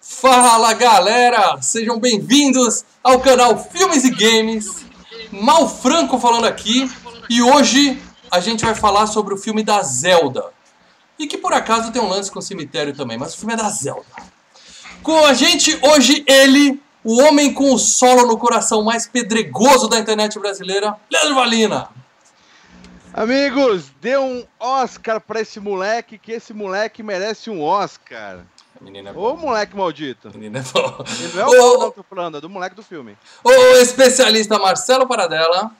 Fala galera, sejam bem-vindos ao canal Filmes e Games. Mal Franco falando aqui e hoje a gente vai falar sobre o filme da Zelda. E que por acaso tem um lance com o cemitério também, mas o filme é da Zelda. Com a gente hoje ele, o homem com o solo no coração mais pedregoso da internet brasileira, Leandro Valina. Amigos, dê um Oscar pra esse moleque, que esse moleque merece um Oscar. Menina é Ô moleque maldito. Menina é bom. Ele não é o Ô, mal, não, tô falando, é do moleque do filme. O especialista Marcelo Paradela.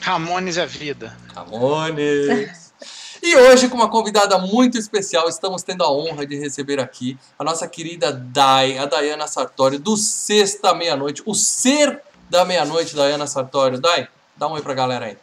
Ramones é vida. Ramones. E hoje, com uma convidada muito especial, estamos tendo a honra de receber aqui a nossa querida Dai, a Dayana Sartório, do Sexta Meia-Noite, o ser da meia-noite, Dayana Sartório. Dai, dá um oi pra galera aí.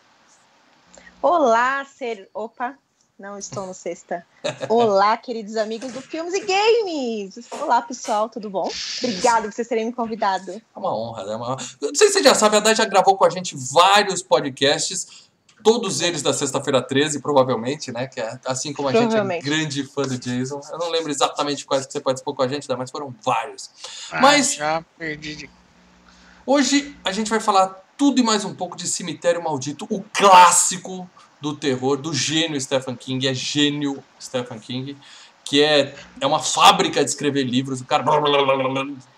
Olá, ser. Opa, não estou no sexta. Olá, queridos amigos do Filmes e Games! Olá, pessoal, tudo bom? Obrigada por vocês terem me convidado. É uma honra, né? Uma... Eu Não sei se você já sabe, a Dai já gravou com a gente vários podcasts, todos eles da Sexta-feira 13, provavelmente, né? Que é, assim como a gente é grande fã do Jason. Eu não lembro exatamente quais que você participou com a gente, Dai, mas foram vários. Ah, Mas- Já perdi de. Hoje a gente vai falar tudo e mais um pouco de Cemitério Maldito, o clássico do terror, do gênio Stephen King, é gênio Stephen King, que é, é uma fábrica de escrever livros, o cara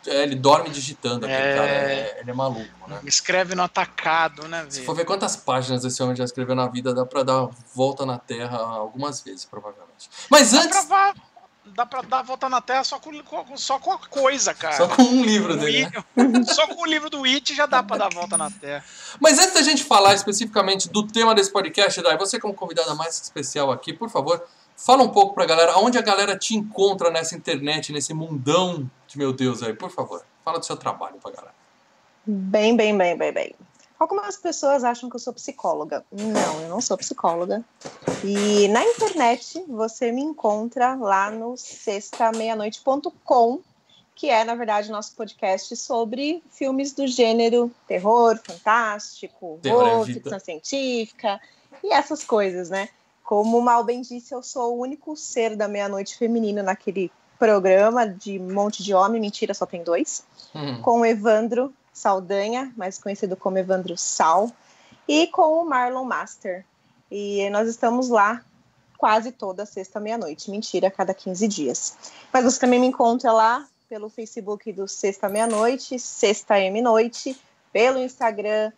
é, ele dorme digitando, aquele É. cara, é- ele é maluco, né? Escreve no atacado, né, Se velho? for ver quantas páginas esse homem já escreveu na vida, dá pra dar volta na Terra algumas vezes, provavelmente. Mas Dá pra, antes, va- dá pra dar a volta na Terra só com, só com a coisa, cara. só com um livro dele, né? Só com o livro do It já dá pra dar a volta na Terra. Mas antes da gente falar especificamente do tema desse podcast, Dai, você como convidada mais especial aqui, por favor, fala um pouco pra galera, onde a galera te encontra nessa internet, nesse mundão de meu Deus aí, por favor. Fala do seu trabalho pra galera. Bem, bem, bem, bem, bem. Algumas pessoas acham que eu sou psicóloga. Não, eu não sou psicóloga. E na internet você me encontra lá no sextameianoite.com, que é, na verdade, nosso podcast sobre filmes do gênero terror, fantástico, Terror é horror, vida. ficção científica e essas coisas, né? Como o Mal bem disse, eu sou o único ser da meia-noite feminino naquele programa de monte de homem. Mentira, só tem dois Hum. com o Evandro Saldanha, mais conhecido como Evandro Sal, e com o Marlon Master. E nós estamos lá quase toda sexta meia-noite. Mentira, a cada 15 dias. Mas você também me encontra lá pelo Facebook do Sexta Meia-Noite, Sexta M Noite, pelo Instagram,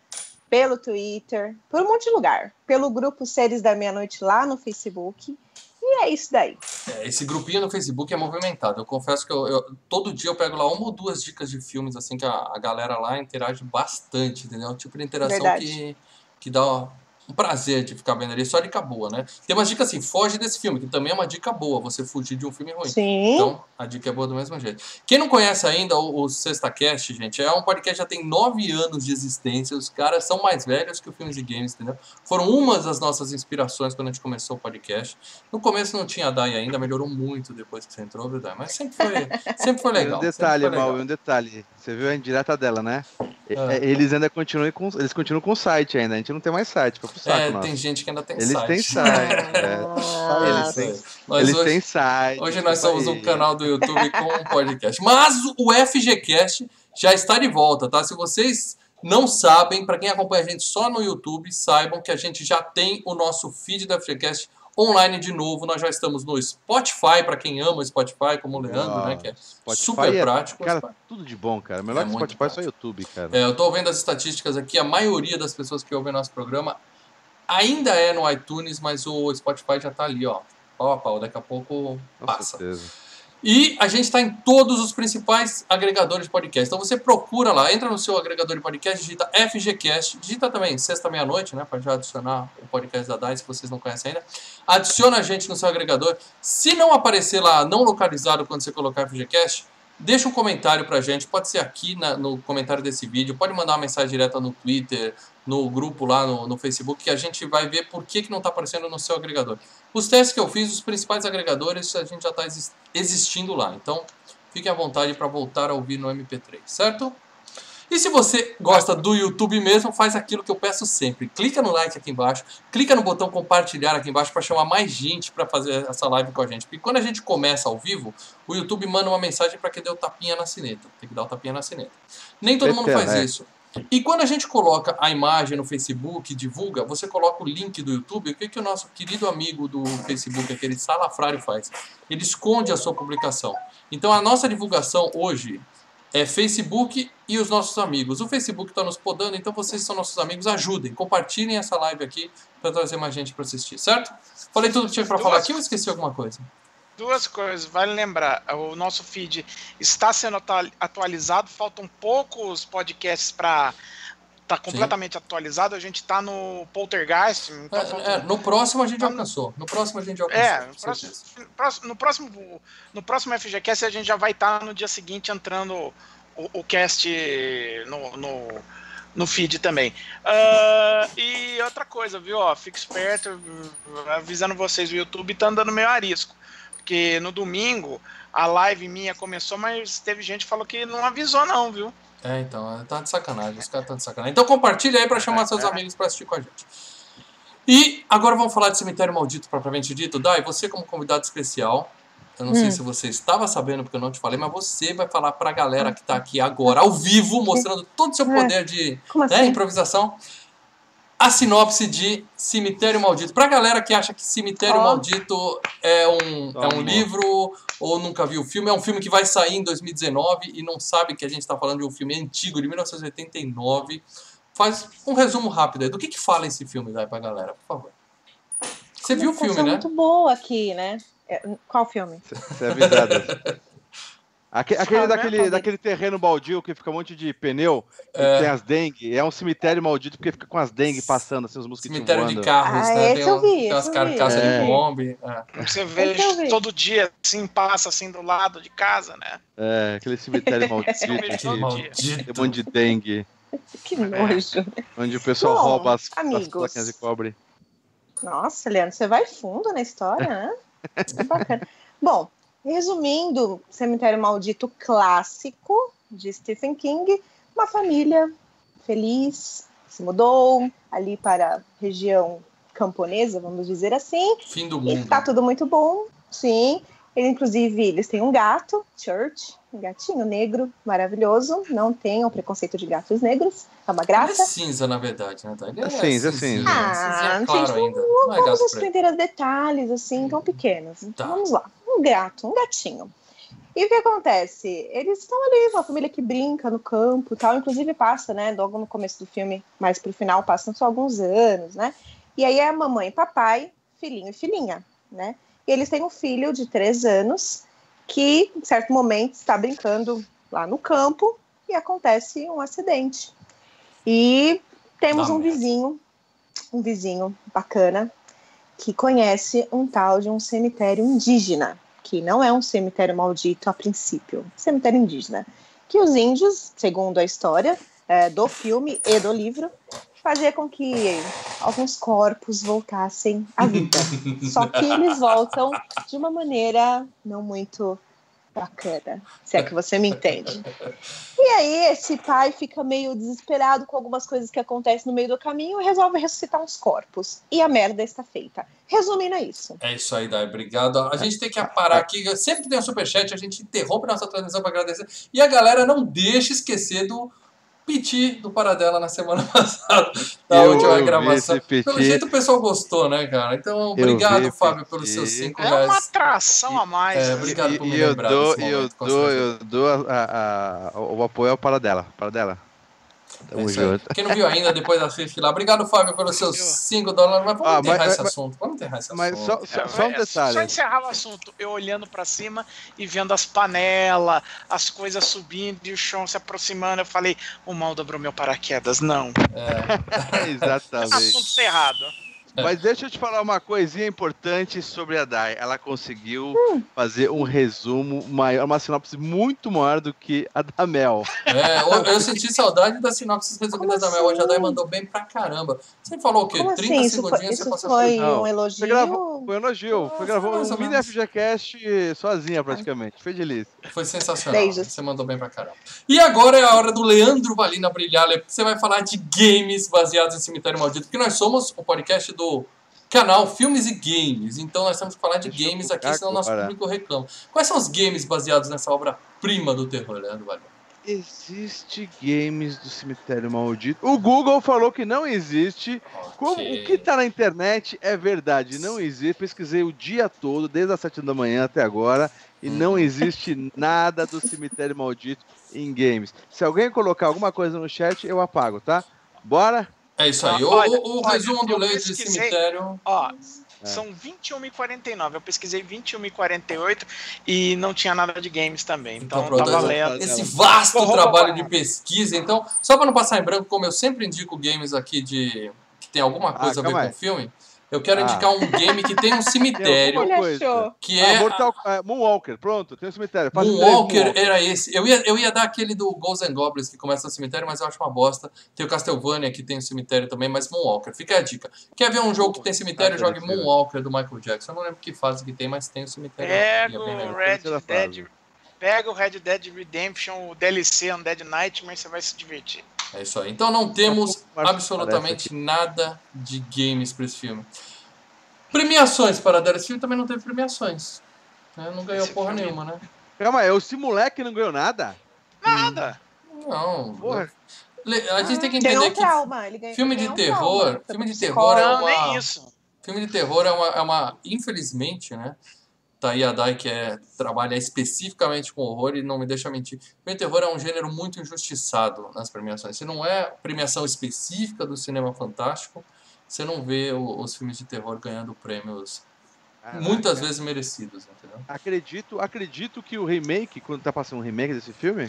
pelo Twitter, por um monte de lugar. Pelo grupo Seres da Meia-Noite lá no Facebook. E é isso daí. É, esse grupinho no Facebook é movimentado. Eu confesso que eu, eu- todo dia eu pego lá uma ou duas dicas de filmes, assim, que a, a galera lá interage bastante, entendeu? É um tipo de interação Verdade. que, que dá um prazer de ficar vendo ali. Só dica boa, né? Tem umas dicas assim, foge desse filme, que também é uma dica boa, você fugir de um filme ruim. Sim. Então, a dica é boa do mesmo jeito. Quem não conhece ainda o, o Sexta Cast, gente, é um podcast que já tem nove anos de existência. Os caras são mais velhos que o Filmes e Games, entendeu? Foram umas das nossas inspirações quando a gente começou o podcast. No começo não tinha a Dai ainda, melhorou muito depois que você entrou, viu, Dai? Mas sempre foi, sempre foi E legal. um detalhe. Mal, um detalhe. Você viu a indireta dela, né? Ah. é, Eles ainda continuam com, eles continuam com o site ainda. A gente não tem mais site, foi pro saco É, nosso. tem gente que ainda tem Eles site. têm site. é. Eles têm- Mas Eles hoje, têm site. hoje nós somos um canal do YouTube com um podcast. Mas o FGCast já está de volta, tá? Se vocês não sabem, para quem acompanha a gente só no YouTube, saibam que a gente já tem o nosso feed do FGCast online de novo. Nós já estamos no Spotify, para quem ama o Spotify, como o Leandro, Ah, né? Que é Spotify super é- prático. Cara, tudo de bom, cara. Melhor É que Spotify é só. YouTube, cara. É, eu tô vendo as estatísticas aqui, a maioria das pessoas que ouvem nosso programa ainda é no iTunes, mas o Spotify já tá ali, ó. Pau a pau, daqui a pouco Com passa. certeza. E a gente está em todos os principais agregadores de podcast. Então você procura lá, entra no seu agregador de podcast, digita FGCast, digita também Sexta Meia-Noite, né? Para já adicionar o podcast da DAI, se vocês não conhecem ainda. Adiciona a gente no seu agregador. Se não aparecer lá, não localizado quando você colocar FGCast, deixa um comentário pra gente. Pode ser aqui na- no comentário desse vídeo, pode mandar uma mensagem direta no Twitter, no grupo lá no, no Facebook, que a gente vai ver por que, que não está aparecendo no seu agregador. Os testes que eu fiz, os principais agregadores, a gente já está existindo lá. Então, fiquem à vontade para voltar a ouvir no MP3, certo? E se você gosta do YouTube mesmo, faz aquilo que eu peço sempre. Clica no like aqui embaixo, clica no botão compartilhar aqui embaixo para chamar mais gente para fazer essa live com a gente. Porque quando a gente começa ao vivo, o YouTube manda uma mensagem para que dê o tapinha na sineta. Tem que dar o tapinha na sineta. Nem todo mundo faz isso. E quando a gente coloca a imagem no Facebook, divulga, você coloca o link do YouTube, o que, que o nosso querido amigo do Facebook, aquele salafrário, faz? Ele esconde a sua publicação. Então a nossa divulgação hoje é Facebook e os nossos amigos. O Facebook está nos podando, então vocês são nossos amigos, ajudem, compartilhem essa live aqui para trazer mais gente para assistir, certo? Falei tudo que tinha para falar aqui ou esqueci alguma coisa? Duas coisas, vale lembrar, o nosso feed está sendo atualizado, faltam poucos podcasts para tá completamente Sim. atualizado. A gente está no Poltergeist. Então é, é, no próximo a gente tá alcançou. No próximo a gente alcançou. É, no próximo, no próximo, no próximo FGCast a gente já vai estar tá no dia seguinte entrando o, o cast no, no, no feed também. Uh, e outra coisa, viu? Ó, fique esperto, avisando vocês, o YouTube tá andando meio arisco. Porque no domingo a live minha começou, mas teve gente que falou que não avisou, não, viu? É, então, é, tá de sacanagem, os caras estão de sacanagem. Então compartilha aí para chamar seus amigos para assistir com a gente. E agora vamos falar de Cemitério Maldito propriamente dito. Dai, você como convidado especial, eu não hum. sei se você estava sabendo porque eu não te falei, mas você vai falar para a galera que está aqui agora, ao vivo, mostrando todo o seu poder de né, assim? improvisação a sinopse de Cemitério Maldito. Pra galera que acha que Cemitério oh. Maldito é um, é um livro ou nunca viu o filme, é um filme que vai sair em 2019 e não sabe que a gente está falando de um filme antigo, de 1989. Faz um resumo rápido aí. Do que, que fala esse filme, vai pra galera, por favor. Você viu o filme, né? muito boa aqui, né? É, qual filme? Você é avisada. aquele, daquele, daquele terreno baldio que fica um monte de pneu, é. tem as dengue. É um cemitério maldito porque fica com as dengue passando, assim, os mosquitos Cemitério voando. de carros, ah, né? Tem, eu vi, tem umas carcaças é. de bombe. É. Você vê todo dia, assim, passa assim do lado de casa, né? É, aquele cemitério maldito. maldito. Tem um monte de dengue. Que nojo. Onde o pessoal Bom, rouba as, as plaquinhas de cobre. Nossa, Leandro, você vai fundo na história, né? É bacana. Bom, Resumindo, Cemitério Maldito clássico de Stephen King, uma família feliz se mudou ali para a região camponesa, vamos dizer assim. Fim do mundo. Está tudo muito bom, sim. Inclusive, eles têm um gato, Church, um gatinho negro, maravilhoso. Não tenham preconceito de gatos negros, é uma graça. Ele é cinza, na verdade, né? Ele é, é cinza, é cinza. Ah, é claro gente, ainda. não, não é vamos nos prender a detalhes, assim, tão pequenos. Então, tá. vamos lá. Um gato, um gatinho. E o que acontece? Eles estão ali, uma família que brinca no campo tal. Inclusive passa, né? Logo no começo do filme, mais pro final, passam só alguns anos, né? E aí é a mamãe e papai, filhinho e filhinha, né? E eles têm um filho de três anos que, em certo momento, está brincando lá no campo e acontece um acidente. E temos um vizinho, um vizinho bacana, que conhece um tal de um cemitério indígena, que não é um cemitério maldito a princípio, cemitério indígena, que os índios, segundo a história é, do filme e do livro, fazia com que alguns corpos voltassem à vida. Só que eles voltam de uma maneira não muito bacana, se é que você me entende. E aí esse pai fica meio desesperado com algumas coisas que acontecem no meio do caminho e resolve ressuscitar uns corpos. E a merda está feita. Resumindo é isso. É isso aí, Dai. Obrigado. A gente tem que parar aqui. Sempre que tem um superchat, a gente interrompe nossa transmissão para agradecer. E a galera não deixa esquecer do piti do Paradela na semana passada, da eu, última gravação. Pelo jeito o pessoal gostou, né, cara? Então, obrigado, Fábio, pelos seus cinco reais. É uma atração a mais. É, obrigado por me e lembrar. Eu dou, eu dou, eu dou a, a, o apoio ao Paradela. Paradela. Tamo é junto. Quem não viu ainda, depois assiste lá. Obrigado, Fábio, pelos seus 5 dólares. Mas vamos ah, enterrar mas, esse mas, assunto. Vamos enterrar esse mas assunto. Mas só, só, só, um detalhe. Só encerrar o assunto. Eu olhando pra cima e vendo as panelas, as coisas subindo e o chão se aproximando. Eu falei, o mal dobrou meu paraquedas. Não. É. Exatamente. Assunto encerrado. É. Mas deixa eu te falar uma coisinha importante sobre a Dai. Ela conseguiu hum. fazer um resumo maior, uma sinopse muito maior do que a da Mel. É, eu, eu senti saudade das sinopses resumidas da Mel. Hoje a Dai assim? mandou bem pra caramba. Você falou o quê? Como 30 assim? segundinhos isso você foi, isso foi um elogio? Gravou, foi um elogio. Foi gravou um mini FGCast sozinha, praticamente. Foi delícia. Foi sensacional. Beijos. Você mandou bem pra caramba. E agora é a hora do Leandro Valina brilhar. Você vai falar de games baseados em Cemitério Maldito, porque nós somos o podcast do canal Filmes e Games. Então nós temos que falar de Deixa games aqui, senão o nosso público reclama. Quais são os games baseados nessa obra-prima do terror, Leandro Valina? Existe games do cemitério maldito. O Google falou que não existe. Okay. Como o que está na internet é verdade, não existe. Pesquisei o dia todo, desde as 7 da manhã até agora, e hum. não existe nada do cemitério maldito em games. Se alguém colocar alguma coisa no chat, eu apago, tá? Bora? É isso aí. Olha, o, o resumo do Lei de Cemitério. Ó, é. São 21,49. Eu pesquisei 21,48 e não tinha nada de games também. Então, então tava lendo. Esse vasto trabalho de pesquisa. Então, só para não passar em branco, como eu sempre indico games aqui de que tem alguma ah, coisa ah, a ver com o filme, eu quero ah. indicar um game que tem um cemitério. que é. Ah, Mortal, uh, Moonwalker, pronto, tem um cemitério. Faz Moonwalker, Moonwalker era esse. Eu ia, eu ia dar aquele do Ghosts and Goblins que começa no cemitério, mas eu acho uma bosta. Tem o Castlevania que tem um cemitério também, mas Moonwalker. Fica a dica. Quer ver um jogo que tem cemitério? Ah, jogue Moonwalker do Michael Jackson. Eu não lembro que fase que tem, mas tem o cemitério. Pega o Red Dead. Pega o Red Dead Redemption, o DLC Undead Nightmare, você vai se divertir. É isso aí. Então não temos absolutamente nada de games para esse filme. Premiações para dar esse filme também não teve premiações. Né? Não ganhou esse porra filme... nenhuma, né? Calma, é esse moleque não ganhou nada? Nada! Não. Porra. A gente tem que entender trauma. que filme de terror, um filme de terror é uma. Filme de terror é uma, é uma infelizmente, né? Tá aí a Dai que é, trabalha especificamente com horror e não me deixa mentir. O terror é um gênero muito injustiçado nas premiações. Se não é premiação específica do cinema fantástico, você não vê o, os filmes de terror ganhando prêmios Caraca. muitas vezes merecidos, entendeu? Acredito, acredito que o remake, quando tá passando um remake desse filme,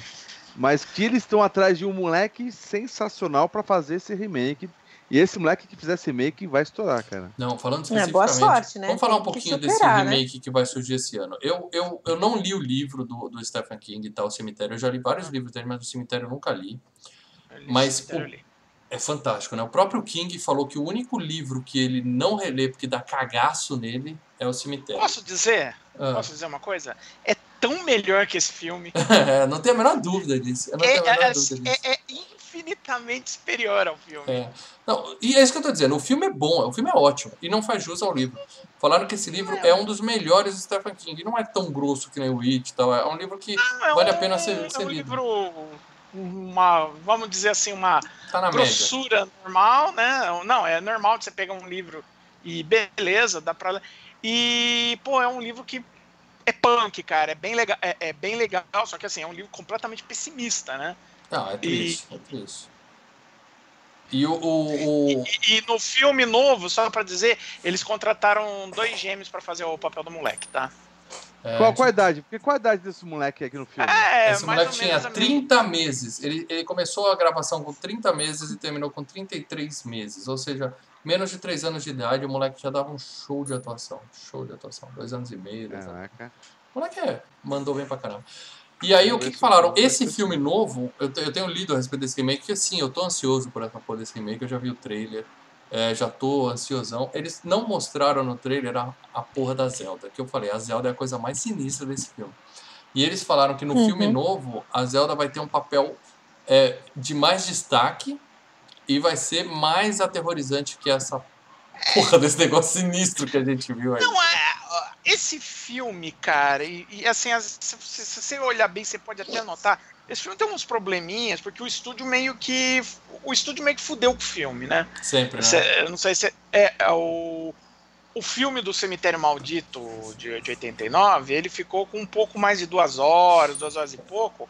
mas que eles estão atrás de um moleque sensacional para fazer esse remake e esse moleque que fizer esse remake vai estourar, cara. Não, falando especificamente. É, boa sorte, né? Vamos falar um pouquinho superar, desse né? remake né? que vai surgir esse ano. Eu, eu, eu não li o livro do, do Stephen King e tal, O Cemitério. Eu já li vários livros dele, mas o Cemitério eu nunca li. li mas o, é fantástico, né? O próprio King falou que o único livro que ele não relê porque dá cagaço nele é o Cemitério. Posso dizer? Ah. Posso dizer uma coisa? É tão melhor que esse filme. é, não tenho a menor dúvida disso. É, menor é, dúvida disso. É, é infinitamente superior ao filme. É. Não, e é isso que eu tô dizendo, o filme é bom, o filme é ótimo, e não faz jus ao livro. Falaram que esse livro é, é um dos melhores do Stephen King, e não é tão grosso que nem o It e tal, é um livro que não, é vale um, a pena ser, ser é um lido. livro, uma, vamos dizer assim, uma tá grossura média. normal, né? Não, é normal de você pegar um livro e beleza, dá pra ler. E, pô, é um livro que é punk, cara, é bem legal, é, é bem legal, só que assim, é um livro completamente pessimista, né? Não, é triste, e, é triste. E, o, o. E, e, no filme novo, só para dizer, eles contrataram dois gêmeos para fazer o papel do moleque, tá? É, qual, qual a idade? Porque qual a idade desse moleque aqui no filme? É, Esse moleque tinha 30 meses. Ele, ele começou a gravação com 30 meses e terminou com 33 meses. Ou seja, menos de 3 anos de idade, o moleque já dava um show de atuação. Show de atuação. Dois anos e meio. Caraca. O moleque é, mandou bem pra caramba. E aí, o que, que falaram? Esse filme novo, eu, eu tenho lido a respeito desse remake, que assim, eu tô ansioso por essa porra desse remake, eu já vi o trailer, é, já tô ansiosão. Eles não mostraram no trailer a, a porra da Zelda, que eu falei, a Zelda é a coisa mais sinistra desse filme. E eles falaram que no uhum. filme novo, a Zelda vai ter um papel é, de mais destaque e vai ser mais aterrorizante que essa porra desse negócio sinistro que a gente viu aí. Não é esse filme, cara, e, e assim, se, se, se, você olhar bem, você pode até notar, esse filme tem uns probleminhas, porque o estúdio meio que. O estúdio meio que fudeu com o filme, né? Sempre, né? Eu não sei se. É, é, o, o filme do Cemitério Maldito de, de 89, ele ficou com um pouco mais de duas horas, duas horas e pouco.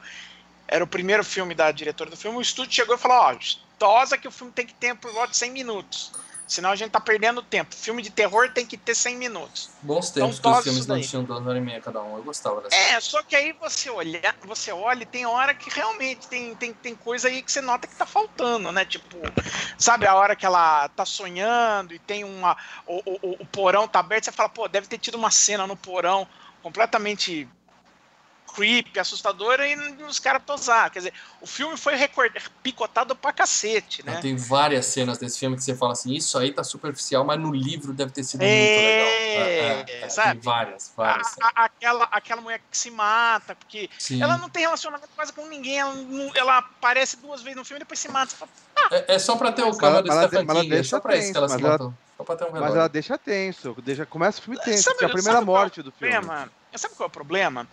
Era o primeiro filme da diretora do filme. O estúdio chegou e falou: Ó, tosa que o filme tem que ter por volta de 100 minutos. Senão a gente tá perdendo tempo. Filme de terror tem que ter 100 minutos. Bons Então, tempos que os filmes não tinham duas horas e meia cada um. Eu gostava dessa. É, só que aí você olha, você olha e tem hora que realmente tem, tem, tem coisa aí que você nota que tá faltando, né? Tipo, sabe a hora que ela tá sonhando e tem uma. O, o- o porão tá aberto, você fala, pô, deve ter tido uma cena no porão completamente creepy, assustadora, e os caras tosar. Quer dizer, o filme foi record... picotado pra cacete, né? Tem várias cenas desse filme que você fala assim, isso aí tá superficial, mas no livro deve ter sido É, muito legal. É, é, é, sabe? Tem várias, A- várias. a- aquela, aquela mulher que se mata, porque Sim. ela não tem relacionamento quase com ninguém, ela, não- ela aparece duas vezes no filme e depois se mata. Você fala, É, é só pra ter o ela- do Stephen King, é deixa só pra isso que ela se matou. Só pra ter um Mas ela deixa tenso, deixa, começa o filme tenso, Sabe- que é a primeira é morte do filme. problema? Sabe qual é o problema?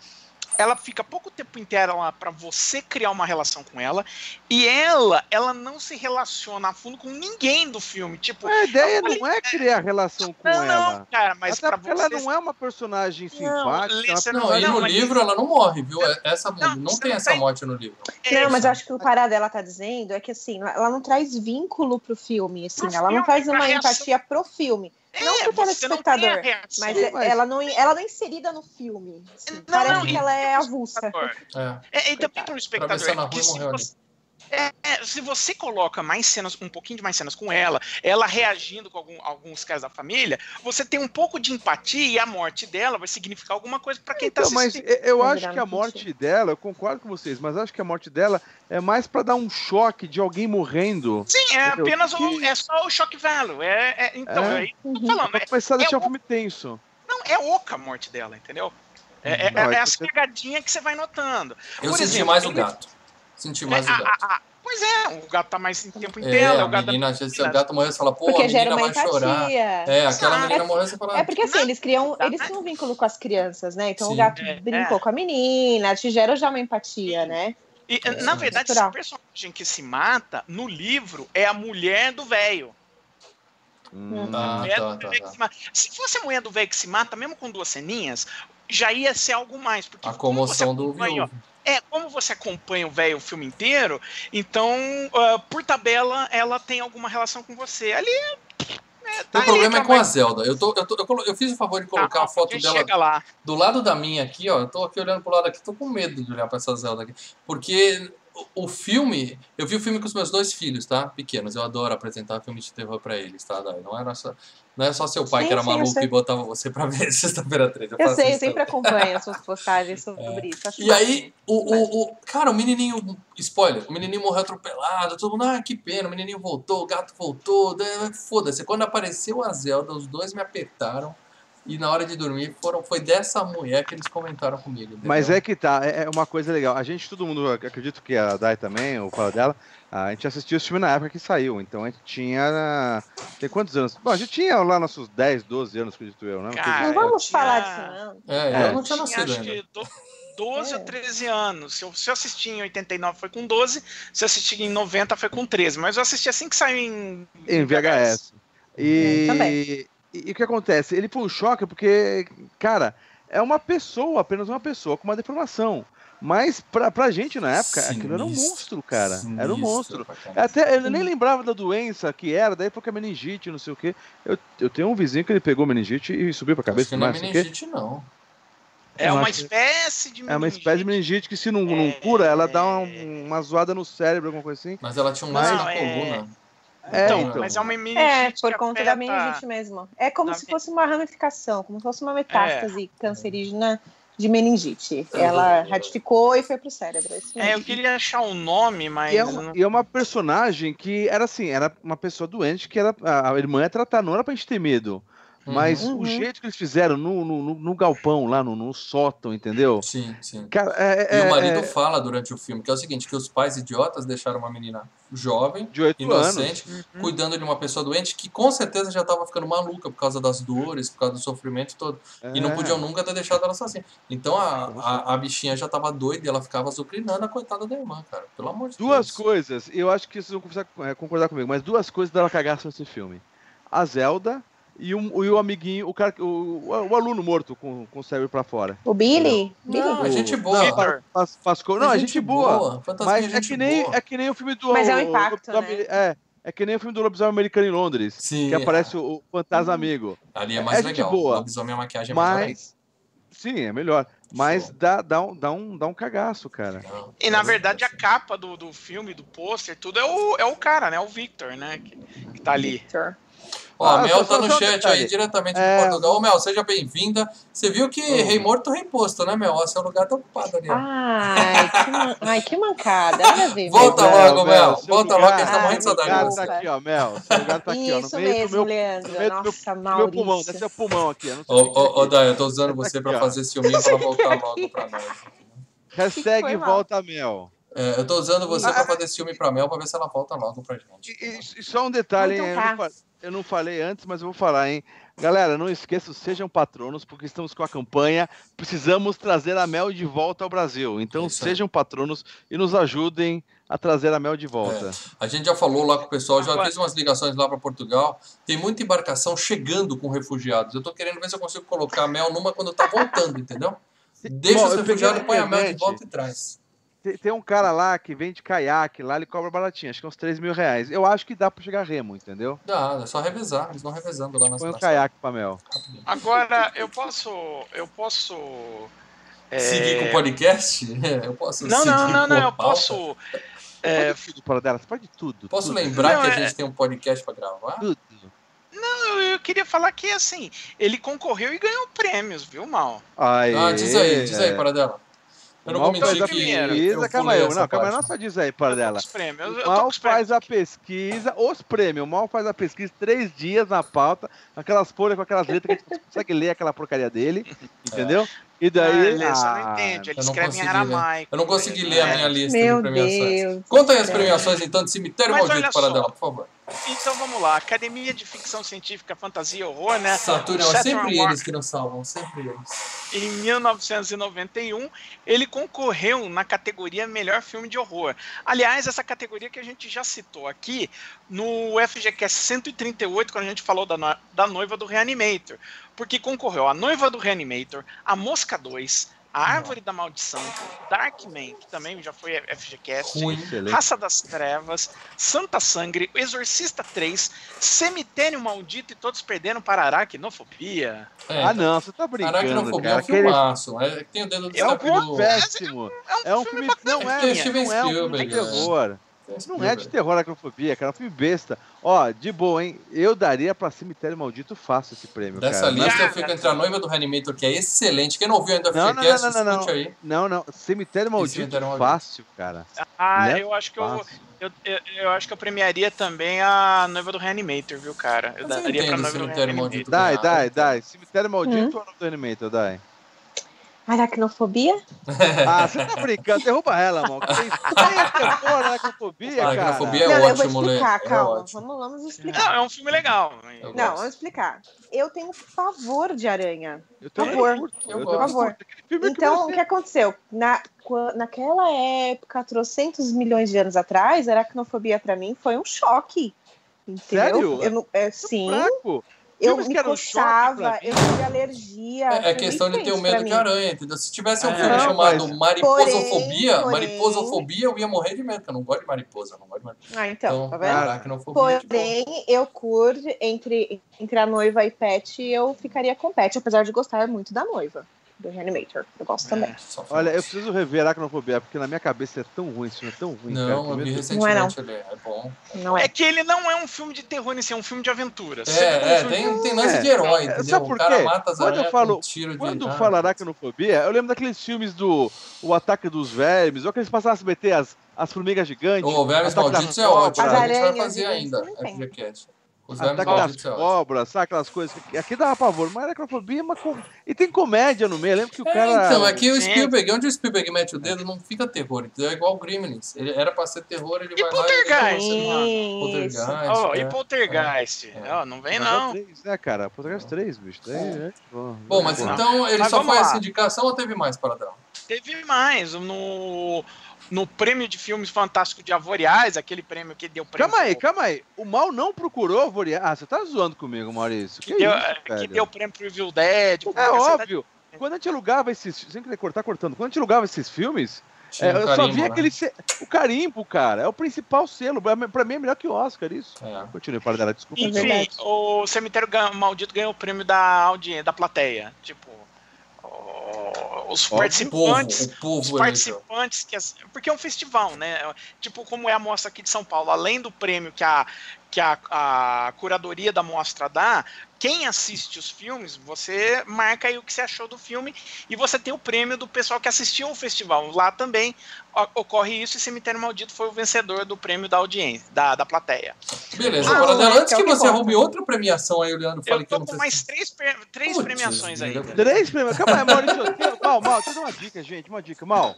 Ela fica pouco tempo inteiro lá pra você criar uma relação com ela e ela, ela não se relaciona a fundo com ninguém do filme. Tipo, A ideia falei- não é criar relação com não, ela. não, cara, mas Até pra você ela não é uma personagem simpática. Ela- Não, e Não, no mas- livro ela não morre, viu? É- Essa, não, Não, tem não essa tem- morte no livro. é, Não, mas eu acho que o parada dela tá dizendo é que assim, ela não traz vínculo pro filme, assim, Pro ela não filme, traz pra uma reação. empatia pro filme. É, não pro não a telespectador. Mas, Sim, é- mas- ela não ela não é inserida no filme. assim, Não, parece não, que ela é avulsa. É. É, e também para o espectador. Rua morreu você, é, é, se você coloca mais cenas, um pouquinho de mais cenas com ela, ela reagindo com algum- alguns casos da família, você tem um pouco de empatia e a morte dela vai significar alguma coisa para quem tá Então, mas assistindo. eu- eu acho que a morte dela, eu concordo com vocês, mas acho que a morte dela é mais pra dar um choque de alguém morrendo. Sim, é entendeu? apenas o, é só o shock value. É, é- então, É. é. isso que eu tô Uhum. falando. Pra É, começar a deixar é o filme tenso. não, é oca a morte dela, entendeu? É, é, Não, é é as pegadinhas que você vai notando. Eu Por senti exemplo, mais o ele- gato. Senti mais É, o a- gato. a- a- pois é, o gato tá mais em tempo em É, tela, a o gato menina, às vezes o menina- gato morreu, você fala, pô, a Porque gera menina vai chorar. empatia. É, aquela Ah, menina é- morreu, você fala, É porque assim, Não, eles criam, eles né? têm um vínculo com as crianças, né? Então Sim. o gato É, brincou é. com a menina, te gera já uma empatia, né? E, É, na verdade, Natural. esse personagem que se mata, no livro, é a mulher do velho. Hum. Ah, tá, tá, tá. se. Se fosse a mulher do velho que se mata, mesmo com duas ceninhas, já ia ser algo mais. Porque a comoção do viúvo. É, como você acompanha o velho o filme inteiro, então, ah, por tabela, ela tem alguma relação com você. Ali, é, tá O problema é com a Zelda. Eu, tô, eu, tô- eu, eu fiz o favor de colocar Tá, a foto dela do lado da minha aqui, ó. Eu tô aqui olhando pro lado aqui, tô com medo de olhar pra essa Zelda aqui. Porque o, filme. Eu vi o filme com os meus dois filhos, tá? Pequenos. Eu adoro apresentar filme de terror pra eles, tá? Não era só, não é só seu pai Sim, que era sim, eu maluco e botava você pra ver sexta-feira 13. Eu faço sei, eu sempre acompanho as suas postagens sobre isso. acho E aí, o, o, o. Cara, o menininho. Spoiler, o menininho morreu atropelado, todo mundo, ah, que pena, o menininho voltou, o gato voltou. Foda-se. Quando apareceu a Zelda, os dois me apertaram. E na hora de dormir, foram, foi dessa mulher que eles comentaram comigo. entendeu? Mas é que tá, é é uma coisa legal. A gente, todo mundo, ac- acredito que a Dai também, o fala dela, a gente assistiu esse filme na época que saiu. Então a gente tinha. Tem quantos anos? Bom, a gente tinha lá nossos 10, 12 anos, acredito eu, né? Cara, Não vamos tinha- falar disso, não. É, É, eu não tinha nascido acho que do- 12 É. ou 13 anos. Se eu, se eu assisti em 89 foi com 12, se eu assisti em 90 foi com 13. Mas eu assisti assim que saiu em, Em VHS. Também. e, e o que acontece? Ele foi um choque porque, cara, é uma pessoa, apenas uma pessoa com uma deformação. Mas pra, pra gente na época, aquilo era um Sinistro, monstro, cara. Era um sinistro monstro. Até eu nem lembrava da doença que era, daí foi que é meningite, não sei o quê. Eu, eu tenho um vizinho que ele pegou meningite e subiu pra Acho cabeça que e não é não o quê. meningite, não. É Eu uma acho que- espécie de É uma espécie de meningite que se não, não É. cura, ela dá uma, uma zoada no cérebro, alguma coisa assim. Mas ela tinha um Mas- lance na Não, é- coluna. É, Então, então. mas é uma meningite É, por conta da meningite mesmo. É como se fosse uma ramificação, como se fosse uma metástase É. cancerígena de meningite. Ela ratificou e foi pro cérebro. isso É, eu queria achar um nome, mas E é, uma, e é uma personagem que era assim, era uma pessoa doente que era, a a irmã ia tratar, não era pra gente ter medo. Mas Uhum. o jeito que eles fizeram no, no, no- no galpão, lá no, no sótão, entendeu? Sim, sim. Cara, é, E é- o marido é fala durante o filme que é o seguinte, que os pais idiotas deixaram uma menina jovem, de oito anos. inocente, Uhum. cuidando de uma pessoa doente que com certeza já estava ficando maluca por causa das dores, por causa do sofrimento todo. E não É. podiam nunca ter deixado ela sozinha. Então a, a, a bichinha já estava doida e ela ficava azucrinando a coitada da irmã, cara. Pelo amor de Duas Deus. coisas, eu acho que vocês vão é, concordar comigo, mas duas coisas dela cagaço nesse filme. A Zelda e o, e o amiguinho, o, cara, o, o aluno morto com, com o cérebro pra fora. O Billy? Billy? Não, é gente boa. Não, Pascou. Não, é gente boa. Fantasminha Mas é gente que, nem, boa. é que nem o filme do. Mas é um impacto, do- né? É. É que nem o filme do lobisomem americano em Londres. Sim. Que aparece o, o fantasma amigo. Ali é mais É gente legal. boa. Lobisomem a maquiagem é. Mas. Sim, é melhor. Mas Show. dá, dá, um, dá, um, dá um cagaço, cara. E na verdade a capa do, do filme, do pôster, tudo é o, é o cara, né? O Victor, né? Que, que tá ali. Victor. Ó, a Ah, Mel tá no chat detalhe. aí, diretamente É, de Portugal. Ô, Mel, seja bem-vinda. Você viu que rei morto, rei posto, né, Mel? Ó, seu lugar tá ocupado ali, ó. Ai, que, man... Ai, que mancada. Volta Mel. logo, Mel. seu Volta lugar- logo, que a gente tá morrendo de Seu saudade. lugar de Desculpa. tá aqui, ó, Mel. Seu lugar tá aqui, ó. Isso No meio mesmo, do meu, Leandro. no meu, Nossa, do meu pulmão. É o pulmão aqui. Ô, é ô, ô, isso. Dai, eu tô usando Tá você pra ó. fazer ciúminho pra voltar logo pra nós. Hashtag Foi mal. volta Mel. É, eu tô usando você Ah, pra fazer ciúme pra Mel pra ver se ela volta logo pra gente. E, e- e só um detalhe, Então hein? tá. Fa- eu não falei antes, mas eu vou falar, hein? Galera, não esqueçam, sejam patronos, porque estamos com a campanha. Precisamos trazer a Mel de volta ao Brasil. Então Isso aí. sejam patronos e nos ajudem a trazer a Mel de volta. A gente já falou lá com o pessoal, já Agora- fez umas ligações lá pra Portugal. Tem muita embarcação chegando com refugiados. Eu tô querendo ver se eu consigo colocar a Mel numa quando tá voltando, entendeu? Deixa Bom, os refugiados, põe a Mel de volta e traz. Tem, tem um cara lá que vende caiaque, lá ele cobra baratinho, acho que é uns 3 mil reais. Eu acho que dá pra chegar remo, entendeu? Dá, é só revezar. Eles vão revezando lá nas Põe um caiaque pra Mel. Agora, eu posso. Eu posso. é, Seguir com o podcast? Eu posso Não, seguir não, não, não, eu posso. é, Pode tudo para dela, pode tudo. Posso tudo, lembrar Não, que a é- gente tem um podcast pra gravar? Tudo. eu, eu queria falar que, assim, ele concorreu e ganhou prêmios, viu, Mal? Aí, Ah, diz aí, diz aí, é. para dela. Eu não Mal vou faz mentir a que pesquisa, calma aí, não, calma aí, não só diz aí para dela. os prêmios. Eu, Mal faz a pesquisa, os prêmios. O Mal faz a pesquisa três dias na pauta, aquelas folhas com aquelas letras que a gente consegue ler aquela porcaria dele, entendeu? E Ah, daí. ele só ah, não entende, ele eu não escreve em consegui ler. aramaico. Eu não consegui ler a É. minha lista Meu de premiações. Deus. Conta aí as premiações, então, de Cemitério Mas Maldito olha para só. dela, por favor. Então vamos lá, Academia de Ficção Científica, Fantasia e Horror, né? Saturno, é Saturn sempre Award- eles que nos salvam, sempre eles. Em 1991, ele concorreu na categoria Melhor Filme de Horror. Aliás, essa categoria que a gente já citou aqui no FGCast 138, quando a gente falou da, no- da noiva do Reanimator. Porque concorreu a noiva do Reanimator, a Mosca 2, a Árvore da Maldição, Darkman, que também já foi FGCast. Ruim. Raça das Trevas, Santa Sangre, Exorcista 3, Cemitério Maldito e todos perderam para Aracnofobia. É, Ah, não, você tá brincando. Aracnofobia é cara. um Aquele- filmaço. É, tem o dedo do É um filme do... péssimo. É um filme. Não é, Tem Steven não é um filme de Spielberg, terror. Não é de terror a acrofobia, cara. É um filme besta. Ó, de boa, hein? Eu daria pra Cemitério Maldito fácil esse prêmio, Dessa cara. lista Mas- eu fico entre a noiva do Reanimator, que é excelente. Quem não ouviu ainda o Não, não, não, não, não, escute aí. Não, não. Cemitério Maldito Cemitério Maldito. fácil, cara. Ah, Né? eu acho que eu, Fácil. eu, eu, eu acho que eu premiaria também a noiva do Reanimator, viu, cara? Eu Mas eu daria pra entendo noiva do Cemitério Reanimator. Maldito. Dai, Ah, dai, dai. Cemitério Maldito ou no Animator, dai? Aracnofobia? Ah, você tá brincando. Derruba ela, mano. Nem é terror, aracnofobia, cara. Aracnofobia é não, eu vou ótimo, explicar, É calma. ótimo. vamos, vamos explicar. Não, é um filme legal. Eu Não, gosto. vamos explicar. Eu tenho pavor de aranha. Eu também favor. Eu Eu favor. Então, o que aconteceu? Na, naquela época, trocentos milhões de anos atrás, a aracnofobia pra mim foi um choque. Entendeu? Sério? Eu não- é, sim, Fraco. Eu Filmes me que coçava, eu tive alergia. É, é questão de ter o medo pra de aranha, entendeu? Se tivesse um É, filme não, chamado mas- Mariposofobia, Porém, porém- Mariposofobia, eu ia morrer de medo, porque eu não gosto de mariposa, eu não gosto de mariposa. Ah, então, Então, tá vendo? aracnofobia, tipo, Porém, eu curto entre, entre a noiva e Pet, eu ficaria com Pet, apesar de gostar muito da noiva, do Reanimator. Eu gosto É. também. Olha, eu preciso rever Aracnofobia, porque na minha cabeça é tão ruim, esse filme é tão ruim, cara. Não, que eu vi Deus. Não é, não. recentemente ele, é bom. Não é? É que ele não é um filme de terror em si, é um filme de aventura. É, um é, tem, tem lance É. de herói, Sabe entendeu? por O cara quê? mata as Quando eu falo- um tiro de... Quando ah, fala aracnofobia, eu lembro daqueles filmes do O Ataque dos Vermes, ou aqueles passavam a SBT, as, as formigas gigantes. O Vermes Malditos é ótimo, As a gente vai aranhas fazer ainda. FGCast. Os Ataque das é cobras, sabe aquelas coisas? que- Aqui dava pavor, mas aracnofobia é uma com... E tem comédia no meio, eu lembro que o É, cara... então, aqui o Sim. Spielberg, onde o Spielberg mete o dedo, não fica terror, entendeu? É igual o Gremlins. Ele era pra ser terror, ele E vai lá Poltergeist, e... mano? Isso. Poltergeist, Oh, é. e Poltergeist? É. Ó, não vem Poltergeist não. 3, né, cara? Poltergeist 3, bicho. Daí, né? Bom, Bom, mas então ele Mas só foi lá. essa indicação ou teve mais para dar? Teve mais. No, no prêmio de filmes fantásticos de Avoriais, aquele prêmio que deu prêmio. Calma aí, calma aí. O mal não procurou Voria. Ah, você tá zoando comigo, Maurício. Que, Que, deu, isso, que deu prêmio pro Evil Dead. É você tá- óbvio. Quando a gente alugava esses. Sem querer cortar cortando. Quando a gente alugava esses filmes, É, eu só vi né? aquele. Se... O carimbo, cara. É o principal selo. Pra mim é melhor que o Oscar, isso. É. Continue, para dela, desculpa. Enfim, o Cemitério Maldito ganhou o prêmio da audiência, da plateia. Tipo, os participantes, o povo, o povo os participantes que porque é um festival, né? Tipo como é a mostra aqui de São Paulo, além do prêmio que a que a, a curadoria da mostra dá, quem assiste os filmes, você marca aí o que você achou do filme e você tem o prêmio do pessoal que assistiu ao festival. Lá também ocorre isso e Cemitério Maldito foi o vencedor do prêmio da audiência, da, da plateia. Beleza, ah, Dela, antes que, que você arrume outra premiação aí, o Leandro fala que eu tô com mais três, três Putz, premiações aí. Três premiações? Calma aí, Maurício. Mal, mal, deixa eu dar uma dica, gente, uma dica. Mal,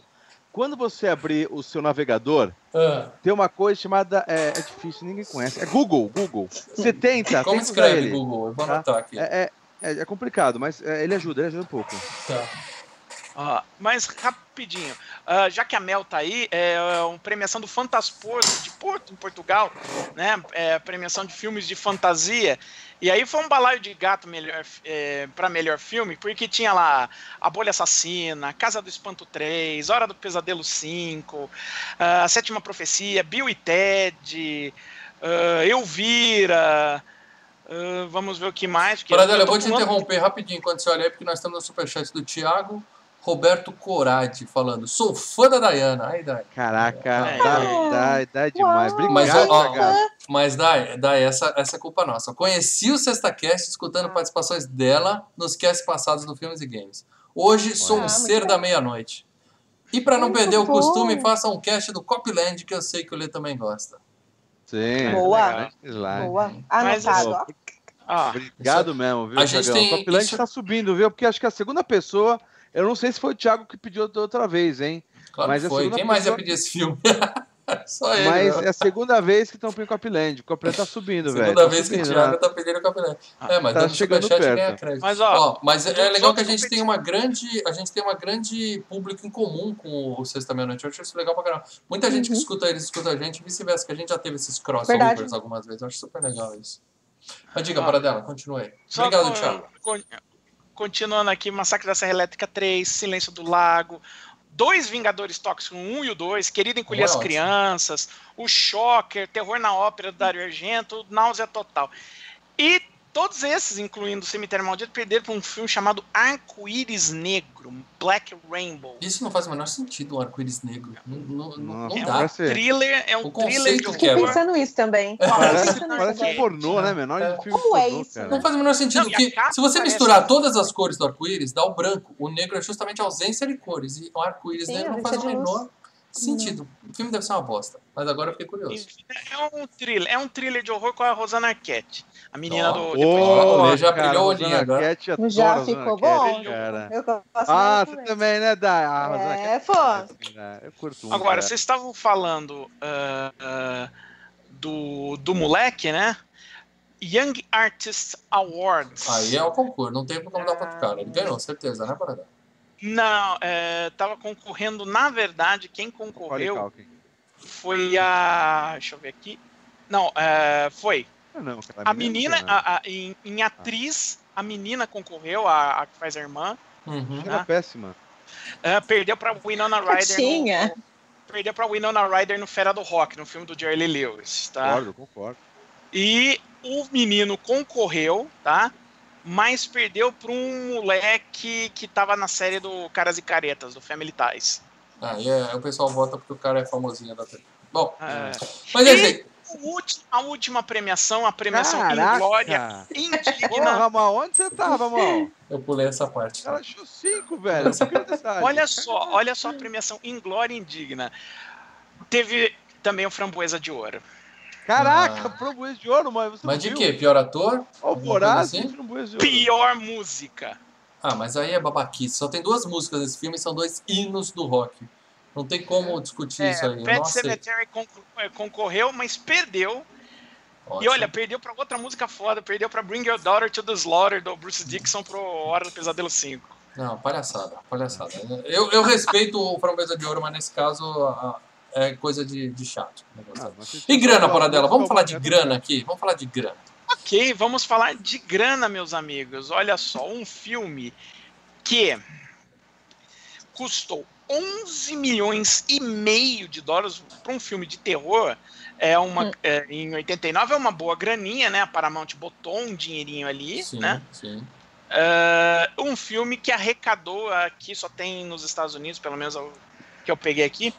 quando você abrir o seu navegador, ah. tem uma coisa chamada. É, é, difícil, ninguém conhece. É Google, Google. Você tenta. Como escreve ele, Google? Eu vou tá? anotar aqui. É, é, é, é complicado, mas é, ele ajuda, ele ajuda um pouco. Tá. Uh, mas rapidinho, uh, já que a Mel tá aí, é, é uma premiação do Fantasporto de Porto, em Portugal, né? É, premiação de filmes de fantasia. E aí foi um balaio de gato melhor, é, para melhor filme, porque tinha lá A Bolha Assassina, Casa do Espanto 3, Hora do Pesadelo 5, uh, A Sétima Profecia, Bill e Ted, uh, Elvira. Uh, vamos ver o que mais. Paradela, eu, eu vou te interromper rapidinho enquanto você olha aí, porque nós estamos no superchat do Thiago. Roberto Corati falando, sou fã da Dayana. Aí, Dai. Caraca, é. dá, dá, dá demais. Obrigado, mas, ó, mas Dai, Dai essa, essa é culpa nossa. Conheci o Sexta Cast escutando participações dela nos casts passados do Filmes e Games. Hoje sou um ser da meia-noite. E para não perder o costume, faça um cast do Copyland, que eu sei que o Lê também gosta. Sim. Boa. Boa. Anotado, ó. Obrigado mesmo, viu, A gente tem... O Copyland está subindo, viu? Porque acho que a segunda pessoa eu não sei se foi o Thiago que pediu outra vez, hein? Claro Mas que foi. Quem mais ia pedir esse filme? Só ele. Mas né? é a segunda vez que estão pedindo Copland. O Copland tá subindo, velho. Segunda tá vez subindo, que o Thiago né? tá pedindo Copland. É, mas tá chegando perto. Mas, ó, ó mas é legal que a gente tem uma grande. A gente tem uma grande público em comum com o Sexta Meia-Noite. Eu acho isso legal pra caramba. Muita gente que uhum. escuta eles escuta a gente, vice-versa, que a gente já teve esses crossovers algumas vezes. Eu acho super legal isso. Mas diga, para dela, continue aí. Obrigado, com, Thiago. Com, Continuando aqui, Massacre da Serra Elétrica 3, Silêncio do Lago, dois Vingadores Tóxicos, um e o dois, Querido Encolher as Crianças, o Shocker, Terror na Ópera do Dario Argento, Náusea Total. E Todos esses, incluindo o Cemitério Maldito, perderam para um filme chamado Arco-Íris Negro, Black Rainbow. Isso não faz o menor sentido, um arco-íris negro. Não, não, não, não dá. Thriller, é um thriller de Fiquei pensando isso também. Parece, parece pornô, né? Menor é. filme Como é isso? Cara. Não faz o menor sentido. que, se você misturar todas as cores do arco-íris, dá o branco. O negro é justamente a ausência de cores. E o arco-íris negro não faz o menor sentido. O filme deve ser uma bosta, mas agora eu fiquei curioso. É um thriller, é um thriller de horror com a Rosana Arquette. A menina oh, do. Oh, oh, já brilhou o olhinho agora. Já ficou bom. Cara. Eu ah, você também, né, Dai? Ah, é, pô. Eu curto um, Agora, vocês estavam falando uh, uh, do, do moleque, né? Young Artist Awards. Aí é o concurso, não tem como dar pra cara. Ele ganhou, certeza, né, Paradão? Não, estava é, concorrendo, na verdade, quem concorreu foi a. Deixa eu ver aqui. Não, é, foi. Ah, não, a menina, a, a, em, em, atriz, a menina concorreu, a, a que faz a irmã. Uhum. Né? Era péssima. É, perdeu para Winona Ryder. Tinha. No, perdeu para Winona Ryder no Fera do Rock, no filme do Jerry Lewis, tá? Concordo, concordo. E o menino concorreu, tá? Mas perdeu para um moleque que tava na série do Caras e Caretas, do Family Ties. Ah, e é, o pessoal vota porque o cara é famosinho da TV. Bom, é. mas é isso A última premiação, a premiação Caraca. Glória, indigna. Porra, Ramal, onde você tava, Ramal? Eu pulei essa parte. Ela achou cinco, velho. olha só, olha só a premiação Inglória Indigna. Teve também o Framboesa de Ouro. Caraca, ah. Framboesa de Ouro, mas você Mas de quê? Pior ator? Alvorada assim? Pior música. Ah, mas aí é babaquice. Só tem duas músicas nesse filme, são dois hinos do rock. Não tem como discutir é, isso aí. Pet Cemetery é, concorreu, mas perdeu. Ótimo. E olha, perdeu pra outra música foda, perdeu pra Bring Your Daughter to the Slaughter, do Bruce Dixon pro Hora do Pesadelo 5. Não, palhaçada, palhaçada. Eu, eu respeito o Framboesa de Ouro, mas nesse caso a, é coisa de, de chato. Ah, e grana, Paradela? Vamos falar de grana aqui? Vamos falar de grana. Ok, vamos falar de grana, meus amigos. Olha só, um filme que custou 11 milhões e meio de dólares para um filme de terror. É uma, Hum. é, em 89 é uma boa graninha, né? A Paramount botou um dinheirinho ali, Sim, né? sim. É, um filme que arrecadou aqui, só tem nos Estados Unidos, pelo menos é que eu peguei aqui,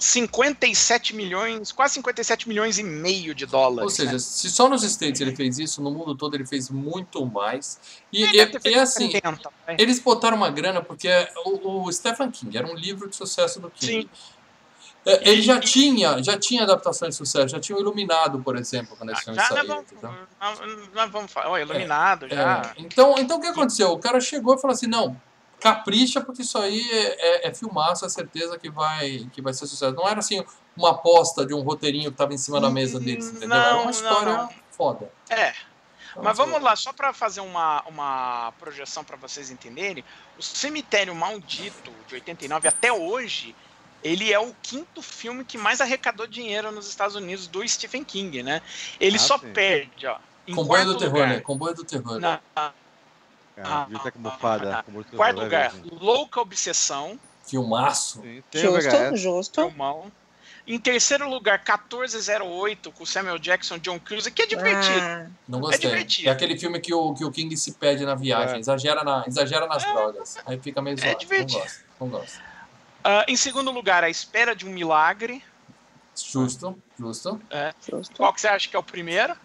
57 milhões, quase 57 milhões e meio de dólares. Ou seja, né? se só nos States ele fez isso, no mundo todo ele fez muito mais. E, e, e assim, 70, vai. eles botaram uma grana porque o, o Stephen King era um livro de sucesso do King. Sim. É, Ele já tinha, já tinha adaptações de sucesso, já tinha o Iluminado, por exemplo, quando esse filme Já saiu. vamos, nós- nós vamos falar, iluminado, É, já. então, então o que aconteceu? O cara chegou e falou assim, não, capricha porque isso aí é, é, é filmaço, é certeza que vai, que vai ser sucesso. Não era assim uma aposta de um roteirinho que estava em cima da mesa deles, entendeu? era Não, uma não, história não. foda. É, Então, Mas vamos lá, só para fazer uma, uma projeção para vocês entenderem, o Cemitério Maldito de 89 até hoje, ele é o quinto filme que mais arrecadou dinheiro nos Estados Unidos do Stephen King, né? Ele Ah, só sim. perde, ó. Em Comboio do terror, lugar, né? Comboio do terror. na- Cara, com bufada. com muito quarto lugar, é. Louca Obsessão, Filmaço. Sim, o Justo, justo. filmão. Em terceiro lugar, 1408, com Samuel Jackson, John Cruise, que é divertido. Ah, Não gostei. divertido. É aquele filme que o, que o King se pede na viagem, É. exagera, na, exagera nas drogas. Aí fica meio zoado. Não divertido. gosto, não gosto. Ah, em segundo lugar, A Espera de um Milagre. Justo, justo. justo. Qual que você acha que é o primeiro?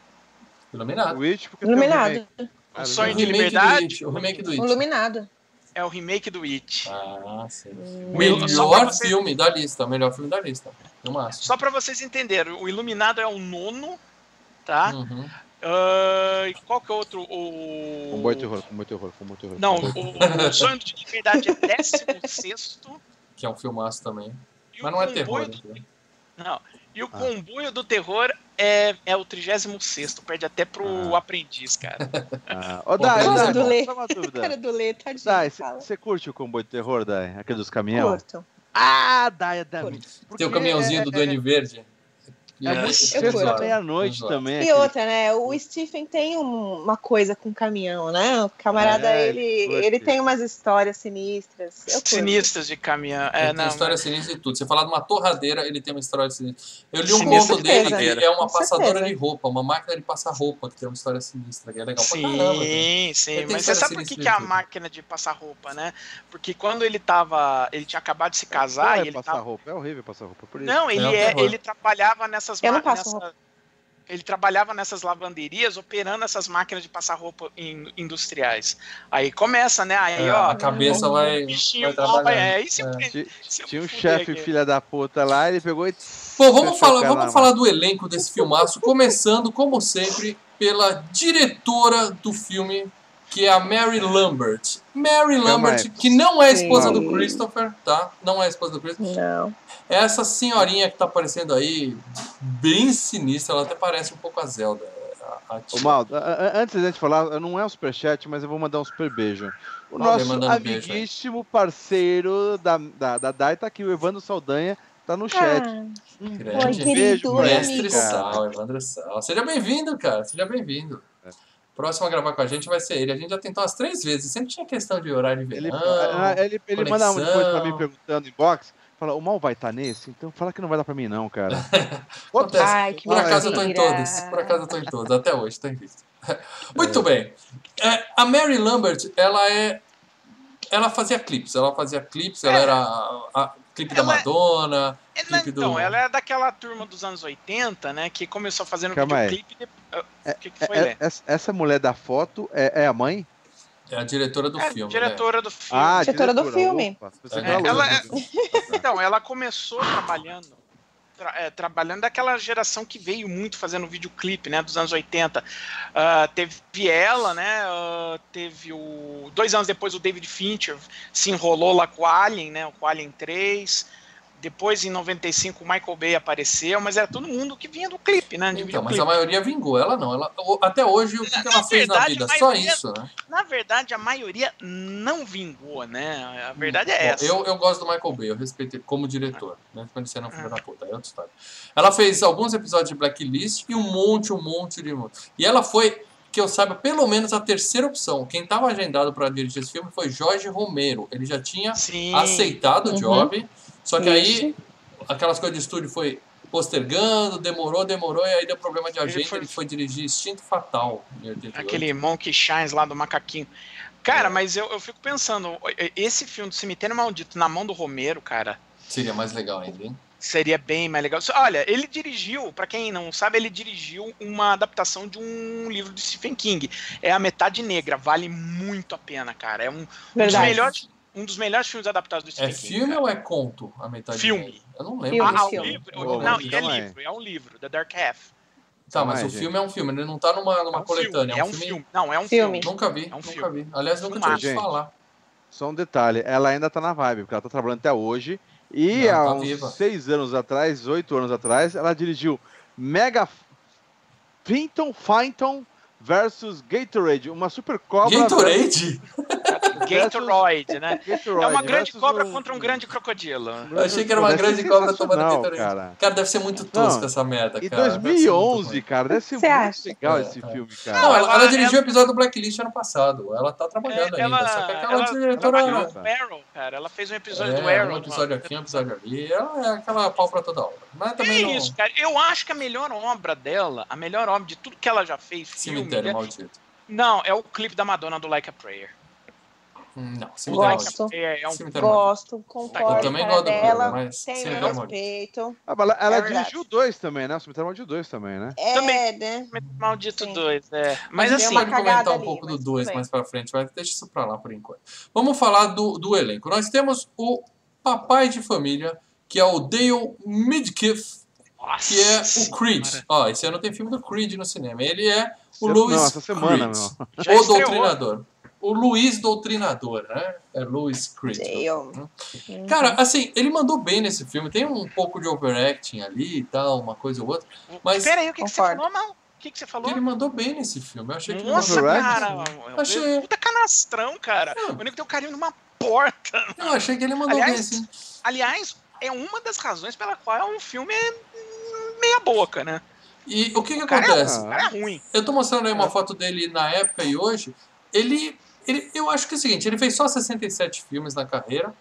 Iluminado. Witch, porque tem o Remake. O Sonho O de Liberdade. It. O remake do It. Iluminado. É o remake do It. Ah, sim. Hum. Pra Melhor você- filme da lista. Melhor filme da lista. Filmaço. Só pra vocês entenderem, o Iluminado é o nono, tá? Uhum. Ah, e qual que é outro? O... Comboio terror, comboio terror, comboio terror. Não, o, o Sonho de Liberdade é décimo sexto. Que é um filmaço também. E Mas o não é terror. do- né? Não. E o Ah. Comboio do Terror é, é o 36 perde até pro Ah. aprendiz, cara. Ah, Ô, Pô, Dai, cara Dai, do Lê. só uma Cara dúvida. do Lê, tadinho. Dai, você curte o comboio de terror, Dai? Aquele dos caminhões? Curto. Ah, Dai, é da. Tem o caminhãozinho do Duende Verde. É, É, muito eu sexta meia-noite também. E aquele- outra, né? O Stephen tem um- uma coisa com caminhão, né? O camarada, É, ele, curte. ele tem umas histórias sinistras. Sinistras de caminhão. Ele É, tem não. história sinistra e tudo. Você falar de uma torradeira, ele tem uma história sinistra. Eu li um Sinistra conto dele que é uma Com passadora certeza. de roupa, uma máquina de passar roupa, que tem uma história sinistra, que é legal pra caramba. cara. Sim, sim. Ele Mas você sabe por que, que é a de máquina de passar roupa, né? Porque quando ele tava. Ele tinha acabado de se casar Não e é ele passar tava. roupa, é horrível passar roupa. Por isso. Não, ele, um é, ele trabalhava nessas Eu não passo nessa- Ele trabalhava nessas lavanderias operando essas máquinas de passar roupa in- industriais. Aí começa, né? Aí, É, ó. a cabeça vai, bichinho vai. É, se É. se Tinha um chefe aqui. filha da puta lá, ele pegou e. Bom, vamos, falar, vamos falar do elenco desse filmaço, começando, como sempre, pela diretora do filme, que é a Mary Lambert. Mary Lambert, aí. que não é a esposa Sim. do Christopher, tá? Não é a esposa do Christopher. Não. É essa senhorinha que tá aparecendo aí, bem sinistra, ela até parece um pouco a Zelda. A, a Ô. Maldo, antes da gente falar, não é um superchat, mas eu vou mandar um super beijo. O nosso amiguíssimo parceiro da, da, da Dai tá aqui, o Evandro Saldanha, tá no chat. Ah, Um Grande. Oi, querido, beijo Mestre. Sal, Evandro Sal. Seja bem-vindo, cara. Seja bem-vindo. É. Próximo a gravar com a gente vai ser ele. A gente já tentou umas três vezes. Sempre tinha questão de horário de Ele, verão. ah, ele, ele manda uma coisa pra mim perguntando em box. Fala, o mal vai estar nesse? Então fala que não vai dar pra mim, não, cara. Acontece. Ai, que Por acaso eu tô em todas. Por acaso eu tô em todas. Até hoje, tô em vista. Muito bem. É, a Mary Lambert, ela é. Ela fazia clipes. Ela fazia clipes, ela É. era a, a- clipe da Ela- Madonna. É, clipe Então, do- ela é daquela turma dos anos 80, né? Que começou fazendo Calma videoclipe. É- O que, que foi, É- Lê? essa, essa mulher da foto é, é a mãe? É a diretora do É, filme. né? diretora do filme. Ah, Diretora do filme. Opa, pensei É, ela. Então, ela começou trabalhando. tra- é, trabalhando daquela geração que veio muito fazendo videoclipe, né? Dos anos 80. Ah, teve ela, né? ah, teve o. Dois anos depois o David Fincher se enrolou lá com o Alien, né? Com o Alien 3. Depois, em 95, o Michael Bay apareceu, mas era todo mundo que vinha do clipe, né? De Então, mas videoclipe. a maioria vingou. Ela não. Ela, até hoje, o que, que ela fez na verdade, vida? a Só maioria- isso, né? Na verdade, a maioria não vingou, né? A verdade é Bom, essa. Eu, eu gosto do Michael Bay, eu respeito ele como diretor, né? Quando ele não filho Ah. da puta, é outra história. Ela fez alguns episódios de Blacklist e um monte, um monte de. E ela foi que eu saiba, pelo menos a terceira opção. Quem estava agendado para dirigir esse filme foi Jorge Romero. Ele já tinha Sim. aceitado o Uhum. job, só que aí aquelas coisas de estúdio foi postergando, demorou, demorou, e aí deu problema de Ele agenda, foi- ele foi dirigir Instinto Fatal. em 88. Aquele Monkey Shines lá do macaquinho. Cara, É. mas eu, eu fico pensando, esse filme do Cemitério Maldito na mão do Romero, cara, Seria mais legal ainda, hein? seria bem mais legal. Olha, ele dirigiu, pra quem não sabe, ele dirigiu uma adaptação de um livro de Stephen King. É a Metade Negra, vale muito a pena, cara. É um, um dos melhores, um dos melhores filmes adaptados do É Stephen King. filme cara. ou é conto a metade? Filme. dele? Eu não lembro. Filme, Ah, o filme. livro? Ô, não, mas e é aí. livro, é um livro, The Dark Half. Tá, mas Calma aí, o gente. filme é um filme, ele não tá numa, numa é um coletânea. filme, é um filme. Não, é um Filme. filme. Nunca vi, É um nunca filme. vi. Aliás, nunca tinha ouvido falar. Só um detalhe, ela ainda tá na vibe, porque ela tá trabalhando até hoje. E Não, há tá uns viva. seis anos atrás, oito anos atrás, ela dirigiu Mega Finton Finton versus Gatorade, uma super cobra. Gatorade? Gatorade, né? Gatorade É uma grande cobra contra um grande crocodilo. Eu achei que era uma Deve grande cobra tomando Gatorade. cara. Cara, deve ser muito tosco Não, essa merda, cara. Deve muito 2011, ruim. cara, deve ser Você muito acha? legal É, esse é. filme, Não, cara. ela, ela- ela dirigiu o ela- episódio do Blacklist ano passado. Ela tá trabalhando É, ainda. ela, só que aquela ela diretora. no Arrow, cara. Ela fez um episódio É, do Arrow. um episódio aqui, um episódio ali. Ela é aquela pau pra toda obra. Mas É também não. isso, cara. Eu acho que a melhor obra dela, a melhor obra de tudo que ela já fez, filme, Cemitério é- Maldito. não, é o clipe da Madonna do Like a Prayer. Não, Cemitério Gosto. É, é um Cemitério. Gosto, concordo. Eu também gosto do dela. mas Maldito. respeito. Ah, ela, ela É verdade. dirigiu dois também, né? O Cemitério Maldito dois também, né? É, Também. né? Maldito Sim. 2, é. Mas Mas a gente assim, pode comentar um ali, pouco do mas 2 tudo mais pra frente, mas deixa isso pra lá por enquanto. Vamos falar do, do elenco. Nós temos o papai de família, que é o Dale Midkiff, nossa que é o senhora. Creed. Ó, esse ano tem filme do Creed no cinema. Ele é o Esse- Louis Não, essa semana, Creed. o estreou. Doutrinador. O Luiz Doutrinador, né? É Louis Creed. Dale. Uhum. Cara, assim, ele mandou bem nesse filme. Tem um pouco de overacting ali e tal, uma coisa ou outra. Mas Pera aí, o que, que você falou, mal? O que, que você falou? ele mandou bem nesse filme. Eu achei que ele Nossa, mandou bem. cara. Achei. Achei... Puta canastrão, cara. Ah. O nego tem o carinho numa porta. Eu achei que ele mandou Aliás, bem, assim. Aliás, é uma das razões pela qual um filme é meia boca, né? E o que que O cara, é, acontece? o cara é ruim. Eu tô mostrando aí uma foto dele na época e hoje. Ele, ele, eu acho que é o seguinte, ele fez só 67 filmes na carreira.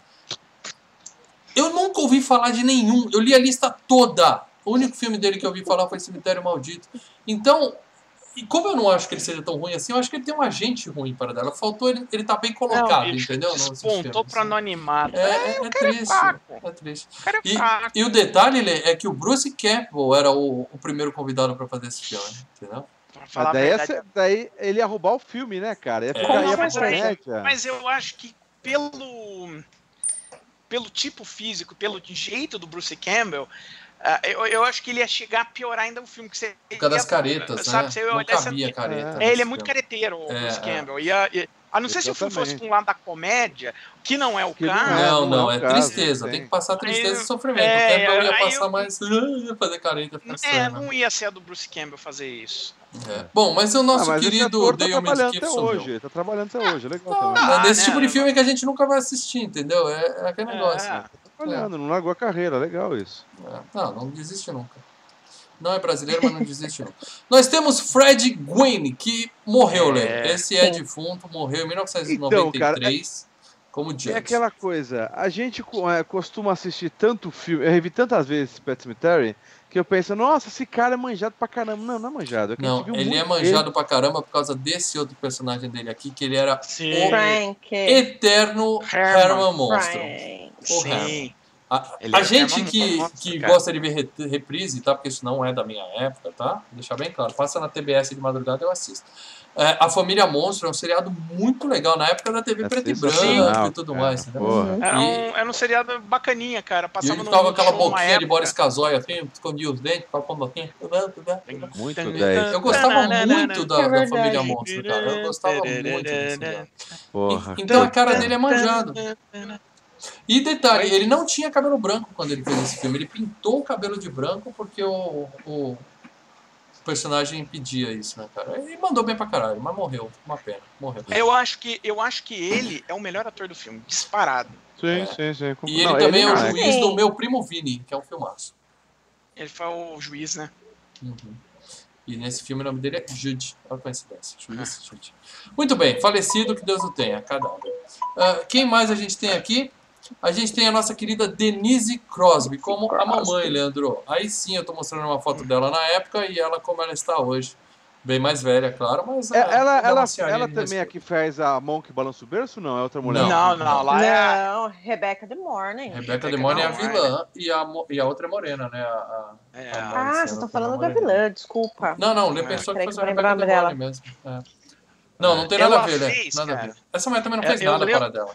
Eu nunca ouvi falar de nenhum. Eu li a lista toda. O único filme dele que eu ouvi falar foi Cemitério Maldito. Então, e como eu não acho que ele seja tão ruim assim, eu acho que ele tem um agente ruim para dela. Faltou ele, ele tá bem colocado, Não, entendeu? Filmes. pro anonimato. É, é, é é triste. fraco. É triste. É E, e o detalhe Lê, é que o Bruce Campbell era o, o primeiro convidado para fazer esse filme, entendeu? Falar Mas a daí, verdade, essa- daí ele ia roubar o filme, né, cara? Ia É. ficar Não, mas aí-. Mas eu acho que pelo pelo tipo físico, pelo jeito do Bruce Campbell, ah, eu, eu acho que ele ia chegar a piorar ainda o filme. Que você Por causa das caretas, sabe, né? Você ia Não olhar e cabia você- careta. É, É, ele é muito careteiro, o É, Bruce é. Campbell. Ia, ia- a não ser se o filme fosse com um lado da comédia, que não é o Que não caso. é. Não, não, não é é caso, tristeza. não Tem tem. que passar tristeza e sofrimento. é, o Campbell ia passar eu- mais. ia fazer careta, É, estranho, né? não ia ser a do Bruce Campbell fazer isso. É. Bom, mas o nosso ah, mas querido tá Dale trabalhando Midkiff até sumiu. hoje. Tá trabalhando até hoje, legal Não, também. Ah, É desse né? tipo de filme que a gente nunca vai assistir, entendeu? É, é aquele É. negócio. Tá trabalhando, não largou a carreira, legal isso. É. Não, não desiste nunca. Não é brasileiro, mas não desiste nunca. Nós temos Fred Gwynne, que morreu, É. Lê. Esse é Sim. defunto, morreu em Então, 1993 como Judge. É aquela coisa, a gente é, costuma assistir tanto filme, eu revi tantas vezes Pet Cemetery, que eu penso, nossa, esse cara é manjado pra caramba. Não, não é manjado. É Não, ele é manjado pra caramba por causa desse outro personagem dele aqui, que ele era Sim. Frank. eterno Herman. Herman Monstro. Frank. O Herman. A, Ele a é gente que, Monstro, que cara. gosta de ver re- reprise, tá? Porque isso não é da minha época, tá? Deixar bem claro. Passa na TBS de madrugada eu assisto. É, a Família Monstro é um seriado muito legal na época da TV É preto e branco e tudo cara. mais. Era E- um, era um seriado bacaninha, cara. E Passava ele no ficava com aquela boquinha de. Boris Casoy, assim, escondia os dentes, ficava com a boquinha. Muito Tan- 10. Eu gostava muito da, É da. Família Monstro, cara. Eu gostava muito desse seriado. Porra. E- Então a cara dele é manjado. E detalhe, ele não tinha cabelo branco quando ele fez esse filme. Ele pintou o cabelo de branco porque o, o personagem pedia isso, né, cara? Ele mandou bem pra caralho, mas morreu. Uma pena. Morreu. Eu acho que eu acho que ele é o melhor ator do filme, disparado. Sim, sim, sim. E ele Não, também é o não juiz Sim. do meu primo Vini, que é um filmaço. Ele foi o juiz, né? Uhum. E nesse filme o nome dele é Jude. Olha a coincidência. Jude, Jude. Muito bem, falecido, que Deus o tenha, cadáver. Uh, quem mais a gente tem aqui? A gente tem a nossa querida Denise Crosby, como a mamãe, Leandro. Aí sim, eu tô mostrando uma foto dela na época e ela como ela está hoje. Bem mais velha, claro, mas. É, ela ela, ela também aqui faz a Monk Balanço Berço não? É outra mulher? Não, não, não lá é. Não, Rebecca The Morning. Rebecca The Morning é a vilã e a, e a outra é morena, né? A, a, é. a ah, vocês estão falando da vilã, desculpa. Não, não, Lê pensou que fosse a Rebecca The Morning mesmo. É. Não, não tem nada a ver, né? Nada a ver. Essa mulher também não fez Eu nada para dela.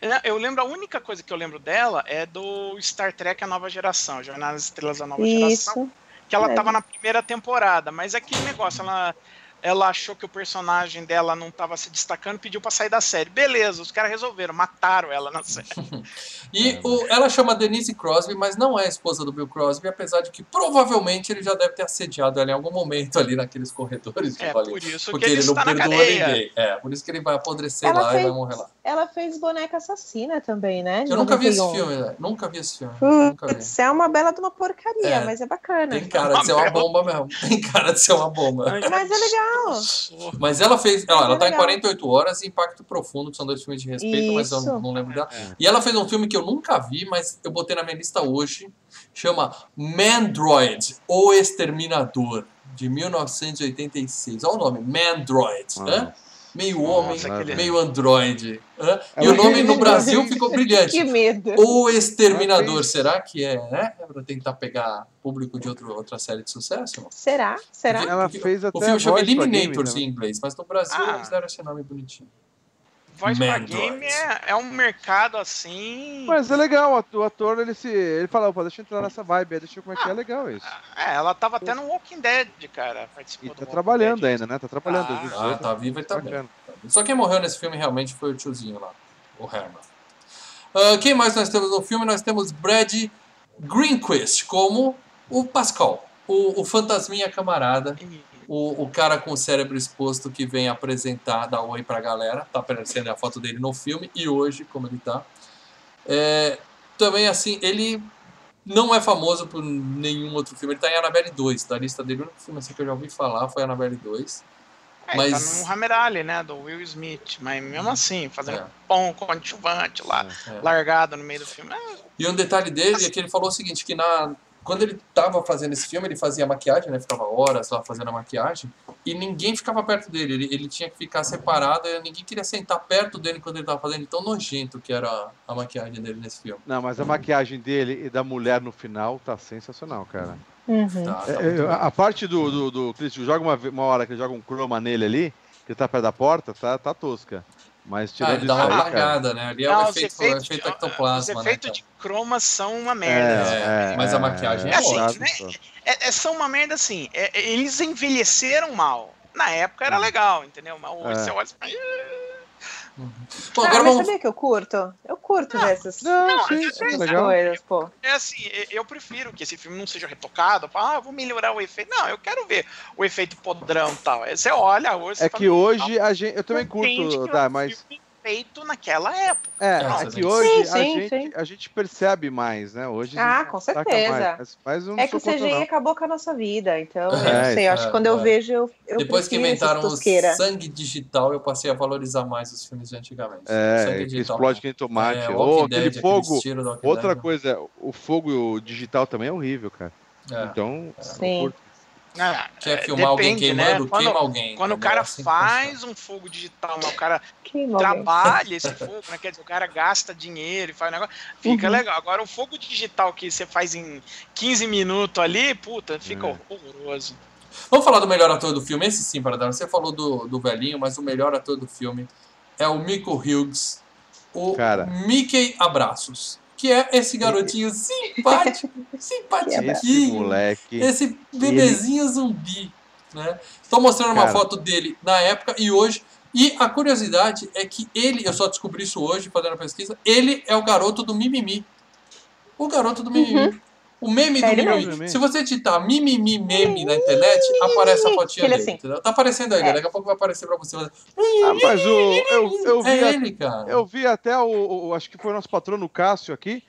É, Eu lembro, a única coisa que eu lembro dela é do Star Trek A Nova Geração, Jornada das Estrelas da Nova Geração, Isso. que ela É. tava na primeira temporada, mas é aquele negócio, ela, ela achou que o personagem dela não tava se destacando, pediu pra sair da série. Beleza, os caras resolveram, mataram ela na série. E o- ela chama Denise Crosby, mas não é a esposa do Bill Crosby, apesar de que provavelmente ele já deve ter assediado ela em algum momento ali naqueles corredores de É por isso Porque que ele, ele não perdoa ninguém. É, por isso que ele vai apodrecer Ela lá e fez- vai morrer lá. Ela fez Boneca Assassina também, né? de Eu nunca vi esse 91. filme, né? Nunca vi esse filme. Nunca vi. Putz, é uma bela de uma porcaria, É. mas é bacana. Tem cara de ser uma Uma bomba mesmo. Tem cara de ser uma bomba. Mas é legal. Mas ela fez. Ela, ela tá em legal. 48 horas e Impacto Profundo, que são dois filmes de respeito, mas eu Isso. não, não lembro dela. E ela fez um filme que eu nunca vi, mas eu botei na minha lista hoje. Chama Mandroid, O Exterminador, de 1986. Olha o nome, Mandroid. Ah. hã? Meio Nossa, homem, aquele- meio androide. hã? É E o nome no. Brasil ficou brilhante. Que medo. O Exterminador, será que é, né? É pra tentar pegar público de outro, outra série de sucesso? Será? Será? Ela fez até O filme chama Eliminators em também. inglês, mas no Brasil Ah. eles deram esse nome bonitinho. Voz pra game é, é um mercado assim. Mas é legal, o ator- ele se. Ele fala, opa, deixa eu entrar nessa vibe, aí, deixa eu ver como é que é legal isso. É, ela tava até no Walking Dead, cara. Participou E tá trabalhando Dead. ainda, né? Tá trabalhando. Ah. 2018. Ah, tá vivo e tá bem. Bacana. Só quem morreu nesse filme realmente foi o tiozinho lá, o Herman. Ah, quem mais nós temos no filme? Nós temos Brad Greenquist como o Pascal, o, o fantasminha camarada, o, o cara com o cérebro exposto que vem apresentar, dar oi pra galera. Tá aparecendo a foto dele no filme e hoje, como ele tá. É, também, assim, ele não é famoso por nenhum outro filme. Ele tá em Annabelle 2, da lista dele. O único filme assim, que eu já ouvi falar foi Annabelle 2. É, Mas- tá no Hammer Ali, né? Do Will Smith. Mas mesmo assim, fazendo É. pão coadjuvante lá, É. largado no meio do filme. É, E um detalhe dele é que ele falou o seguinte, que na, quando ele tava fazendo esse filme, ele fazia maquiagem, né? Ficava horas lá fazendo a maquiagem, e ninguém ficava perto dele. Ele, ele tinha que ficar separado, e ninguém queria sentar perto dele quando ele tava fazendo, tão nojento que era a, a maquiagem dele nesse filme. Não, mas a maquiagem dele e da mulher no final tá sensacional, cara. Uhum. Tá, tá É, é, bem. a parte do, do, do Chris, joga uma, uma hora que ele joga um chroma nele ali, que tá perto da porta, tá, tá tosca. Mas Ah, tirando ele isso dá uma aí, cara. apagada, né? Ali é Não, o efeito, o efeitos, efeito de, ectoplasma, os né? efeitos cara? de croma são uma merda. É, mas a maquiagem é É assim, ótima. né? É, é- são uma merda assim. é- é- eles envelheceram mal. Na época era Hum. legal, entendeu? Mas hoje É. você olha e fala, Bom, Ah, agora mas vamos... sabia que eu curto? Eu curto dessas Não, Não, sim, é legal. coisas, pô. É assim, eu prefiro que esse filme não seja retocado. Ah, vou melhorar o efeito. Não, eu quero ver o efeito podrão e tal. Você olha hoje. É que fala, hoje a gente. Eu também curto, tá, mas. filme feito naquela época. É, É, é que hoje Sim, a, sim, gente, sim. a gente percebe mais, né? Hoje Ah, com certeza. Mais, mas, mas eu É que o CGI não. acabou com a nossa vida, então eu É, não sei, eu acho é, que quando eu é. vejo, eu, eu Depois que inventaram o sangue digital, eu passei a valorizar mais os filmes de antigamente. O É, sangue digital, explode que nem tomate. É, Ou Walking aquele Dead, fogo. Outra Dead. coisa, o fogo digital também é horrível, cara. É. Então, eu Sim. Ah, Quer é, filmar alguém depende, né? queimando, Quando- queima alguém. Quando o cara Assim faz um fogo digital, mas o cara Que mal bem. trabalha esse fogo, né? Quer dizer, o cara gasta dinheiro e faz um negócio, fica Uhum. legal. Agora, o fogo digital que você faz em 15 minutos ali, puta, fica É. horroroso. Vamos falar do melhor ator do filme? Esse sim, para dar. Você falou do, do velhinho, mas o melhor ator do filme é o Mico Hughes, o Cara. Mickey Abraços, que é esse garotinho simpático, Esse simpatiquinho, moleque. esse bebezinho zumbi. Né? Estou mostrando uma Cara. foto dele na época e hoje. E a curiosidade é que ele, eu só descobri isso hoje fazendo a pesquisa, ele é o garoto do Mimimi. O garoto do Mimimi. O meme do É ele Mimimi. Se você digitar Mimimi meme na internet, aparece a fotinha Ele dele. assim. Tá aparecendo aí, É. daqui a pouco vai aparecer pra você. Ah, mas o, eu, eu, vi, É a- ele, cara. eu vi até o, o- Acho que foi o nosso patrono Cássio aqui.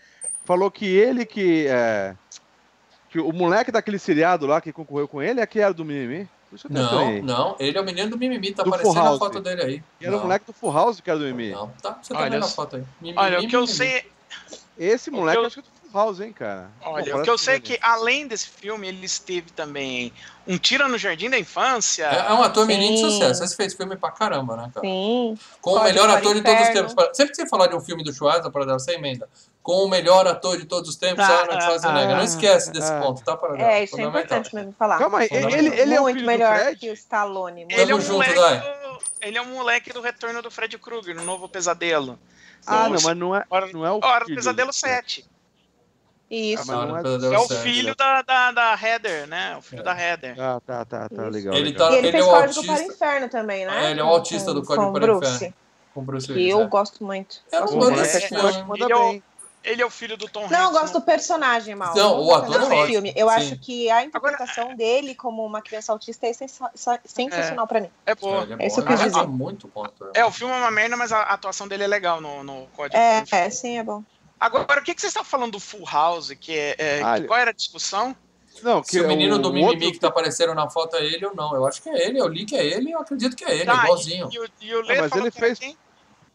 Falou que ele que. É, Que o moleque daquele seriado lá que concorreu com ele é que era do Mimimi? Não, não, ele é o menino do Mimimi, tá Do aparecendo a foto dele aí. E era o moleque do Full House que era do Mimimi. Não, tá, você tá Olha, vendo a foto aí. Mimimi, Olha, o que eu sei, Esse moleque eu- acho que é do House, hein, cara. Pô, olha, o parece que eu sei é ele. que além desse filme, ele esteve também um Tira no Jardim da Infância. É, é um ator menino de Sim. sucesso. Esse fez filme pra caramba, né, cara? Sim. Com o Código melhor ator o de todos os tempos. Sempre que você falar de um filme do Schwarzenegger, para dar essa emenda. Com o melhor ator de todos os tempos, Ah, Arnold Schwarzenegger. ah, Não esquece desse ah. ponto, tá, para É, isso é importante mesmo falar. Calma aí, Fundamental. ele, ele é o Muito filho melhor que o Stallone. Ele é, Tamo um junto, moleque do, ele é um moleque do retorno do Fred Krueger, no novo pesadelo. Ah, Sim. não, mas não é, Hora, não é o Hora do Pesadelo do Fred. 7. Isso. Ah, mas não é- É o filho da, da, da Heather, né? O filho É. da Heather. Ah, tá, tá, tá, Isso. legal. Ele legal. tá- E ele, ele fez é o Código para o autista. Inferno também, né? É, ele é o Com- autista do Código para o Inferno. Com Bruce Willis, eu é. gosto muito. Eu Gosto não O manda Ele é o- bem. Ele é o filho do Tom Hanks. Não, eu gosto do personagem, mal. Não, o ator do é filme. Eu Sim. acho que a interpretação dele como uma criança autista é sensa- sensacional pra mim. É boa. Ele é, É bom. isso que Ele eu quis é dizer. muito bom ator. É, o filme é uma merda, mas a atuação dele é legal no, no Código. É, é, sim, é bom. Agora, o que, que vocês estão falando do Full House? Que é, é, Ah, que- qual era a discussão? Não, que Se o menino do Mimimi outro- que tá aparecendo na foto é ele ou não. Eu acho que é ele, eu li que é ele e eu acredito que é ele, Tá, igualzinho. E, e o, e o Ah, mas ele fez- quem?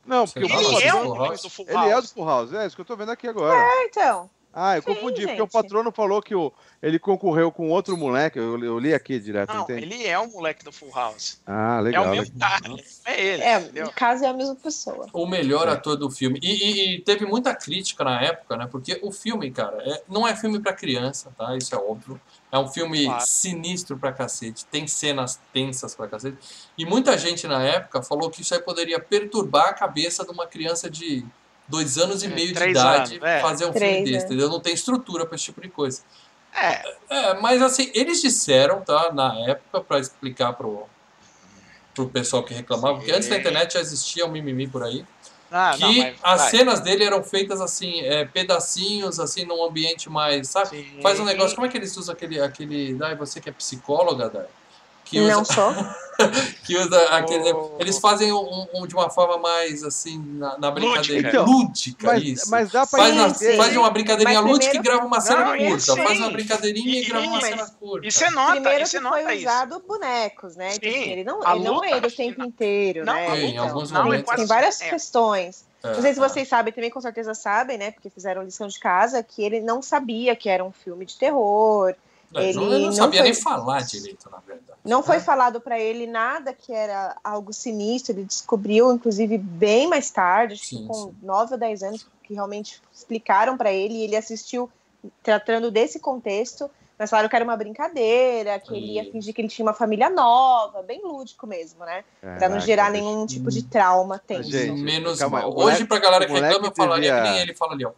Não, porque Ele o Ele Full é House, um Full House. do Ele é o do. Full House, é isso que eu tô vendo aqui agora. É, então. Ah, eu Sim, confundi, porque gente. o patrono falou que o, ele concorreu com outro moleque, eu, eu li aqui direto, Não, entende? ele é o moleque do Full House. Ah, É legal. o mesmo cara. É ele. É, entendeu? no caso é a mesma pessoa. O melhor É. ator do filme. E, e- e teve muita crítica na época, né? Porque o filme, cara, é- não é filme pra criança, tá? Isso é óbvio. É um filme Claro. sinistro pra cacete. Tem cenas tensas pra cacete. E muita gente na época falou que isso aí poderia perturbar a cabeça de uma criança de dois anos e É, meio de idade anos, é. fazer um Três, filme desse, é. entendeu? Não tem estrutura pra esse tipo de coisa. É, É, mas assim, eles disseram, tá, na época, pra explicar pro, pro pessoal que reclamava, porque antes da Sim. internet já existia um mimimi por aí, ah, que não, mas as vai. cenas dele eram feitas assim, é, pedacinhos, assim, num ambiente mais, sabe? Sim. Faz um negócio, como é que eles usam aquele, aquele, Dai, você que é psicóloga, Dai? Que Não usa, sou. que usa aquele, Oh. eles fazem um, um- de uma forma mais, assim, na, na brincadeira, Então, lúdica, Mas, isso. mas dá pra Faz, na- entender. faz uma brincadeirinha Mas lúdica e grava uma cena Não, curta. isso Faz sim. uma brincadeirinha e, E- grava uma mas- cena curta. E você nota, Primeiro e que você foi nota isso. usado bonecos, né? Então, Sim. assim, ele não, ele não é ele o tempo inteiro, Não, né? a Sim, em luta- alguns não, é momentos. quase Tem várias é. questões. É, Não sei se é. vocês sabem, também com certeza sabem, né? Porque fizeram lição de casa, que ele não sabia que era um filme de terror. É, Ele não, eu não não sabia foi- nem falar direito, na verdade. Não foi É. falado pra ele nada que era algo sinistro. Ele descobriu, inclusive, bem mais tarde, acho Sim, que com sim. 9 ou 10 anos, que realmente explicaram pra ele. E ele assistiu tratando desse contexto. Mas falaram que era uma brincadeira, que ele ia fingir que ele tinha uma família nova, bem lúdico mesmo, né? Pra não gerar nenhum tipo de trauma tenso. Gente, Menos mal. Hoje, pra galera que reclama, eu falaria que devia- nem ele fala ali, ó.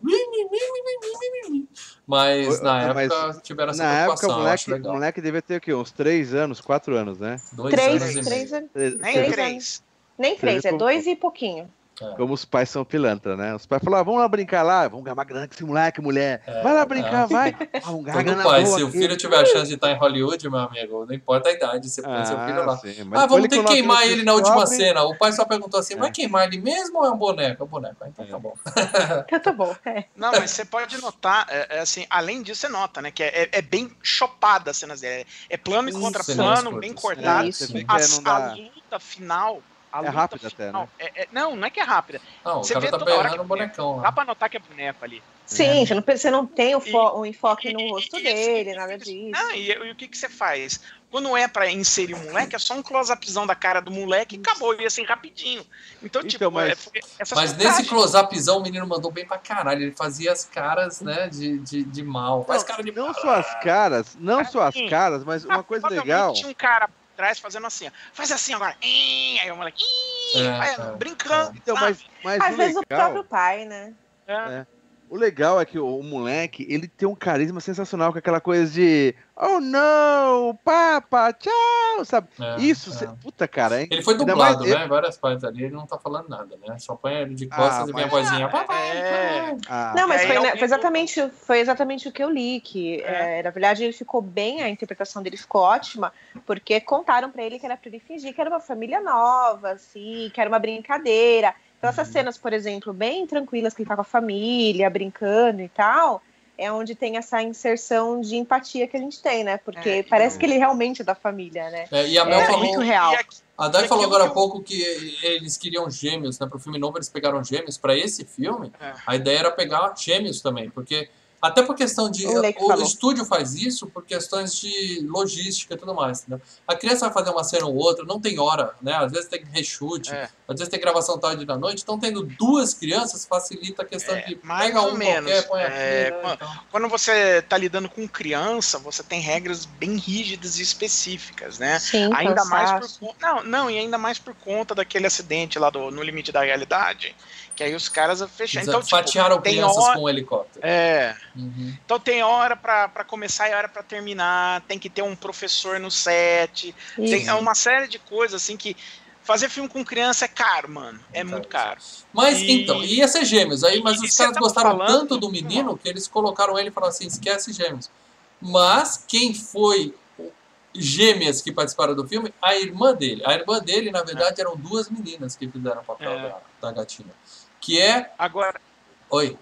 Mas na mas época tiveram essa Na época, o preocupação, moleque, acho o legal. moleque devia ter o quê? Uns 3 anos, 4 anos, né? Dois Três, anos e três. Três- Nem Três três. Nem três, vê é como- dois e pouquinho. Como os pais são pilantra, né? Os pais falaram, ah, vamos lá brincar lá, vamos ganhar uma grana com esse moleque, mulher. É, vai lá brincar, é. vai. Ah, vamos ganhar grana pai, boa se o filho tiver a chance de estar em Hollywood, meu amigo, não importa a idade, você põe seu filho lá. sim, mas Ah, vamos ter que queimar ele na última cena. O pai só perguntou assim: É. vai queimar ele mesmo ou é um boneco? É um boneco. Ah, Então É. tá bom. Então tá bom. É. Não, mas você pode notar, é, é assim, além disso, você nota, né? Que é, é- é bem chopada as cenas dele. É plano e Isso. contra plano, bem cortado. É, Isso. A, é, luta final. A É rápida até, né? é- é- não, não é que é rápida. Não, o Você cara vê tá toda hora berrando que um bonecão Dá lá. pra notar que é boneco ali. Sim, você não, você não tem o, fo- o enfoque E- no rosto e- dele, e- nada e- disso. Ah, e, e o que, que você faz? Quando é pra inserir o moleque, é só um close-upzão da cara do moleque e acabou, e assim, rapidinho. Então, Então, tipo, mas- é, Mas montagens. nesse close-upzão, o menino mandou bem pra caralho. Ele fazia as caras, né, de, de, de mal. Faz Não, cara de Não mal. só as caras, não Cara, só as caras, mas uma coisa Provavelmente legal. Tinha um cara trás fazendo assim, ó. Faz assim agora. Ih, Aí o moleque. ih, É, vai, é, brincando. Então, mas, mas Às o vezes o legal, próprio pai, né? É. o legal é que o, o moleque, ele tem um carisma sensacional com aquela coisa de oh não, papa, tchau, sabe? É, Isso, é. cê- puta cara, hein? Ele foi dublado, mais eu- né? Várias partes ali, ele não tá falando nada, né? Só põe ele de costas Ah, e vem a mas- vozinha. Papai, É. Ah, Não, mas aí foi, é né, foi exatamente, foi exatamente o que eu li, que É. é, na verdade ele ficou bem, a interpretação dele ficou ótima, porque contaram pra ele que era pra ele fingir que era uma família nova, assim, que era uma brincadeira. Então essas Uhum. cenas, por exemplo, bem tranquilas que ele tá com a família, brincando e tal, é onde tem essa inserção de empatia que a gente tem, né? Porque É, parece que ele realmente é da família, né? É, e a Mel É falou. muito real. Aqui- A Dai falou aquilo agora há eu- pouco que eles queriam gêmeos, né? Pro filme novo eles pegaram gêmeos. Pra esse filme, É. a ideia era pegar gêmeos também, porque até por questão de O o estúdio faz isso por questões de logística e tudo mais, entendeu? A criança vai fazer uma cena ou outra, não tem hora, né? Às vezes tem reshoot, É. às vezes tem gravação tarde da noite, então tendo duas crianças facilita a questão É, de mais pega ou um menos. qualquer, põe É, aqui, né? quando- Então, Quando você tá lidando com criança, você tem regras bem rígidas e específicas, né? Sim, Ainda mais por não, não, e ainda mais por conta daquele acidente lá do No Limite da Realidade, que aí os caras fecharam. Então, tipo, fatiaram tem crianças hora- com um helicóptero. É, Uhum. então tem hora pra pra começar e hora pra terminar, tem que ter um professor no set, tem é uma série de coisas assim que fazer filme com criança é caro, mano, é É muito caro. Mas E- então, ia ser gêmeos. Aí, mas e os caras tá gostaram falando- tanto do menino que eles colocaram ele e falaram assim: esquece gêmeos. Mas quem foi gêmeas que participaram do filme? A irmã dele. A irmã dele, na verdade, eram duas meninas que fizeram o papel É. da, da gatinha. Que é. Agora, Oi.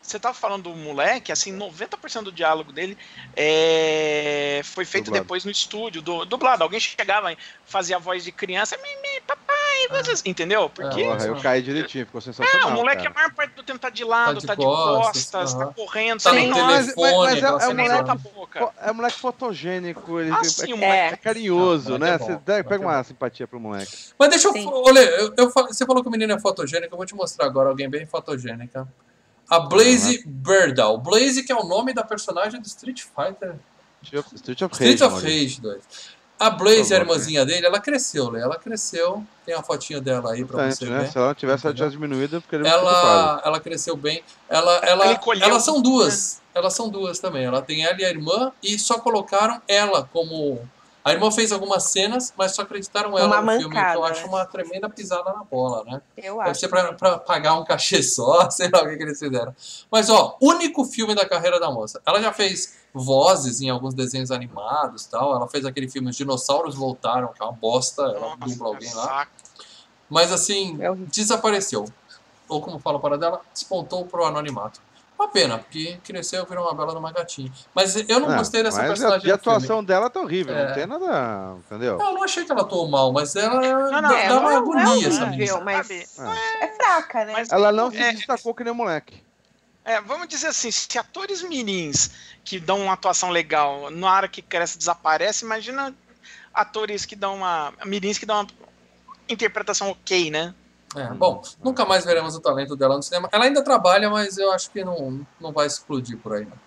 você tava falando do moleque, assim, 90% do diálogo dele é, foi feito Dublado. depois no estúdio, do, dublado. Alguém chegava, fazia a voz de criança, mimi, papai, vocês, entendeu? Porque. É, Porra, eu caí direitinho, ficou sensacional. Ah, o moleque, a cara. maior parte do tempo tá de lado, Tá de tá de costas, costas, tá aham. correndo, Tá tá no nem nós, mas- telefone, mas é- é solta a boca. É moleque fotogênico, ele Ah, é- sim, o é, moleque é carinhoso, Ah, né? moleque é Você bom, moleque pega é uma bom. simpatia pro moleque. Mas deixa eu. Olha, eu, eu você falou que o menino é fotogênico, eu vou te mostrar agora alguém bem fotogênica. A Blaze Birdal. Blaze, que é o nome da personagem do Street Fighter. Street of, of Street Rage, of. Rage 2. A Blaze, a irmãzinha dele, ela cresceu, Lê. Ela cresceu. Tem a fotinha dela aí pra você né? ver. Se ela tivesse, ela tivesse diminuído, porque ele é. Ela, ela cresceu bem. Ela, ela, colheu, elas são né? duas. Elas são duas também. Ela tem ela e a irmã e só colocaram ela como. A irmã fez algumas cenas, mas só acreditaram ela Uma no filme. Que eu mancada, acho né? uma tremenda pisada na bola, né? Eu Deve acho. ser pra, pra pagar um cachê só, sei lá o que, que eles fizeram. Mas, ó, único filme da carreira da moça. Ela já fez vozes em alguns desenhos animados tal. Ela fez aquele filme Os Dinossauros Voltaram, que é uma bosta. Ela Nossa, dubla alguém lá. Mas, assim, É desapareceu. Ou como fala para dela, despontou pro anonimato. Uma pena, porque cresceu e virou uma bela numa gatinha. Mas eu não Ah, gostei dessa personagem e a no filme. atuação dela tá horrível, É. não tem nada. Entendeu? Eu não achei que ela atuou mal, mas ela Não, não, dá, é, dá uma não é agonia essa horrível, menina. mas Sabe? é fraca, né? Mas- Ela não se É. destacou que nem o moleque. É, vamos dizer assim, se atores mirins que dão uma atuação legal, na hora que cresce desaparece, imagina atores que dão uma. mirins que dão uma interpretação ok, né? É, bom, nunca mais veremos o talento dela no cinema. Ela ainda trabalha, mas eu acho que não, não vai explodir por aí. Não.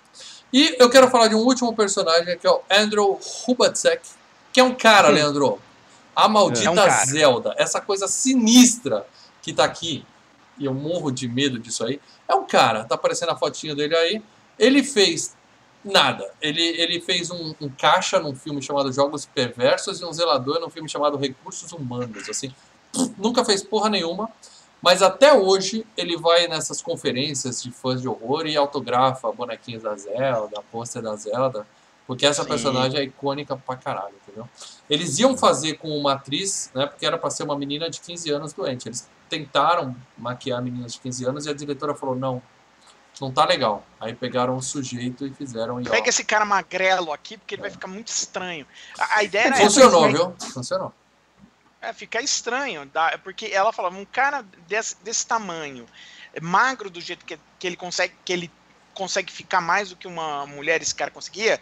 E eu quero falar de um último personagem, que é o Andrew Hubatsek, que é um cara. Leandro. A maldita É um. Zelda, essa coisa sinistra que tá aqui, e eu morro de medo disso aí, é um cara, tá aparecendo a fotinha dele aí. Ele fez nada. Ele, ele fez um, um caixa num filme chamado Jogos Perversos e um zelador num filme chamado Recursos Humanos, assim nunca fez porra nenhuma, mas até hoje ele vai nessas conferências de fãs de horror e autografa bonequinhos da Zelda, pôster da Zelda, porque essa Sim. personagem é icônica pra caralho, entendeu? Eles iam fazer com uma atriz, né, porque era pra ser uma menina de 15 anos doente. Eles tentaram maquiar meninas de 15 anos e a diretora falou: não, não tá legal. Aí pegaram o sujeito e fizeram. E, Pega esse cara magrelo aqui, porque ele vai ficar muito estranho. A, a ideia Funcionou, essa, viu? Funcionou. É, ficar estranho, porque ela falava, um cara desse, desse tamanho, magro do jeito que, que ele consegue, que ele consegue ficar mais do que uma mulher esse cara conseguia,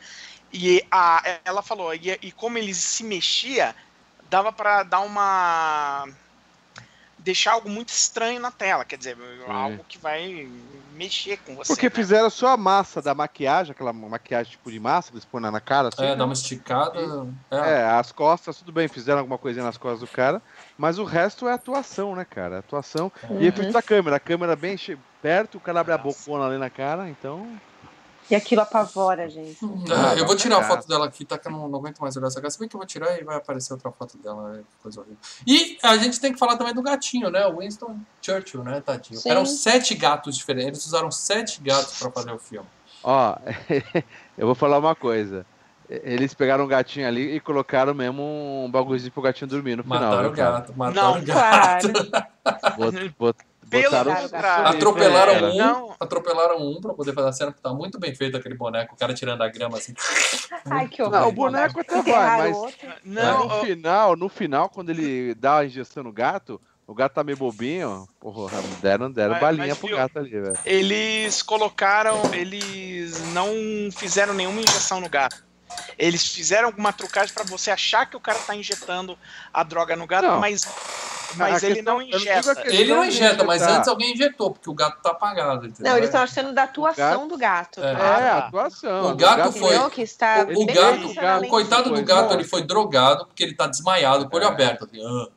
e a, ela falou, e, e como ele se mexia, dava pra dar uma deixar algo muito estranho na tela, quer dizer, algo que vai mexer com você. Porque né? fizeram só a massa da maquiagem, aquela maquiagem tipo de massa que eles põem na- na cara, assim. É, né? dá uma esticada. É, É, as costas, tudo bem, fizeram alguma coisinha nas costas do cara, mas o resto é atuação, né, cara? Atuação. E efeito da câmera, a câmera bem perto, o cara abre a Nossa. bocona ali na cara, então. E aquilo apavora, gente. Ah, eu vou tirar a foto dela aqui, tá? Que eu não, não aguento mais olhar essa cara. Se bem que eu vou tirar e vai aparecer outra foto dela, é coisa horrível. E a gente tem que falar também do gatinho, né? O Winston Churchill, né, tadinho? Sim. Eram sete gatos diferentes. Eles usaram sete gatos pra fazer o filme. Ó, eu vou falar uma coisa. Eles pegaram um gatinho ali e colocaram mesmo um bagulhozinho pro gatinho dormir no final. Mataram o gato, mataram Não, o gato. Claro. Bot- bot- Pelo contrário. Atropelaram É, um, Não. atropelaram um pra poder fazer a cena, porque tá muito bem feito aquele boneco, o cara tirando a grama assim. Ai, que Não, horror. o boneco até vai, mas. Não, no final, no final, quando ele dá a injeção no gato, o gato tá meio bobinho, porra, deram, deram Mas- balinha mas, pro viu? gato ali, velho. eles colocaram, eles não fizeram nenhuma injeção no gato. Eles fizeram alguma trucagem pra você achar que o cara tá injetando a droga no gato, Não. mas, mas ele questão- não digo injeta. Ele não injeta, mas antes alguém injetou, porque o gato tá apagado. Entendeu? Não, eles estão achando da atuação do gato. É. É, tá? a atuação. O gato foi- Entendeu? Que está O, gato, o coitado do foi gato, ele foi drogado porque ele tá desmaiado, com o olho É. aberto. Assim, ah.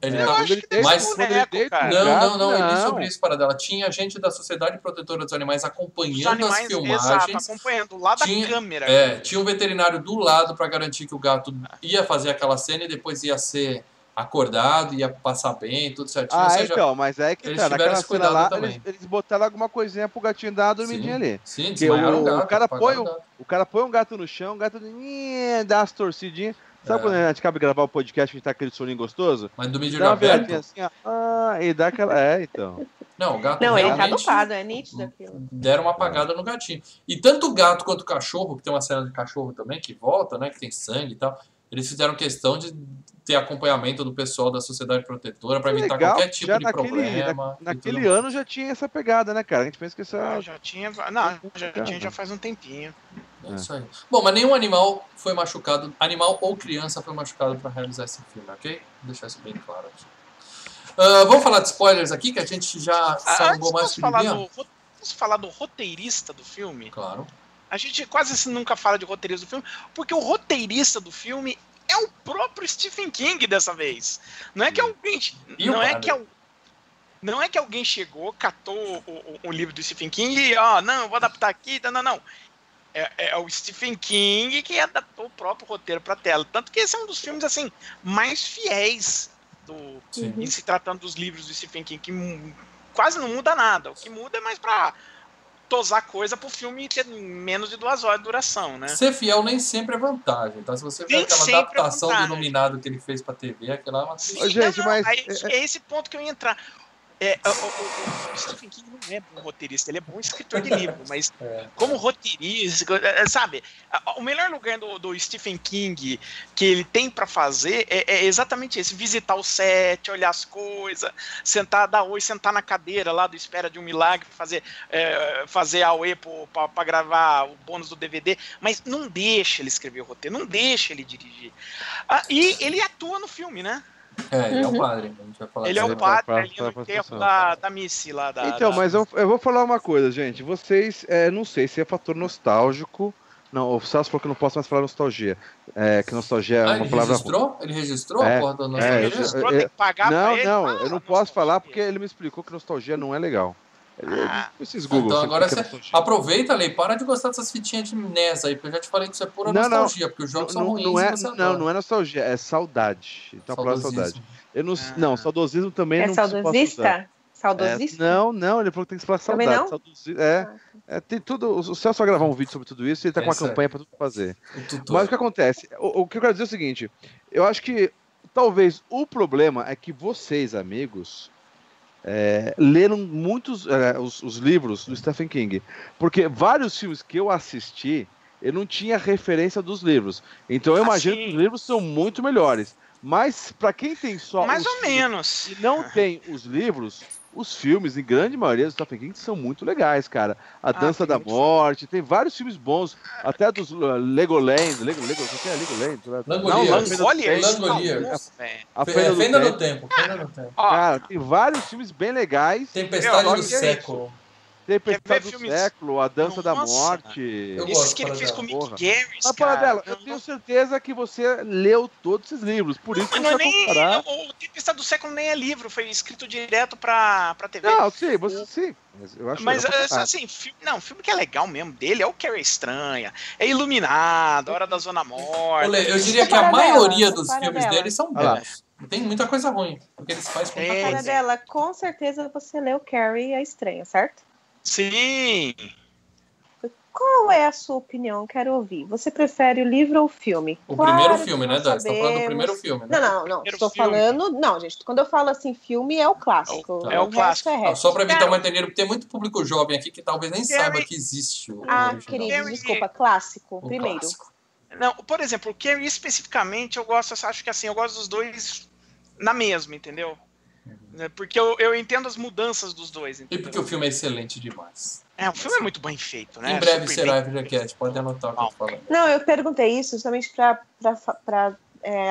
Ele É, tá- ele Mas- boneco, Não, gato, não, não, eu li não. sobre isso para dela. Tinha gente da Sociedade Protetora dos Animais acompanhando as animais, exato, filmagens. acompanhando lá da Tinha- câmera. É, tinha um veterinário do lado para garantir que o gato ia fazer aquela cena e depois ia ser acordado, ia passar bem, tudo certinho. Ah, seja, então, mas é que eles tá, tiveram naquela esse cena cuidado lá, também. eles, eles botaram alguma coisinha pro gatinho dar uma dormidinha sim, ali. Sim, desmaiaram o- o gato. o cara põe o o- cara põe um gato no chão, o gato dá umas torcidinhas. Sabe É. quando a gente acaba de gravar o podcast e tá aquele soninho gostoso? Mas dormir de olho aberto? assim, ó. Ah, e dá aquela. É, então. Não, o gato Não, ele tá dopado, é nítido aquilo. deram uma apagada no gatinho. E tanto o gato quanto o cachorro, que tem uma cena de cachorro também que volta, né, que tem sangue e tal, eles fizeram questão de ter acompanhamento do pessoal da sociedade protetora para evitar Legal, qualquer tipo já de naquele, problema. na- naquele ano já tinha essa pegada, né, cara? A gente pensa que isso Ah, é. já tinha. Não, já tinha já faz um tempinho. É isso aí. Bom, mas nenhum animal foi machucado, animal ou criança foi machucado para realizar esse filme, ok? Vou deixar isso bem claro aqui. Ah, vamos falar de spoilers aqui, que a gente já Ah, sambou mais que falar, do, vamos falar do roteirista do filme. Claro. A gente quase nunca fala de roteirista do filme, porque o roteirista do filme é o próprio Stephen King dessa vez. Não é que alguém. E o não é que não é que alguém chegou, catou o, o- o livro do Stephen King e, ó, não, eu vou adaptar aqui, não, não, não. É, é o Stephen King que adaptou o próprio roteiro pra tela. Tanto que esse é um dos filmes, assim, mais fiéis do, Sim. em se tratando dos livros do Stephen King, que quase não muda nada. O que muda é mais pra tosar coisa pro filme ter menos de duas horas de duração, né? Ser fiel nem sempre é vantagem, tá? Se você ver Nem aquela é adaptação do vantagem. Iluminado que ele fez pra TV, aquela é uma... Sim, Ô, gente, não, mas- aí é, esse ponto que eu ia entrar. É, o, o- o Stephen King não é bom roteirista, ele é bom escritor de livro, mas É. como roteirista, é, sabe? a- O melhor lugar do, do Stephen King que ele tem pra fazer é, é exatamente esse: visitar o set, olhar as coisas, sentar, dar oi, sentar na cadeira lá do Espera de um Milagre, fazer, é, fazer a UE pra, pra gravar o bônus do DVD, mas não deixa ele escrever o roteiro, não deixa ele dirigir. Ah, e ele atua no filme, né? É, ele é o Uhum. padre, a gente vai falar Ele é o padre ali no pra enterro situação. da, da Missy lá da. Então, da- mas eu, eu vou falar uma coisa, gente. Vocês, é, não sei se é fator nostálgico. Não, o Celso falou que eu não posso mais falar nostalgia. É, que nostalgia é Ah, uma ele palavra ruim. registrou? Ele registrou É, a porra do nosso é, Ele registrou, tem que pagar Não, pra ele. não, eu não nostalgia. posso falar porque ele me explicou que nostalgia não é legal. Ah. Esses Google. Então agora você nostalgia. aproveita, Lei, para de gostar dessas fitinhas de NES aí, porque eu já te falei que isso é pura Não, não. nostalgia, porque os jogos são não, ruins não e é, não, adora. não é nostalgia, é saudade. Então, a palavra saudade. Saudosismo. Eu não, Ah. não, saudosismo também É não usar. saudosista? É, Saudosista? não, não, ele falou que tem que falar Também saudade. não? saudosismo, é, é, tem tudo. O Celso vai gravar um vídeo sobre tudo isso e ele tá com uma é. campanha pra tudo fazer. O. Mas o que acontece? O, o que eu quero dizer é o seguinte: eu acho que talvez o problema é que vocês, amigos, é, leram muitos é, os, os livros do Stephen King. Porque vários filmes que eu assisti, eu não tinha referência dos livros. Então eu Ah, imagino que os livros são muito melhores. Mas para quem tem só Mais os ou menos. e não tem os livros, os filmes, em grande maioria do Stephen King, são muito legais, cara. A Dança tem da Morte, tem vários filmes bons, até dos uh, Legoland, Lego, Lego, o que é Legoland? Langoliers. Não, do Langoliers. Langoliers. não, velho. A Fenda do Fenda Tempo. no tempo, Fenda Cara, tem vários filmes bem legais. Tempestade do século. Tempestade do filmes- Século, A Dança da Nossa. Morte. Eu esses que ele fez com o. Mick Garris, Mas, cara. Paradela, eu não- tenho certeza que você leu todos esses livros, por isso que Mas você não é nem. comparar. O Tempestade do Século nem é livro, foi escrito direto pra, pra TV. Não, sim, você sim. Mas eu acho Mas é, assim, filme, não, filme que é legal mesmo dele é o Carrie Estranha, é Iluminado, Hora da Zona Morta. Olê, eu diria que a maioria dos filmes dele são bons. Tem muita coisa ruim, porque eles fazem com É, Cara dela, com certeza você leu Carrie a Estranha, certo? Sim. Qual é a sua opinião? Quero ouvir. Você prefere o livro ou o filme? O Claro primeiro filme, né, nós Dan? Você tá falando do primeiro filme, né? Não, não, não. Primeiro Estou filme. falando. Não, gente. Quando eu falo assim, filme é o clássico. É o- é o resto clássico. É Ah, só para evitar Cara, um entendido, porque tem muito público jovem aqui que talvez nem Gary- saiba que existe o Ah, original. querido, desculpa. Clássico, O primeiro. clássico. Não, por exemplo, o Carrie especificamente, eu gosto, acho que assim, eu gosto dos dois na mesma, entendeu? Né, Porque eu, eu entendo as mudanças dos dois. E entendeu? porque o filme é excelente demais. É, o filme é muito bem feito, né? em breve Super será bem FGCast, pode anotar o que eu tô falando. Não, eu perguntei isso justamente para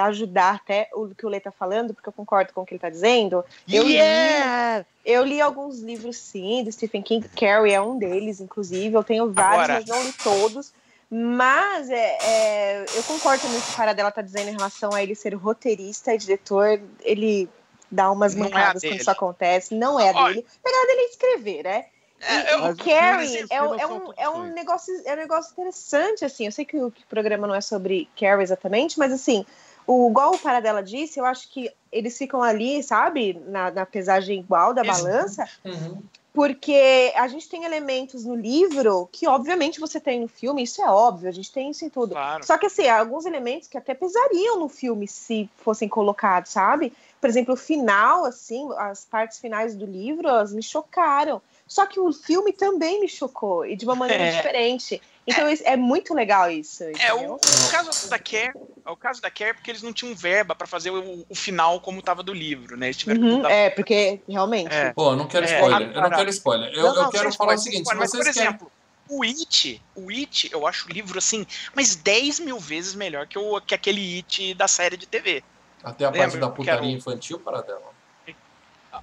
ajudar até o que o Lê tá falando, porque eu concordo com o que ele tá dizendo. Eu li- Yeah! Eu li alguns livros, sim, do Stephen King. Carrie é um deles, inclusive. Eu tenho vários, Agora- mas não li todos. Mas é, é, eu concordo também com o que o cara dela tá dizendo em relação a ele ser roteirista e diretor. Ele dá umas Não é mancadas dele. quando isso acontece. Não é a Olha- dele. A pegada dele é escrever, né? É, eu- E Carrie é, não é um, é um negócio é um negócio interessante, assim. Eu sei que o, que o programa não é sobre Carrie exatamente, mas assim, o, igual o Paradela disse, eu acho que eles ficam ali, sabe, na, na pesagem igual da balança, Uhum. porque a gente tem elementos no livro que, obviamente, você tem no filme, isso é óbvio, a gente tem isso em tudo. Claro. Só que, assim, há alguns elementos que até pesariam no filme se fossem colocados, sabe? Por exemplo, o final, assim, as partes finais do livro, elas me chocaram. Só que o filme também me chocou, e de uma maneira É. diferente. Então, isso- é muito legal isso. É, o, o caso da Care, é o caso da Care porque eles não tinham verba pra fazer o, o final como tava do livro, né? Eles tiveram que Uhum, mudar. é, porque realmente. É. Pô, eu não quero É, spoiler, eu não quero spoiler. Eu, Não, eu não, quero sem falar o seguinte, se spoiler, mas, vocês por querem... exemplo, o It, o It, eu acho o livro assim, mas 10 mil vezes melhor que, o, que aquele It da série de TV. Até a parte da putaria era infantil para dela.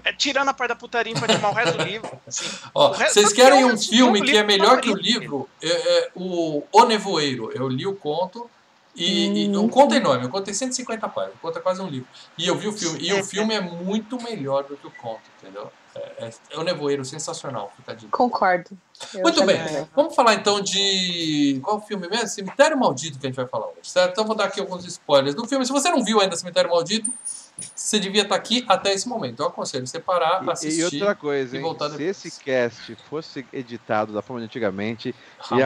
É, tirando a parte da putaria infantil, mas o resto do livro, assim, Ó, resto- vocês querem que é um um filme segundo que é melhor que o livro? É, é o O Nevoeiro. Eu li o conto e, e Hum. o conto é enorme. O conto tem 150 páginas. O conto é quase um livro. E eu vi o filme. E o filme é muito melhor do que o conto, entendeu? É, é, é o Nevoeiro, sensacional. Fica a dica. Concordo. Eu Muito bem. Vamos falar então de. Qual filme mesmo? Cemitério Maldito que a gente vai falar hoje, certo? Então vou dar aqui alguns spoilers do filme. Se você não viu ainda Cemitério Maldito, você devia estar aqui até esse momento. Eu aconselho você parar, E- assistir. E, outra coisa, e hein? voltar se esse cast fosse editado da forma de antigamente, ia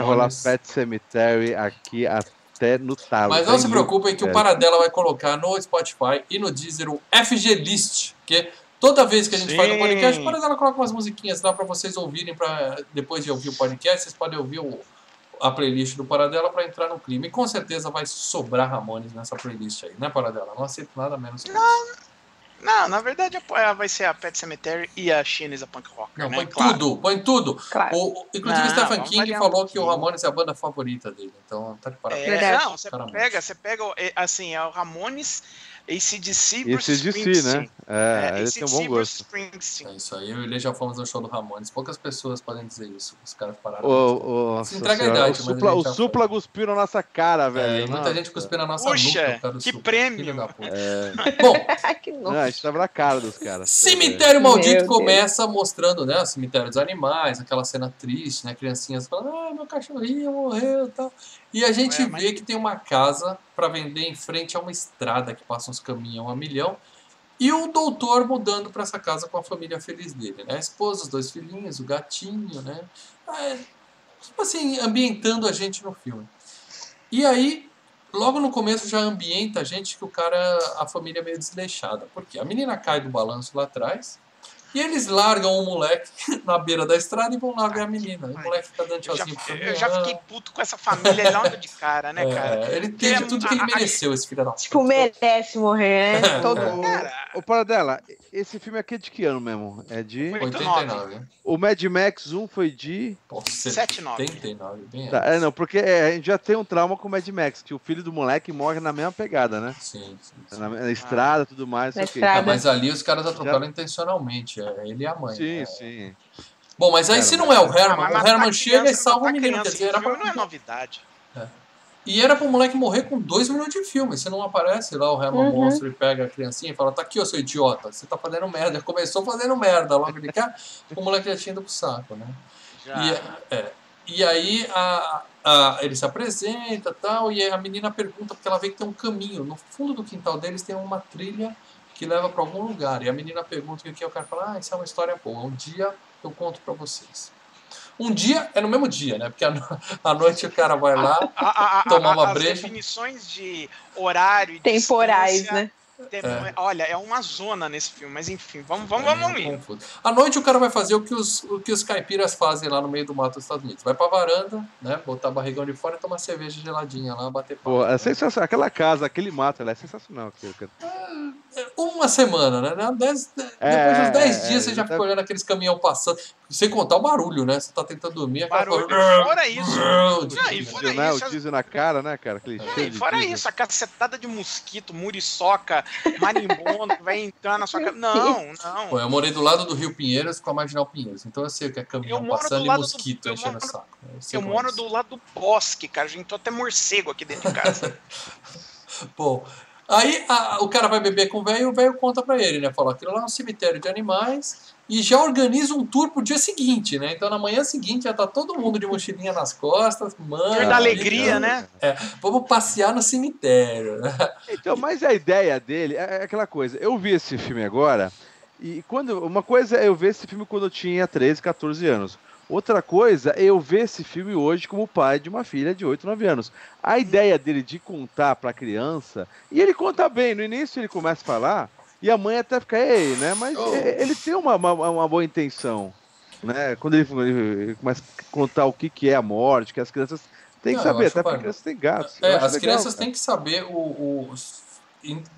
Ramones. rolar Pet Cemetery aqui até no talo. Mas não se em preocupem que o é. Paradela vai colocar no Spotify e no Deezer o FG List, porque toda vez que a gente faz um Sim. podcast, o Paradela coloca umas musiquinhas lá para vocês ouvirem, pra, depois de ouvir o podcast, vocês podem ouvir o- a playlist do Paradela para entrar no clima. E com certeza vai sobrar Ramones nessa playlist aí, né, Paradela? Não aceito nada menos que isso. Não, na verdade é- vai ser a Pet Cemetery e a Chinese a Punk Rocker, Não, né? põe Claro. tudo, põe tudo. Claro. O, inclusive Não, o Stephen King variar um falou que o. Ramones é a banda favorita dele, então tá de parabéns. É, não, você pega, você pega, é, assim, é o Ramones, ACDC Bruce Esse de si, Springsteen. né? É, ele tem um AC/DC, bom gosto. É isso aí, eu e ele já fomos no show do Ramones. Poucas pessoas podem dizer isso. Os caras pararam. Se entrega a senhora, idade, o mas supla, a o já supla cuspiu na nossa cara, É, velho. e muita gente cuspindo na nossa Puxa, nuca. que suco. prêmio. É, Bom, que não, a gente tava na cara dos caras. Cemitério Meu Maldito Deus. começa mostrando, né, o cemitério dos animais, aquela cena triste, né, criancinhas falando, ah, meu cachorrinho morreu e tal. E a gente mas- vê que tem uma casa para vender em frente a uma estrada que passa uns caminhão a milhão. E o doutor mudando para essa casa com a família feliz dele, né? A esposa, os dois filhinhos, o gatinho, né? É, tipo assim, ambientando a gente no filme. E aí, logo no começo já ambienta a gente que o cara, a família é meio desleixada. Porque a menina cai do balanço lá atrás e eles largam o moleque na beira da estrada e vão lá ver a menina. E o moleque fica dando já, tchauzinho pro eu já fiquei puto com essa família logo de cara, né, É, cara? ele teve Porque tudo que ele a- mereceu, esse filho da Tipo, puta. merece morrer, né? Todo É. mundo. Cara, Ô, Paradela, esse filme aqui é de que ano mesmo? É de. Foi- 89. O Mad Max 1 foi de. Pô, 79. 79, bem Tá, é, não, porque é, a gente já tem um trauma com o Mad Max, que o filho do moleque morre na mesma pegada, né? Sim, sim, sim. Na, na estrada tudo mais. Na quê. estrada. Ah, mas ali os caras atropelam intencionalmente, é ele e a mãe. Sim, né? sim. Bom, mas aí se não é o Ah, Herman, o matar Herman chega e salva o matar menino, quer dizer, era pra... não é novidade. E era pro moleque morrer com dois minutos de filme. Se não aparece lá o Herman Uhum. monstro e pega a criancinha e fala, tá aqui, ô seu idiota, você tá fazendo merda. Começou fazendo merda logo de cá, o moleque já tinha ido pro saco, né? Já. E, é, e aí a, a- ele se apresenta tal, e a menina pergunta, porque ela vê que tem um caminho. No fundo do quintal deles tem uma trilha que leva para algum lugar. E a menina pergunta o que é o cara fala, ah, isso é uma história boa, um dia eu conto para vocês. Um dia é no mesmo dia, né? Porque à noite o cara vai lá A- a- a- tomar uma as breja. definições de horário e Temporais, né? tem- É. Olha, é uma zona nesse filme, mas enfim, vamos, vamos, vamos É ir. À noite o cara vai fazer o que, os, o que os caipiras fazem lá no meio do mato dos Estados Unidos. Vai pra varanda, né? Botar barrigão de fora e tomar cerveja geladinha lá, bater Pô, papo. é sensacional. Aquela casa, aquele mato, ela é sensacional. aquilo, cara. Uma semana, né? Dez- É, depois dos 10 é, dias você já é. fica olhando aqueles caminhão passando. Sem contar o barulho, né? Você tá tentando dormir, Barulho. coisa- Fora isso. O Não, e O fora diesel, né? isso, O diesel na cara, né, cara? Aquele É, cheiro e de fora isso, a cacetada de mosquito, muriçoca, marimbondo, que vai entrar na sua casa. Não, não. Pô, eu morei do lado do Rio Pinheiros com a Marginal Pinheiros. Então eu sei o que é Eu caminhão passando do e do- mosquito eu enchendo o moro- saco. sei Eu como moro é isso. do lado do bosque, cara. A gente tem até morcego aqui dentro de casa. Bom, aí a- o cara vai beber com o velho e o velho conta pra ele, né? Fala, aquilo lá é um cemitério de animais e já organiza um tour pro dia seguinte, né? Então na manhã seguinte já tá todo mundo de mochilinha nas costas, mano. Tour da alegria, né? Vamos passear no cemitério, né? Então, mas a ideia dele é aquela coisa. Eu vi esse filme agora, e quando. Uma coisa é eu ver esse filme quando eu tinha 13, 14 anos. Outra coisa é eu ver esse filme hoje como pai de uma filha de 8, 9 anos. A ideia dele de contar pra criança, e ele conta bem, no início ele começa a falar, e a mãe até fica, ei, né? Mas Oh. ele tem uma, uma, uma boa intenção. Né? Quando ele, ele começa a contar o que, que é a morte, que as crianças têm que Não, saber, até porque crianças têm gatos. É, as legal, crianças cara. têm que saber o. o-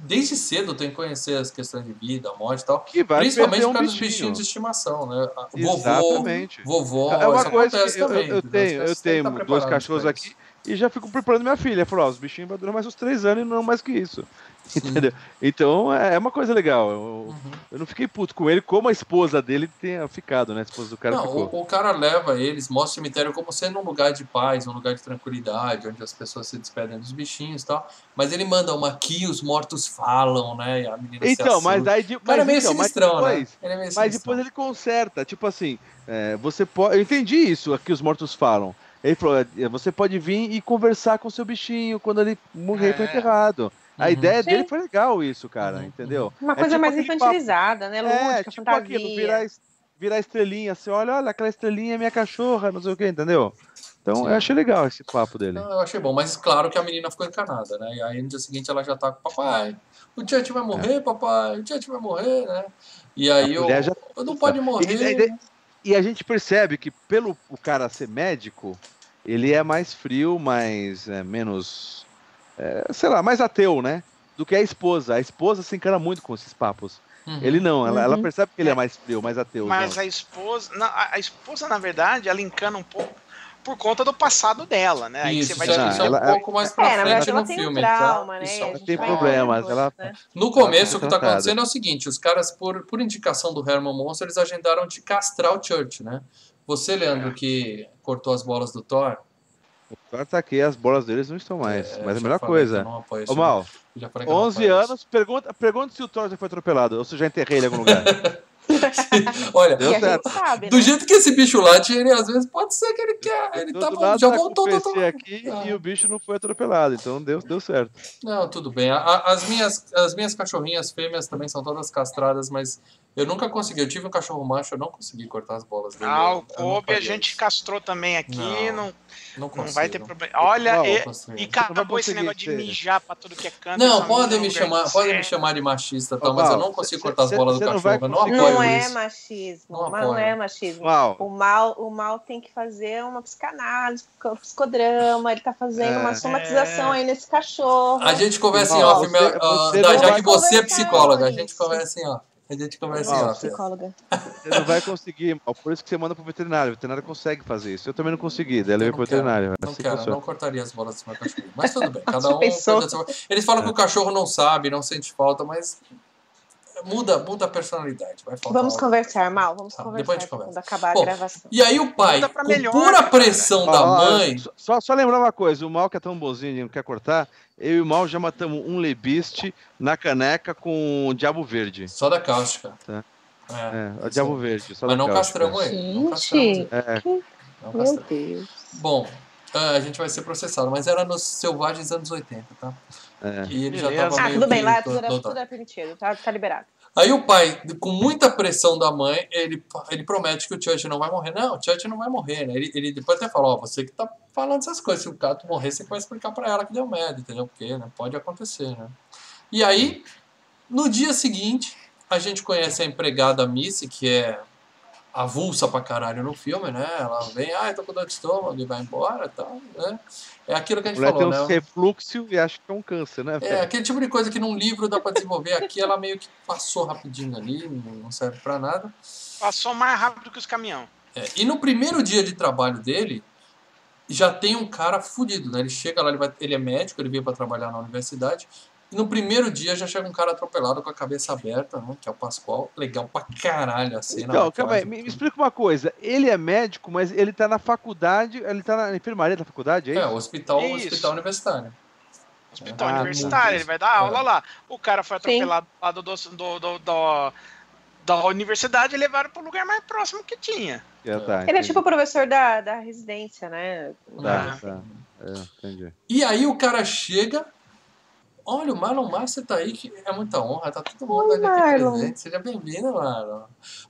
desde cedo tem que conhecer as questões de vida, morte e tal. que vai Principalmente por um causa dos bichinho. bichinhos de estimação, né? A- Vovô, Exatamente. vovó, É uma coisa que eu, também. eu As tenho, eu que tenho estar dois cachorros aqui e já fico preparando minha filha. Falou, os bichinhos vão durar mais uns três anos e não mais que isso. Entendeu? Então é é uma coisa legal. Eu, Uhum. eu não fiquei puto com ele como a esposa dele tenha ficado, né? A esposa do cara Não, ficou. o, o cara leva eles, mostra o cemitério como sendo um lugar de paz, um lugar de tranquilidade, onde as pessoas se despedem dos bichinhos e tal. Mas ele manda uma aqui, os mortos falam, né? E a menina se Então, mas aí de, O cara é mas, meio então, mas sinistrão, né? depois, Ele é meio mas depois ele conserta. Tipo assim, é, você pode. Eu entendi isso que os mortos falam. Ele falou: é, você pode vir e conversar com seu bichinho quando ele morrer É. foi enterrado. A Uhum. ideia dele Sim. foi legal, isso, cara, Uhum, entendeu? Uma É coisa tipo mais aquele papo. infantilizada, né? Lúdica, É, tipo fantasia. aquilo, virar, virar estrelinha, assim, olha, olha, aquela estrelinha é minha cachorra, não sei o que, entendeu? Então Sim. eu achei legal esse papo dele. Não, eu achei bom, mas claro que a menina ficou encanada, né? E aí no dia seguinte ela já tá com papai, o Tietchan vai morrer, papai, o Tietchan vai morrer, né? E aí eu, já- eu não pode morrer. E, e- e a gente percebe que pelo o cara ser médico, ele é mais frio, mais é, menos, é, sei lá, mais ateu, né? Do que a esposa. A esposa se encana muito com esses papos. Uhum. Ele não, ela, ela Uhum. percebe que ele é mais frio, mais ateu. Mas não. a esposa, na- a, esposa, na verdade, ela encana um pouco por conta do passado dela, né? Aí Isso, você vai isso, é- Não, é um ela- pouco mais pra É, na verdade frente ela no tem filme. um trauma, tá? né? Isso é- A gente tem problemas, ela- né? No começo, o que tá Tratada. acontecendo é o seguinte: os caras, por, por indicação do Herman Monster, eles agendaram de castrar o Church, né? Você, Leandro, É. que cortou as bolas do Thor. O cara tá aqui, as bolas deles não estão mais. é, mas a já melhor coisa. Ô, Mal, já falei que eu não 11 apoio isso. anos, pergunta, pergunta se o Thor já foi atropelado, ou se eu já enterrei ele em algum lugar. Olha, Deu a certo. gente sabe, do né? jeito que esse bicho late, ele às vezes pode ser que ele quer. Ele Do tá outro bom, já tá voltou com o total. PC aqui Ah. e o bicho não foi atropelado, então deu, deu certo. Não, tudo bem. A- a- as, minhas, as minhas cachorrinhas fêmeas também são todas castradas, mas eu nunca consegui. Eu tive um cachorro macho, eu não consegui cortar as bolas dele. Ah, o Kobe a gente castrou também aqui, Não, não, Não, não consigo. vai ter problema. Olha, Não, e, Não e não acabou esse negócio de mijar pra tudo que é canto. Não, podem me no chamar, podem me chamar de machista, tá? Ô, mas eu não consigo cê- cortar as cê- bolas do não cachorro. não Não é isso. machismo, Não mas não é machismo. Uau. O mal, o mal tem que fazer uma psicanálise, um psicodrama, ele tá fazendo É. uma somatização aí nesse cachorro. A gente conversa em Ó, off, ah, não já que você é psicóloga, a gente conversa em off. A gente conversa em Ó, off. Psicóloga. Você não vai conseguir, Mal, por isso que você manda pro veterinário. O veterinário consegue fazer isso. Eu também não consegui, daí eu levei pro quero, veterinário. Não Assim quero, funciona. não cortaria as bolas do meu cachorro. Mas tudo bem, cada um seu... Eles falam que o cachorro não sabe, não sente falta, mas muda, muda a personalidade. Vamos algo. conversar, Mal. Vamos Tá, conversar depois a gente quando conversa. acabar Bom, a gravação. E aí o pai, com melhor, pura cara. pressão da mãe... Só, só lembrar uma coisa, o Mal que é tão bonzinho e não quer cortar, eu e o Mal já matamos um lebiste na caneca com o Diabo Verde. Só da cáustica. Tá. É, É, o Diabo. Verde. Só Mas da não cáustica. castramos ele. Não Gente. castramos ele. É, Não Meu castramos. Deus. Bom, ah, a gente vai ser processado, mas era nos selvagens anos 80, tá? é. E ele já tava Ah, meio tudo bem, lá do- tudo, é- do- tudo é permitido, tá, tá liberado. Aí o pai, com muita pressão da mãe, ele, ele promete que o Church não vai morrer. Não, o Church não vai morrer, né? Ele, ele depois até fala, ó, você que tá falando essas coisas, se o gato morrer, você vai explicar pra ela que deu merda, entendeu? Porque, né? Pode acontecer, né? E aí, no dia seguinte, a gente conhece a empregada Missy, que é avulsa pra caralho no filme, né? Ela vem, ah, tô com dor de estômago e vai embora e tal, né? É aquilo que a gente falou, tem um né? refluxo e acha que é um câncer, né? É, velho? aquele tipo de coisa que num livro dá pra desenvolver aqui, ela meio que passou rapidinho ali, não serve pra nada. Passou mais rápido que os caminhão. É, e no primeiro dia de trabalho dele, já tem um cara fudido, né? Ele chega lá, ele, vai- ele é médico, ele veio pra trabalhar na universidade. E no primeiro dia já chega um cara atropelado com a cabeça aberta, né? Que é o Pascoal. Legal pra caralho a cena. Então, né? calma aí, me, me explica uma coisa. Ele é médico, mas ele tá na faculdade, ele tá na enfermaria da faculdade, é É, isso? o hospital, o Isso. hospital universitário. Hospital Ah, universitário, ele vai dar aula É. lá. O cara foi atropelado lá do, do, do, do- do- da universidade e levaram pro lugar mais próximo que tinha. Já tá, Ele é tipo o professor da, da residência, né? Tá, tá. É, entendi. E aí o cara chega. Olha, o Marlon Master tá aí, que é muita honra, tá todo mundo Oi, ali aqui presente. Seja bem-vindo, Marlon.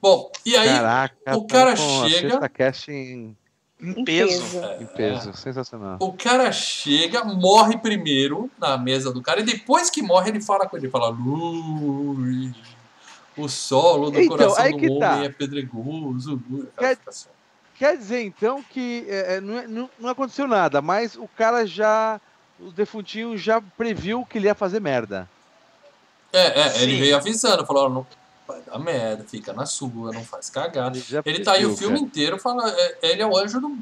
Bom, e aí Caraca, o cara chega- cast em, Em Em peso. É, em peso. Sensacional. O cara chega, morre primeiro na mesa do cara, e depois que morre, ele fala com ele, ele fala, Lui, o solo do Então, coração aí do que homem tá. é pedregoso. Quer- Quer dizer, então, que é, é, é- não- não aconteceu nada, mas o cara já. O defuntinho já previu que ele ia fazer merda. É, é, ele veio avisando, falou, não vai dar merda, fica na sua, não faz cagada. Ele, já Ele tá aí o previu, filme cara. inteiro falando, é, ele é o anjo do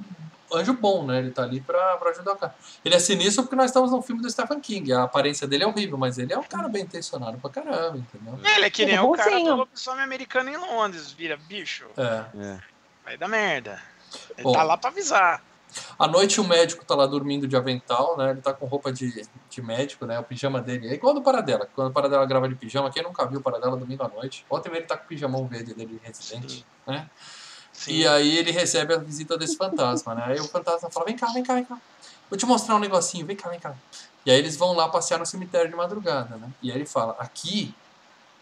anjo bom, né? Ele tá ali pra, pra ajudar o cara. Ele é sinistro porque nós estamos num filme do Stephen King. A aparência dele é horrível, mas ele é um cara bem intencionado pra caramba, entendeu? Ele é que nem é o cara do lobisomem americano em Londres, vira bicho. É. É. Vai dar merda. Ele Bom. tá lá pra avisar. À noite o médico tá lá dormindo de avental, né? Ele tá com roupa de, de médico, né? O pijama dele é igual do Paradela. Quando o Paradela grava de pijama, quem nunca viu o Paradela domingo à noite? Ontem ele tá com o pijamão verde dele de residente, né? Sim. E aí ele recebe a visita desse fantasma, né? Aí o fantasma fala, vem cá, vem cá, vem cá. Vou te mostrar um negocinho, vem cá, vem cá. E aí eles vão lá passear no cemitério de madrugada, né? E aí ele fala, aqui,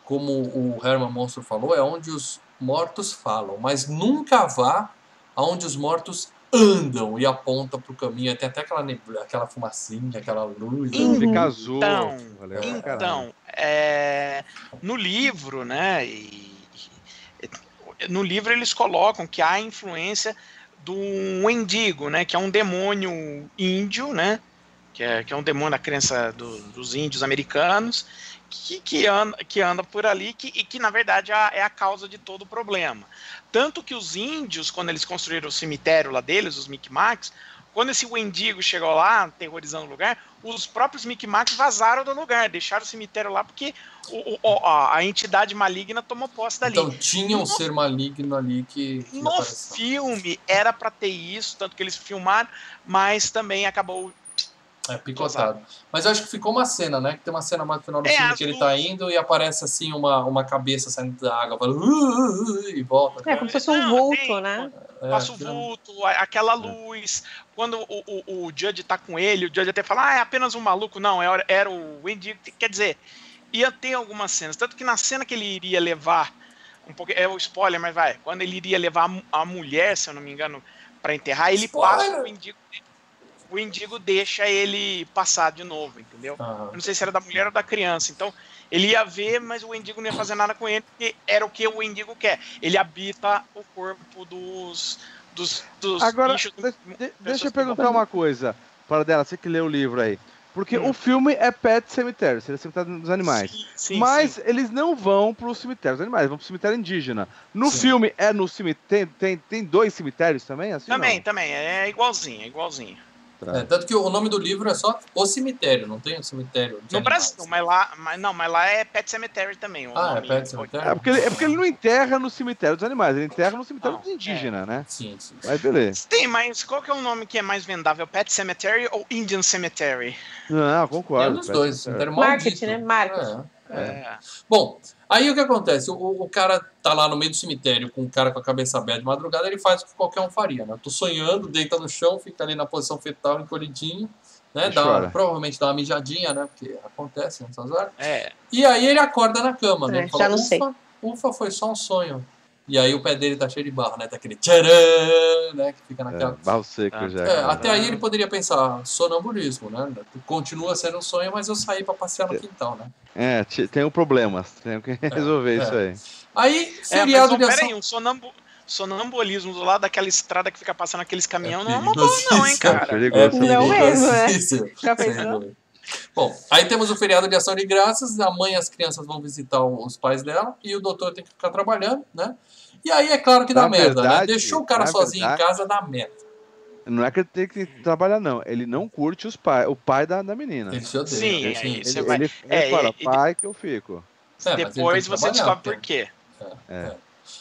como o Herman Monstro falou, é onde os mortos falam, mas nunca vá aonde os mortos andam e aponta pro caminho. Aí Tem até aquela neblina, aquela fumacinha, aquela luz. né? Fica azul. Então, Valeu. Então, é, no livro, né? e- e- no livro eles colocam que há influência do Wendigo, né? Que é um demônio índio, né? Que é, que é um demônio da crença do- dos índios americanos, que, que, anda, que anda por ali que, e que, na verdade, é a- é a causa de todo o problema. Tanto que os índios, quando eles construíram o cemitério lá deles, os Micmacs, quando esse Wendigo chegou lá, terrorizando o lugar, os próprios Micmacs vazaram do lugar, deixaram o cemitério lá porque o- o- a, a entidade maligna tomou posse dali. Então tinha um ser maligno ali que, que no apareceu. filme era pra ter isso, tanto que eles filmaram, mas também acabou. É, picotado. Mas eu acho que ficou uma cena, né? Que tem uma cena mais no final do É, filme que ele tá indo e aparece assim uma, uma cabeça saindo da água, fala, "Uh, uh, uh", e volta. É como se fosse um vulto, tem- né? É, passa o vira- vulto, aquela luz. Quando o, o, o Judge tá com ele, o Judge até fala, ah, é apenas um maluco. Não, era, era o Wendigo. Quer dizer, ia ter algumas cenas. Tanto que na cena que ele iria levar, um pouco, é o spoiler, mas vai, quando ele iria levar a, a mulher, se eu não me engano, pra enterrar, ele Spoiler! passa o Wendigo. O Wendigo deixa ele passar de novo, entendeu? Aham. Eu não sei se era da mulher ou da criança. Então, ele ia ver, mas o Wendigo não ia fazer nada com ele, porque era o que o Wendigo quer. Ele habita o corpo dos. dos, dos Agora, bichos. de- deixa eu perguntar uma coisa para dela, você que leu o livro aí. Porque Hum. o filme é Pet Cemetery, seria cemitério dos animais. Sim, sim, Mas sim. eles não vão pro cemitério dos animais, vão pro cemitério indígena. No Sim. filme é no cemitério. Tem, tem dois cemitérios também? Assim, Também, não? também. É igualzinho, é igualzinho. É, tanto que o nome do livro é só O Cemitério, não tem o cemitério. de No. Brasil, mas lá, mas, não, mas lá é Pet Cemetery também. o Ah, é nome. Pet Cemetery? É porque, ele, é porque ele não enterra no cemitério dos animais, ele enterra no cemitério Não, dos indígenas, né? Sim, sim. Mas beleza. Tem, mas qual que é o nome que é mais vendável? Pet Cemetery ou Indian Cemetery? Não, É concordo. um dos dois. Marketing, maldito. né? Marketing. É. É. Bom, aí o que acontece? O, o cara tá lá no meio do cemitério com o cara com a cabeça aberta de madrugada, ele faz o que qualquer um faria, né? Eu tô sonhando, deita no chão, fica ali na posição fetal, encolhidinho, né? E Dá, provavelmente dá uma mijadinha, né? Porque acontece nessas horas. É. E aí ele acorda na cama, né? É, Ele fala, já não ufa, sei. ufa, foi só um sonho. E aí o pé dele tá cheio de barro, né? Tá aquele tcharam, né? Que fica É, naquela... barro seco Ah. já. É, cara. até aí ele poderia pensar, sonambulismo, né? Continua sendo um sonho, mas eu saí pra passear no quintal, né? É, te- tem um problema. Tem que resolver é. isso aí. Aí, É, mas seriado ó, de pera ação... aí, um sonambu- sonambulismo do lado daquela estrada que fica passando aqueles caminhão não é uma boa não, hein, cara. perigoso. Não mesmo, né? Já pensou? Bom, aí temos o feriado de ação de graças, a mãe e as crianças vão visitar os pais dela e o doutor tem que ficar trabalhando, né? E aí é claro que dá Na merda, né? Deixou o cara sozinho verdade- em casa, dá merda. Não é que ele tem que trabalhar, não. Ele não curte os pai, o pai da, da menina. Ele se odeia. Sim, ele, aí Ele, você ele, vai- ele é, fala, ele- pai que eu fico. É, Depois você descobre por quê. É.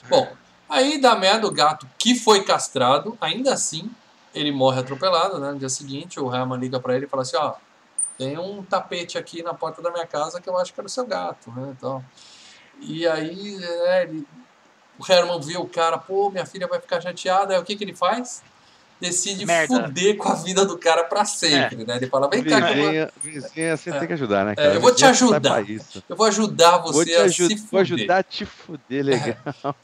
Bom, aí dá merda o gato que foi castrado, ainda assim, ele morre atropelado, né? No dia seguinte, o Herman liga pra ele e fala assim, ó, tem um tapete aqui na porta da minha casa que eu acho que era o seu gato, né? Então, e aí, é, ele, o Herman vê o cara, pô, minha filha vai ficar chateada, aí o que que ele faz? Decide Merda. fuder com a vida do cara pra sempre, né? Ele fala, vem cá, que eu vou, Vizinha, vizinha, você É. tem que ajudar, né, É, cara? eu vou te ajudar. eu vou ajudar Vou você te a se vou fuder. ajudar a te fuder legal.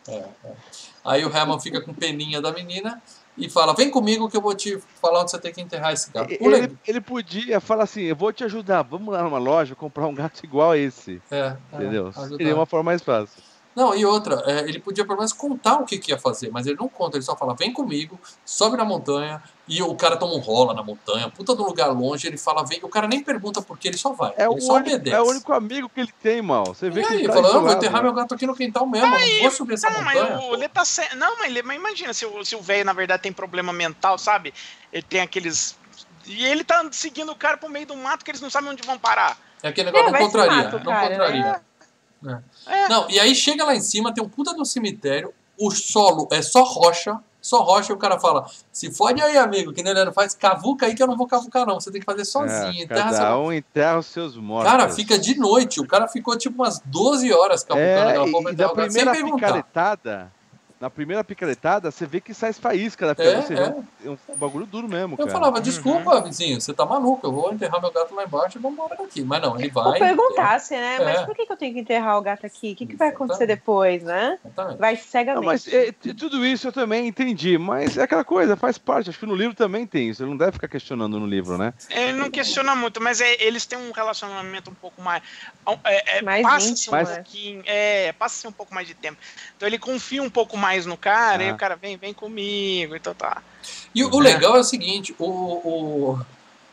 Aí o Herman fica com peninha da menina e fala: Vem comigo que eu vou te falar onde você tem que enterrar esse gato. Ele, ele podia falar assim: eu vou te ajudar, vamos lá numa loja comprar um gato igual a esse. É, é, Entendeu? ajudar. Seria uma forma mais fácil. Não, e outra, é, ele podia pelo menos contar o que, que ia fazer, mas ele não conta, ele só fala: Vem comigo, sobe na montanha, e o cara toma um rola na montanha, puta do lugar longe, ele fala: Vem, o cara nem pergunta por que ele só vai. É o, ele só único, obedece. é o único amigo que ele tem, mal. Você E vê que aí, ele ele tá falou: Não, vou enterrar meu gato aqui no quintal mesmo, não vou subir essa Não, mas montanha. o Lê tá sem... Não, mas, Lê, mas imagina, se o se o velho, na verdade, tem problema mental, sabe? Ele tem aqueles. E ele tá seguindo o cara pro meio do mato que eles não sabem onde vão parar. É aquele negócio, É, não se contraria, mata o não cara, contraria. É. Não, e aí chega lá em cima, tem um puta do cemitério, o solo é só rocha, só rocha, e o cara fala, se fode aí, amigo, que nem ele faz, cavuca aí que eu não vou cavucar não, você tem que fazer sozinho, É, enterra cada seu... um enterra os seus mortos. Cara, fica de noite, o cara ficou tipo umas 12 horas cavucando É, aquela porra e sem primeira perguntar. picaretada, na primeira picaretada, você vê que sai faísca da É. Ou seja, é. é um, um bagulho duro mesmo, Eu cara. falava, desculpa, vizinho, você tá maluco, eu vou enterrar meu gato lá embaixo e vamos embora daqui. Mas não, ele Ou vai. perguntasse, né? É. Mas por que, que eu tenho que enterrar o gato aqui? O que, que vai acontecer depois, né? Exatamente. Vai Não, cegamente. mas é, tudo isso eu também entendi, mas é aquela coisa, faz parte. Acho que no livro também tem isso. Ele não deve ficar questionando no livro, né? Ele não questiona muito, mas é- eles têm um relacionamento um pouco mais. É, é, Mais passa-se um né? pouquinho. É, passa-se um pouco mais de tempo. Então ele confia um pouco mais no cara, e Ah. o cara vem, vem comigo, então tá. E o, o legal é o seguinte, o, o,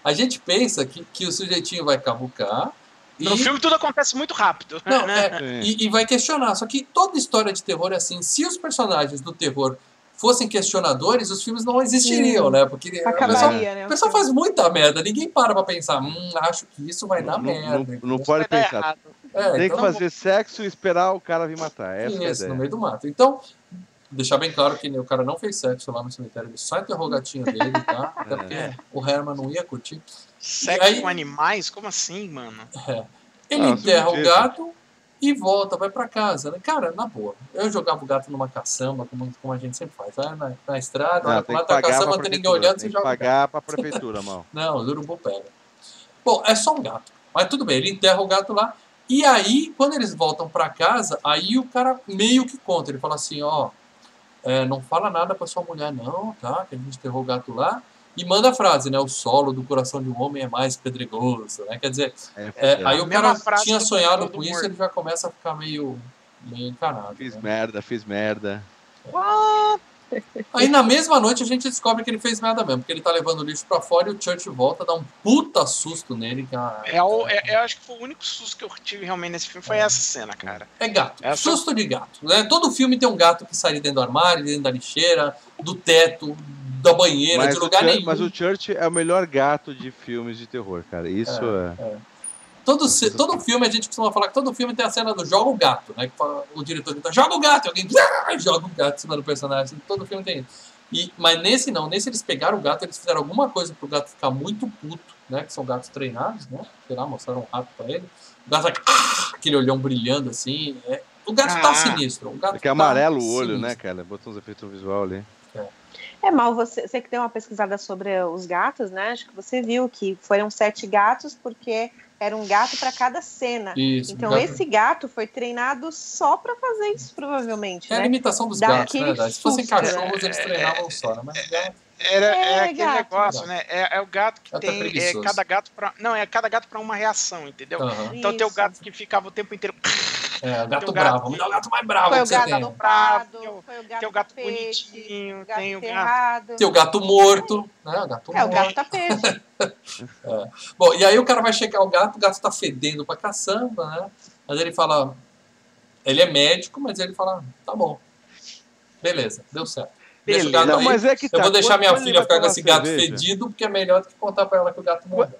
a gente pensa que, que o sujeitinho vai cavucar e... No filme tudo acontece muito rápido. Não, né? é, e, e vai questionar. Só que toda história de terror é assim. Se os personagens do terror fossem questionadores, os filmes não existiriam, Sim. né? Porque o pessoal, Acabaria, né? o pessoal faz muita merda. Ninguém para pra pensar, hum, acho que isso vai dar Não- merda. não, não pode pensar. É, Tem que então, fazer sexo e esperar o cara vir matar. Essa é isso, no meio do mato. Então, deixar bem claro que o cara não fez sexo lá no cemitério, ele só enterrou o gatinho dele, tá? Até porque É. o Herman não ia curtir. Sexo aí- com animais? Como assim, mano? Ele Ah, enterra o gato e volta, vai pra casa. né? Cara, na boa. Eu jogava o gato numa caçamba, como, como a gente sempre faz. Vai na, na estrada, Não, tem lá que tá a pagar caçamba, não tem ninguém prefeitura. olhando, você Tem que joga o gato. pagar pra prefeitura, mal. Não, o urubu pega. Bom, é só um gato. Mas tudo bem, ele enterra o gato lá. E aí, quando eles voltam pra casa, aí o cara meio que conta. Ele fala assim, ó, é, não fala nada pra sua mulher não, tá? Que a gente enterrou o gato lá. E manda a frase, né? O solo do coração de um homem é mais pedregoso, né? Quer dizer, É, é, é. aí o cara tinha do sonhado com isso, Morto. ele já começa a ficar meio, meio encanado. Fiz né? merda, fiz merda. Aí na mesma noite a gente descobre que ele fez merda mesmo, porque ele tá levando o lixo pra fora e o Church volta, dá um puta susto nele. Que a- É, o, é, eu acho que foi o único susto que eu tive realmente nesse filme foi essa cena, cara. É gato. Essa- Susto de gato. Né? Todo filme tem um gato que sai de dentro do armário, dentro da lixeira, do teto, da banheira, Mas de lugar Church, nenhum. mas o Church é o melhor gato de filmes de terror, cara. Isso é. Todo, todo filme a gente costuma falar que todo filme tem a cena do joga o gato, né? Que o diretor grita, joga o gato, e alguém "Ah!" joga o gato em cima do personagem. Todo filme tem isso. E, mas nesse não, nesse eles pegaram o gato, eles fizeram alguma coisa pro gato ficar muito puto, né? Que são gatos treinados, né? Sei lá, mostraram um rato pra ele. O gato vai, "Ah!" aquele olhão brilhando assim. É, o gato tá Ah. sinistro. O gato é amarelo tá o olho, sinistro. né, cara? Botou uns efeitos visual ali. É mal você, você que deu uma pesquisada sobre os gatos, né? Acho que você viu que foram sete gatos porque era um gato para cada cena. Isso, Então gato- esse gato foi treinado só para fazer isso, provavelmente, É a né? limitação dos Dá gatos, né, Dai? Se fossem susto, né? cachorros, eles treinavam só, né? Mas gato, Era, é, É, aquele gato. negócio, né? É, é o gato que Gato é tem. É cada gato pra. Não, é cada gato pra uma reação, entendeu? aham. Então tem o gato que ficava o tempo inteiro. É, o gato Tem o gato- bravo. Me dá o gato mais bravo Foi que o você gato tem. Tem o- foi o gato tem o gato tapete, bonitinho, o gato tem o gato-. Tem o gato morto, né? O gato É, o morto. gato tapete. Bom, e aí o cara vai checar o gato, o gato tá fedendo pra caçamba, né? Mas ele fala. Ele é médico, mas ele fala, tá bom. Beleza, deu certo. Deixa o Beleza. gato Não, aí. mas é que Eu tá, vou deixar quando- minha filha ficar com esse gato cerveja- fedido, porque é melhor do que contar pra ela que o gato morreu.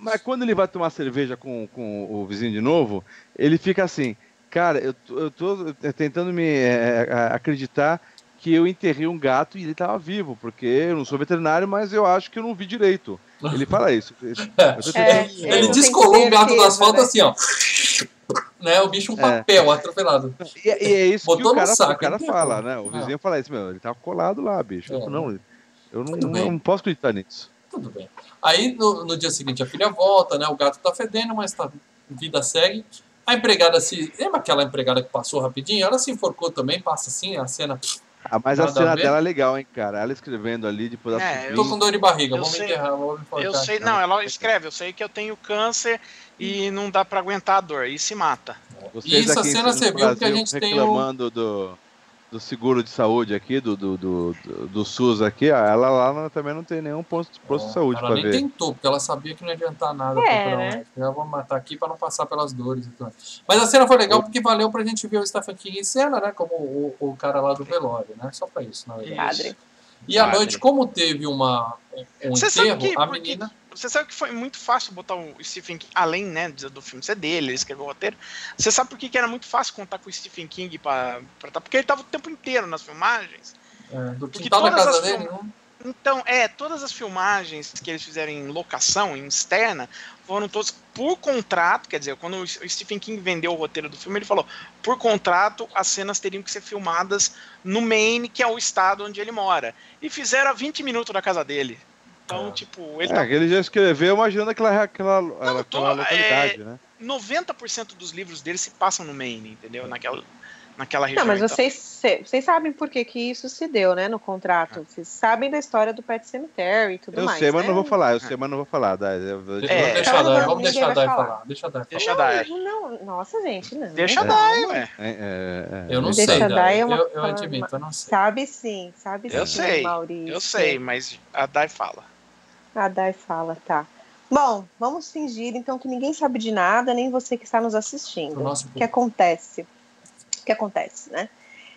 Mas quando ele vai tomar cerveja com, com o vizinho de novo, ele fica assim, cara, eu, tô- eu tô tentando me é, é, acreditar que eu enterrei um gato e ele tava vivo, porque eu não sou veterinário, mas eu acho que eu não vi direito. Ele fala isso. É, Ele não tem descolou o gato do asfalto né? assim, ó. Né? O bicho um É. papel atropelado. E, e é isso Botou que o cara, saco, o cara fala, né? O Ah. vizinho fala isso, meu, ele tá colado lá, bicho. É. Eu, não, eu não, não posso acreditar nisso. Tudo bem. Aí no, no dia seguinte a filha volta, né? O gato tá fedendo, mas tá, vida segue. A empregada se. Lembra aquela empregada que passou rapidinho? Ela se enforcou também, passa assim, a cena. Ah, mas a Nada a cena dela é legal, hein, cara? Ela escrevendo ali, depois ela É, subindo. Tô com dor de barriga, Eu vou me enterrar, vou me enforcar. Eu sei, não, ela escreve, eu sei que eu tenho câncer e não dá pra aguentar a dor, e se mata. Vocês E isso a cena você viu porque a gente tem o. reclamando do, do seguro de saúde aqui, do, do, do, do- do SUS aqui, ah, ela lá também não tem nenhum posto, posto de saúde ela pra nem ver. tentou, porque ela sabia que não ia adiantar nada. É, um né? Já vou matar aqui pra não passar pelas dores e tudo. Mas a cena foi legal porque valeu pra gente ver o Stephen King em cena, né? Como o, o cara lá do velório, né? Só pra isso, na verdade. Padre. E à noite, como teve uma, um Você sabe enterro, que- a menina. Você sabe que foi muito fácil botar o Stephen King, além né, do filme ser dele, ele escreveu o roteiro. Você sabe por que que era muito fácil contar com o Stephen King pra tá- Porque ele tava o tempo inteiro nas filmagens. É, do Porque quintal da todas casa as dele, film- né? Então, é, todas as filmagens que eles fizeram em locação, em externa, foram todas por contrato, quer dizer, quando o Stephen King vendeu o roteiro do filme, ele falou, por contrato, as cenas teriam que ser filmadas no Maine, que é o estado onde ele mora. E fizeram a 20 minutos da casa dele. Então, Ah. tipo, ele É, tá que ele já escreveu imaginando aquela, aquela, aquela, tô- localidade, né? 90% dos livros dele se passam no Maine, entendeu? Naquela, naquela região. Não, mas então. vocês, cê- vocês sabem por que, que isso se deu, né, no contrato. Vocês sabem da história do Pet Cemetery e tudo Eu mais, sei, mas né? não vou falar, eu sei, mas não vou falar. Dai, eu- eu- É, deixa a então Dai, vamos deixar a vai Dai falar. falar. Deixa a Dai falar. Deixa a Dai. Não, não, nossa, gente, não. Deixa a. Dai, ué. É, é, é. Eu não Deixa sei, a Dai. É uma- Eu, eu admito, eu não sei. Sabe sim, sabe Eu sim, sei, Maurício. Eu sei, mas a Dai fala. A Dai fala, tá. Bom, vamos fingir então que ninguém sabe de nada, nem você que está nos assistindo. O que acontece? O que acontece, né?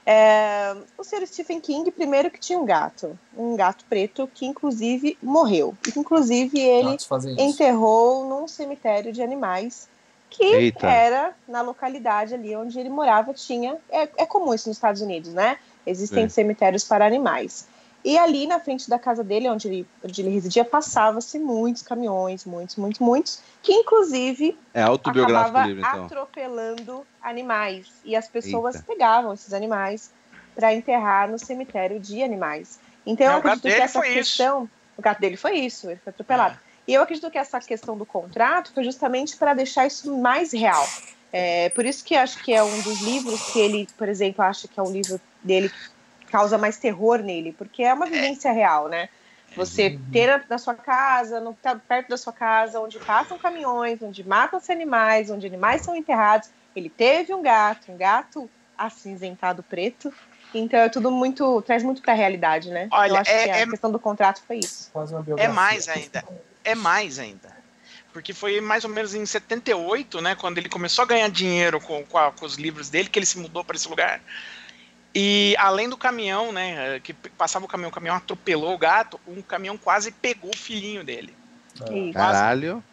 É, o senhor Stephen King, primeiro que tinha um gato, um gato preto que inclusive morreu. Inclusive ele enterrou num cemitério de animais que Eita. era na localidade ali onde ele morava tinha é, é comum isso nos Estados Unidos né existem Sim. cemitérios para animais e ali na frente da casa dele onde ele, onde ele residia passava-se muitos caminhões muitos muitos muitos que inclusive É autobiográfico acabava livro, então. atropelando animais e as pessoas Eita. pegavam esses animais para enterrar no cemitério de animais então É, eu o gato acredito que essa foi isso. questão o gato dele foi isso ele foi atropelado e eu acredito que essa questão do contrato foi justamente para deixar isso mais real. É, por isso que acho que é um dos livros que ele, por exemplo, acha que é um livro dele que causa mais terror nele, porque é uma vivência real, né? Você Uhum. ter na- na sua casa, no, tá perto da sua casa, onde passam caminhões, onde matam-se animais, onde animais são enterrados. Ele teve um gato, um gato acinzentado preto. Então é tudo muito. traz muito para a realidade, né? Olha, eu acho é- que a é- questão do contrato foi isso. É mais ainda. É mais ainda. Porque foi mais ou menos em 78, né, quando ele começou a ganhar dinheiro com, com, a- com os livros dele, que ele se mudou para esse lugar. E além do caminhão, né, que passava o caminhão, o caminhão atropelou o gato, um caminhão quase pegou o filhinho dele. É. Caralho.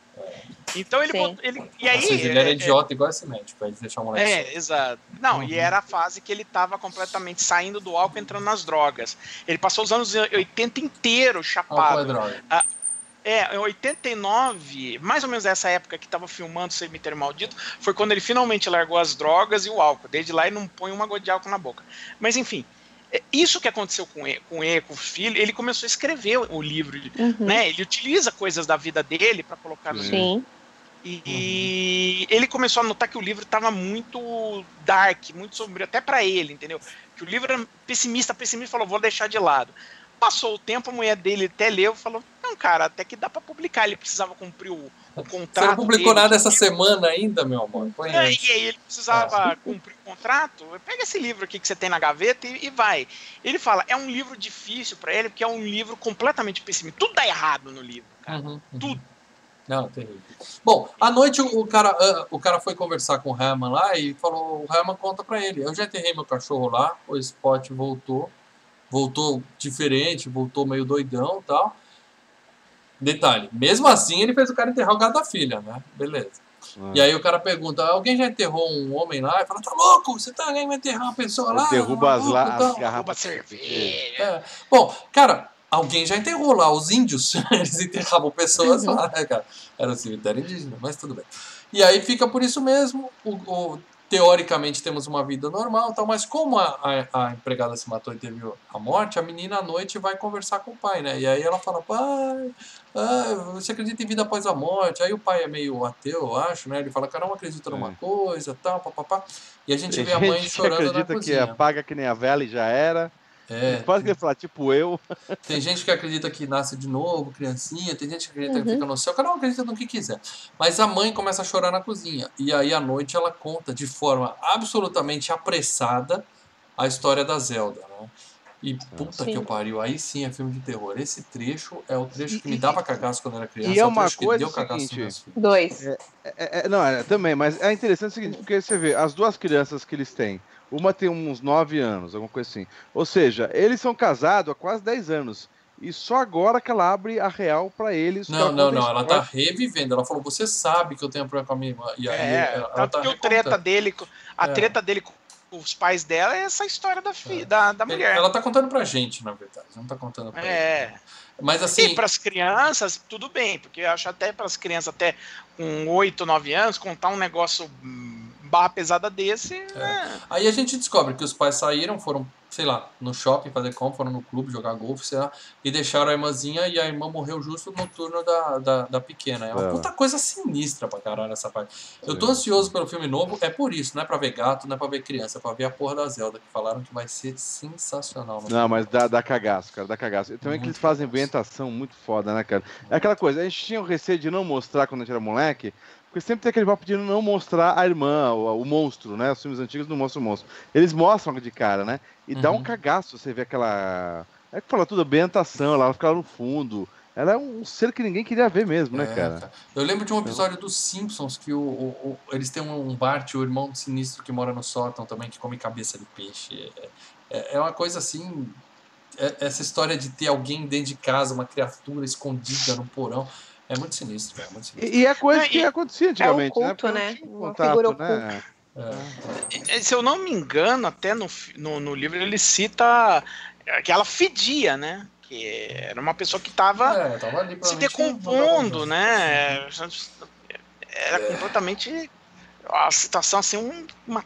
Então ele, botou, ele e aí Ou seja, ele era é- idiota igual esse médico, pra eles deixar o moleque. É, exato. Não, Uhum. e era a fase que ele estava completamente saindo do álcool, entrando nas drogas. Ele passou os anos 80 inteiro Álcool é chapado. droga. É, em 89, mais ou menos essa época que tava filmando o Cemitério Maldito, foi quando ele finalmente largou as drogas e o álcool. Desde lá ele não põe uma gota de álcool na boca. Mas enfim, é, isso que aconteceu com ele, com ele, com o filho, ele começou a escrever o livro, uhum. né? Ele utiliza coisas da vida dele para colocar no livro. E, uhum. ele começou a notar que o livro estava muito dark, muito sombrio, até para ele, entendeu? Que o livro era pessimista, pessimista, falou, vou deixar de lado. Passou o tempo, a mulher dele até leu e falou: Não, cara, até que dá para publicar. Ele precisava cumprir o, o contrato. Você não publicou dele, nada essa semana ainda, meu amor? Põe é, e aí ele precisava é. cumprir o contrato. Pega esse livro aqui que você tem na gaveta e, e vai. Ele fala: É um livro difícil para ele, porque é um livro completamente pessimista. Tudo dá errado no livro, cara. Uhum, uhum. Tudo. Não, terrível. Bom, à noite o cara, uh, o cara foi conversar com o Herman lá e falou: o Herman conta pra ele. Eu já enterrei meu cachorro lá, o Spot voltou voltou diferente, voltou meio doidão tal. Detalhe, mesmo assim ele fez o cara enterrar o gato da filha, né? Beleza. Ah. E aí o cara pergunta, alguém já enterrou um homem lá? E fala, tá louco? Você tá alguém vai enterrar uma pessoa lá? Derruba as, lá, as garrafas de cerveja. É. Bom, cara, alguém já enterrou lá, os índios, eles enterravam pessoas lá, né, cara? Era um cemitério indígena, mas tudo bem. E aí fica por isso mesmo, o, o teoricamente temos uma vida normal, tal, mas como a, a, a, empregada se matou e teve a morte, a menina à noite vai conversar com o pai, né? E aí ela fala, pai, ah, você acredita em vida após a morte? Aí o pai é meio ateu, eu acho, né? Ele fala, cara, não acredita numa é. coisa, tal, papapá. E a gente Tem vê a mãe chorando na cozinha. acredita que apaga que nem a vela e já era. É. Pode querer falar, tipo eu. Tem gente que acredita que nasce de novo, criancinha, tem gente que acredita uhum. que fica no céu, cada um acredita no que quiser. Mas a mãe começa a chorar na cozinha. E aí à noite ela conta de forma absolutamente apressada a história da Zelda. Né? E puta sim. que eu pariu, aí sim é filme de terror. Esse trecho é o trecho que me dava cagaço quando era criança. E é, é uma coisa que deu seguinte, Dois. É, é, é, não, é, também, mas é interessante o seguinte, porque você vê, as duas crianças que eles têm, uma tem uns 9 anos, alguma coisa assim. Ou seja, eles são casados há quase 10 anos. E só agora que ela abre a real para eles. Não, não, não. Ela tá revivendo. Ela falou: você sabe que eu tenho problema com a minha irmã. E aí, é, ela, tanto tá que o treta dele, a é. treta dele com os pais dela é essa história da filha, é. da, da mulher. Ela tá contando pra gente, na verdade. Não tá contando pra É. Ele. Mas assim. E pras crianças, tudo bem, porque eu acho até pras crianças até com 8, 9 anos, contar um negócio hum, barra pesada desse. É. É. Aí a gente descobre que os pais saíram, foram, sei lá, no shopping fazer compra, foram no clube jogar golfe, sei lá, e deixaram a irmãzinha e a irmã morreu justo no turno da, da, da pequena. É uma é. puta coisa sinistra pra caralho essa parte. Eu tô ansioso pelo filme novo, é por isso, não é pra ver gato, não é pra ver criança, é pra ver a porra da Zelda, que falaram que vai ser sensacional. Não, mas dá, dá cagaço, cara, dá cagaço. E também muito que eles fazem ambientação muito foda, né, cara? É aquela coisa, a gente tinha o receio de não mostrar quando a gente era moleque, porque sempre tem aquele papo de não mostrar a irmã, o, o, monstro, né? Os filmes antigos não mostram o monstro. Eles mostram de cara, né? E uhum. dá um uhum. cagaço você vê aquela. É que fala tudo, ambientação, ela fica lá no fundo. Ela é um ser que ninguém queria ver mesmo, né, é, cara? Eu lembro de um episódio dos Simpsons que o, o, o eles têm um Bart, o irmão sinistro que mora no sótão também, que come cabeça de peixe. É, é, é uma coisa assim. É, essa história de ter alguém dentro de casa, uma criatura escondida no porão. É muito sinistro. É muito sinistro. E, e é coisa que acontecia antigamente, é um culto, né? né? Uma contato, figura né? É. Se eu não me engano, até no, no, no, livro ele cita que ela fedia, né? Que era uma pessoa que estava é, se decompondo, né? Era é. completamente a situação assim um, uma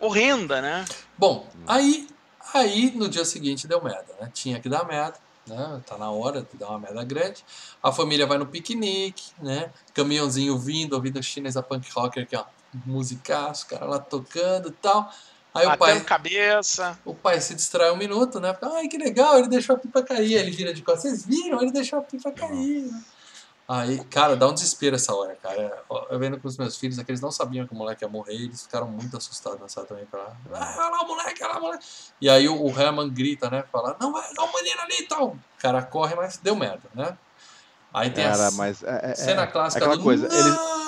horrenda, né? Bom, aí aí no dia seguinte deu merda, né? Tinha que dar merda né? Tá na hora de dar uma merda grande. A família vai no piquenique, né? Caminhãozinho vindo, ouvindo chinesa punk rocker aqui, ó. Musicaço, cara lá tocando e tal. Aí o pai. cabeça. O pai se distrai um minuto, né? Ai, que legal, ele deixou a pipa cair. Aí ele vira de costas. Vocês viram? Ele deixou a pipa cair. Né? Aí, cara, dá um desespero essa hora, cara. Eu vendo com os meus filhos, é que eles não sabiam que o moleque ia morrer, eles ficaram muito assustados nessa também. Pra, ah, olha lá o moleque, olha lá o moleque. E aí o, o Herman grita, né? Fala, não, vai, dá um menino ali e tal. O cara corre, mas deu merda, né? Aí tem cara, a mas é, é, cena é, clássica aquela do coisa, não!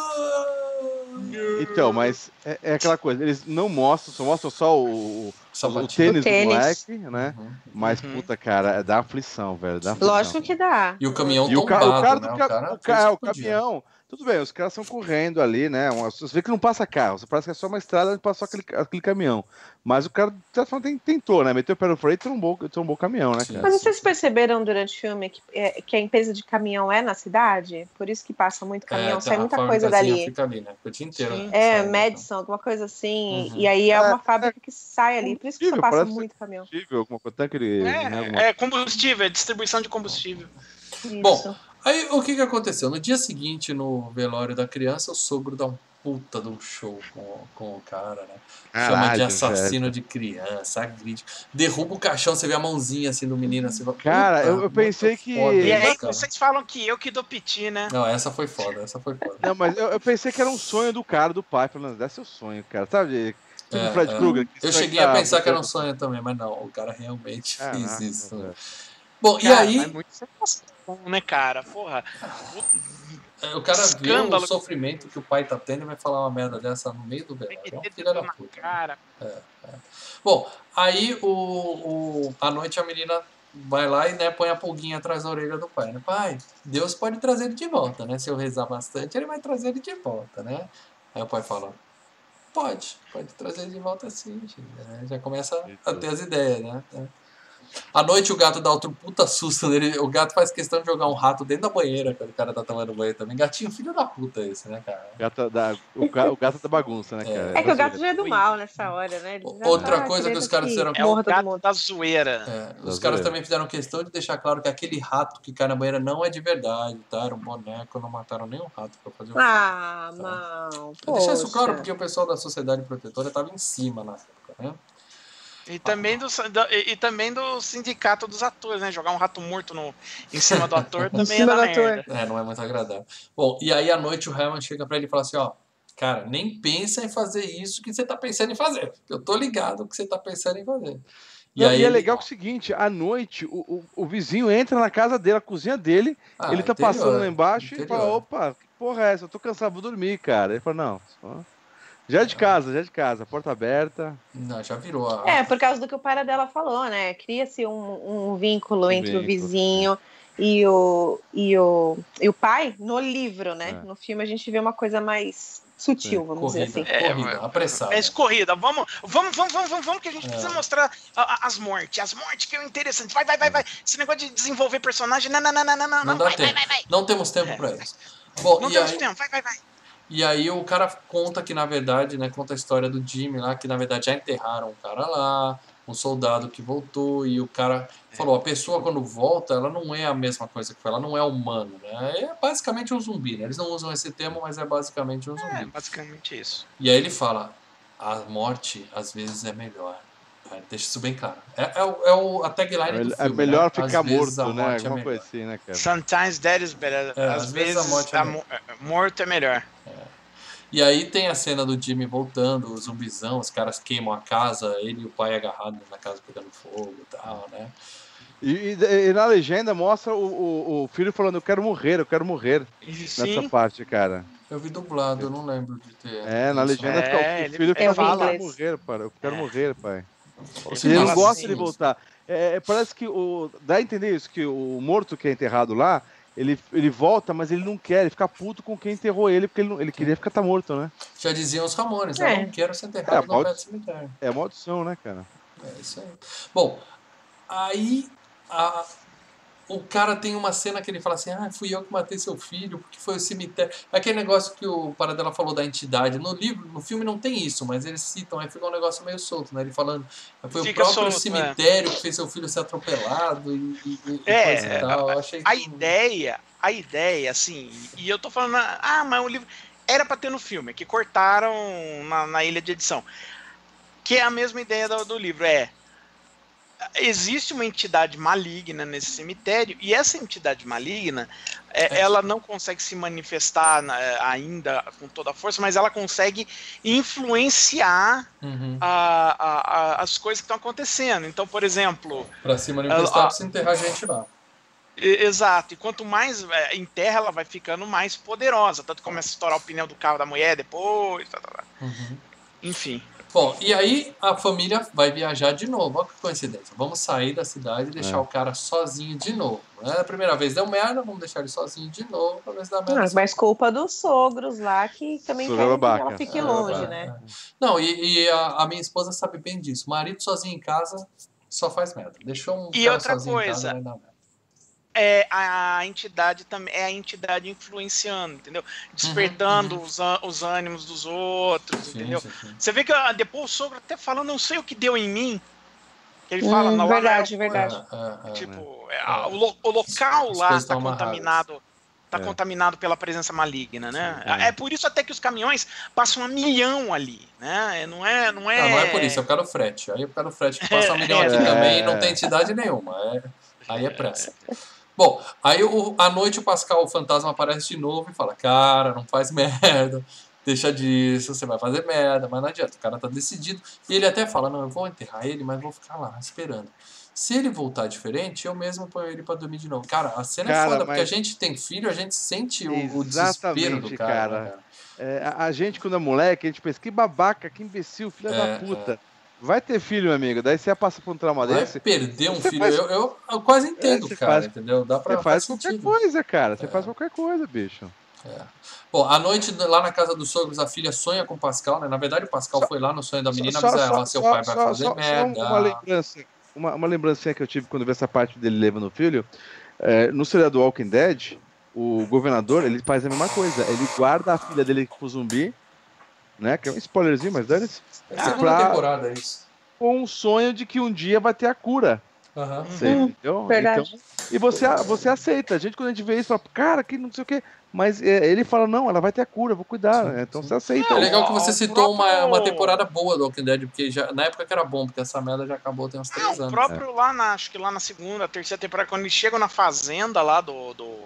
Então, mas é, é aquela coisa, eles não mostram, só mostram só o, o, o tênis, tênis. do moleque, né? Uhum. Mas, Uhum. puta, cara, é dá aflição, velho. Dá aflição. Lógico que dá. E o caminhão E o, ca- tombado, o cara né? do O ca- cara o, ca- o o podia. caminhão, tudo bem, os caras estão correndo ali, né? uma- Você vê que não passa carro, você parece que é só uma estrada onde passou aquele, aquele caminhão. Mas o cara, de certa forma, tem- tentou, né? Meteu o pé no freio e trombou, trombou o caminhão, né, cara? Mas vocês perceberam durante o filme que, é, que a empresa de caminhão é na cidade? Por isso que passa muito caminhão, É, sai muita coisa dali. Fica ali, né? Fica o dia inteiro. Sim. É, Sai, Madison, alguma coisa assim. Uhum. E aí é É, uma fábrica que sai ali. Por isso que só combustível, passa muito caminhão. Combustível, alguma coisa, tanque de, né, alguma- É, é combustível, é distribuição de combustível. Bom, Isso. Aí o que que aconteceu? No dia seguinte, no velório da criança, o sogro dá um puta de um show com, com o cara, né? Chama de Caralho, assassino de criança, agride. Derruba o caixão, você vê a mãozinha assim do menino assim. Cara, "Puta, eu- eu pensei que- foda E aí cara." vocês falam que eu que dou piti, né? Não, essa foi foda, essa foi foda. Não, mas eu, eu pensei que era um sonho do cara, do pai, falando, dá seu sonho, cara, sabe? Tipo É, Fred é. Krueger. que Eu cheguei a pensar que era um sonho também, mas não, o cara realmente fez isso. né? Velho. Bom, e Cara, aí É muito sensação, né, cara? Porra. é, o cara vê o escândalo. sofrimento que o pai tá tendo e vai falar uma merda dessa no meio do velório. É um filho da puta. cara. Bom, aí o, o, à noite a menina vai lá e né, põe a pulguinha atrás da orelha do pai, né? Pai, Deus pode trazer ele de volta, né? Se eu rezar bastante, ele vai trazer ele de volta, né? Aí o pai fala, pode, pode trazer ele de volta sim, filha, né? Já começa a ter as ideias, né? À noite o gato dá outro puta susto nele. O gato faz questão de jogar um rato dentro da banheira quando o cara tá tomando banho também. Gatinho, filho da puta esse, né, cara? Gato da, o, ga- o gato da bagunça, né, É. cara? É que o gato já é do mal nessa hora, né? Já Outra tá coisa que os caras fizeram- É o gato da zoeira. É, os Da caras zoeira. também fizeram questão de deixar claro que aquele rato que cai na banheira não é de verdade, tá? Era um boneco, não mataram nenhum rato pra fazer o filme. Ah, Tá. mal. Eu deixar isso claro porque o pessoal da Sociedade Protetora tava em cima na época, né? E também, do, e, e também do sindicato dos atores, né? Jogar um rato morto no, em cima do ator também é da merda. É, não é muito agradável. Bom, e aí à noite o Hammond chega pra ele e fala assim, ó, cara, nem pensa em fazer isso que você tá pensando em fazer. Eu tô ligado que você tá pensando em fazer. E, aí, é ele- legal que é o seguinte, à noite, o, o, o vizinho entra na casa dele, a cozinha dele, Ah, ele tá interior, passando lá embaixo e interior. fala, opa, que porra é essa? Eu tô cansado, vou dormir, cara. Ele fala, não, só... já é de casa, já é de casa, porta aberta. Não, já virou a... É, por causa do que o pai dela falou, né? Cria-se um, um vínculo Um entre o vínculo, vizinho e o, e, o, e o pai no livro, né? É. No filme a gente vê uma coisa mais sutil, vamos dizer corrida, assim. É, corrida, apressada. É escorrida. Vamos, vamos, vamos, vamos, vamos, vamos que a gente É. precisa mostrar a- a- as mortes. As mortes que é o interessante. Vai, vai, vai, vai. Esse negócio de desenvolver personagem. Não, não, não, não, não, não. Não dá vai, tempo. vai, vai, vai. Não temos tempo É. pra isso. Bom, Não temos aí, tempo. Vai, vai, vai. E aí o cara conta que, na verdade, né, conta a história do Jimmy lá, que na verdade já enterraram um cara lá, um soldado que voltou, e o cara falou, a pessoa quando volta, ela não é a mesma coisa que foi, ela não é humano, né? É basicamente um zumbi, né? Eles não usam esse termo, mas é basicamente um É, zumbi. basicamente isso. E aí ele fala, a morte às vezes é melhor. Aí Deixa isso bem claro. É, é, o- é o, a tagline do É filme, melhor né? ficar Às vezes a morto, né? é Alguma melhor. coisa assim, né, cara? Sometimes that is better. É, às, vezes, a morte é mo- é, morto é melhor. E aí tem a cena do Jimmy voltando, o zumbizão, os caras queimam a casa, ele e o pai agarrados na casa pegando fogo e tal, né? E, e- e na legenda mostra o, o, o filho falando, eu quero morrer, eu quero morrer. E Nessa sim, parte, cara. Eu vi dublado, eu não lembro de ter. É, na legenda É, fica, o ele- filho ele fala, fala- eu quero morrer, pai. Eu quero É. morrer, pai. Você ele não gosta assim, de voltar. É, é, parece que o. Dá a entender isso, que o morto que é enterrado lá, ele, ele volta, mas ele não quer, ele fica puto com quem enterrou ele, porque ele, não- ele queria ficar tá morto, né? Já diziam os Ramones, É. eu não quero ser enterrado É, no do cemitério. É maldição, né, cara? É isso aí. Bom, aí a- o cara tem uma cena que ele fala assim: Ah, fui eu que matei seu filho, porque foi o cemitério. É Aquele negócio que o Paradela falou da entidade. No livro, no filme não tem isso, mas eles citam, aí fica um negócio meio solto, né? Ele falando, foi Fica o próprio solto, cemitério que fez seu filho ser atropelado e, e, É, e tal. Eu achei a que- ideia, a ideia, assim, e eu tô falando, ah, mas o livro era pra ter no filme, que cortaram na, na ilha de edição. Que é a mesma ideia do, do livro, é existe uma entidade maligna nesse cemitério e essa entidade maligna é, É. ela não consegue se manifestar na- ainda com toda a força mas ela consegue influenciar Uhum. a- a- a- as coisas que estão acontecendo então por exemplo Pra se manifestar, Ela- precisa enterrar gente lá. Exato, e quanto mais é, em terra ela vai ficando mais poderosa. Tanto começa a estourar o pneu do carro da mulher depois. Tá, tá, tá. Uhum. Enfim. Bom, e aí a família vai viajar de novo. Olha que coincidência. Vamos sair da cidade e deixar é. o cara sozinho de novo. É a primeira vez deu merda, vamos deixar ele sozinho de novo pra ver se dá merda. Não, mas culpa dos sogros lá que também querem que ela fique é, longe, né? Não, e, e a, a, minha esposa sabe bem disso. Marido sozinho em casa só faz merda. Deixou um e cara outra sozinho coisa, em casa, vai dar merda é a entidade também é a entidade influenciando, entendeu? Despertando uhum, uhum. Os, os ânimos dos outros, sim, entendeu? Sim, sim. Você vê que depois o sogro até fala, não sei o que deu em mim. Ele fala, hum, não, verdade, verdade. É, é, tipo, é, é. o, o, local lá está contaminado, está é. contaminado pela presença maligna, né? É. por isso até que os caminhões passam a milhão ali, né? Não é, não é. Não, não é por isso, é causa do frete. Aí é causa do frete que passa um milhão aqui também e não tem entidade nenhuma. aí é pressa. Bom, aí o, à noite o Pascal, o fantasma, aparece de novo e fala: Cara, não faz merda, deixa disso, você vai fazer merda, mas não adianta, o cara tá decidido. E ele até fala: Não, eu vou enterrar ele, mas vou ficar lá esperando. Se ele voltar diferente, eu mesmo ponho ele pra dormir de novo. Cara, a cena é cara, é foda, mas... porque a gente tem filho, a gente sente o, o desespero do cara. cara. Né, cara. É, a gente, quando é moleque, a gente pensa: Que babaca, que imbecil, filho é, da puta. É. Vai ter filho, meu amigo. Daí você passa por um trauma Vai desse. perder um filho. Faz... Eu, eu, eu, quase entendo, é, cara. Faz... Entendeu? Dá pra Você faz qualquer sentido. coisa, cara. Você é. faz qualquer coisa, bicho. É. Bom, à noite, lá na casa dos sogros, a filha sonha com o Pascal, né? Na verdade, o Pascal só, foi lá no sonho da menina avisar ela: seu pai vai fazer só, merda. Só uma lembrança. Uma, uma lembrancinha que eu tive quando vi essa parte dele levando o filho. É, no seriado do Walking Dead, o governador ele faz a mesma coisa. Ele guarda a filha dele com o zumbi, né? Que é um spoilerzinho, mas dane-se. É a segunda pra... temporada, é isso com um sonho de que um dia vai ter a cura. Uhum. Você, entendeu? Verdade. Então, e você, você aceita. A gente, quando a gente vê isso, fala, cara, que não sei o quê. Mas é, ele fala, não, ela vai ter a cura, vou cuidar. Sim, então sim. você aceita. É legal que você citou uma, uma temporada boa do Walking Dead, porque já, na época que era bom, porque essa merda já acabou tem uns três é, anos. O próprio é. lá na, acho que lá na segunda, terceira temporada, quando eles chegam na fazenda lá do, do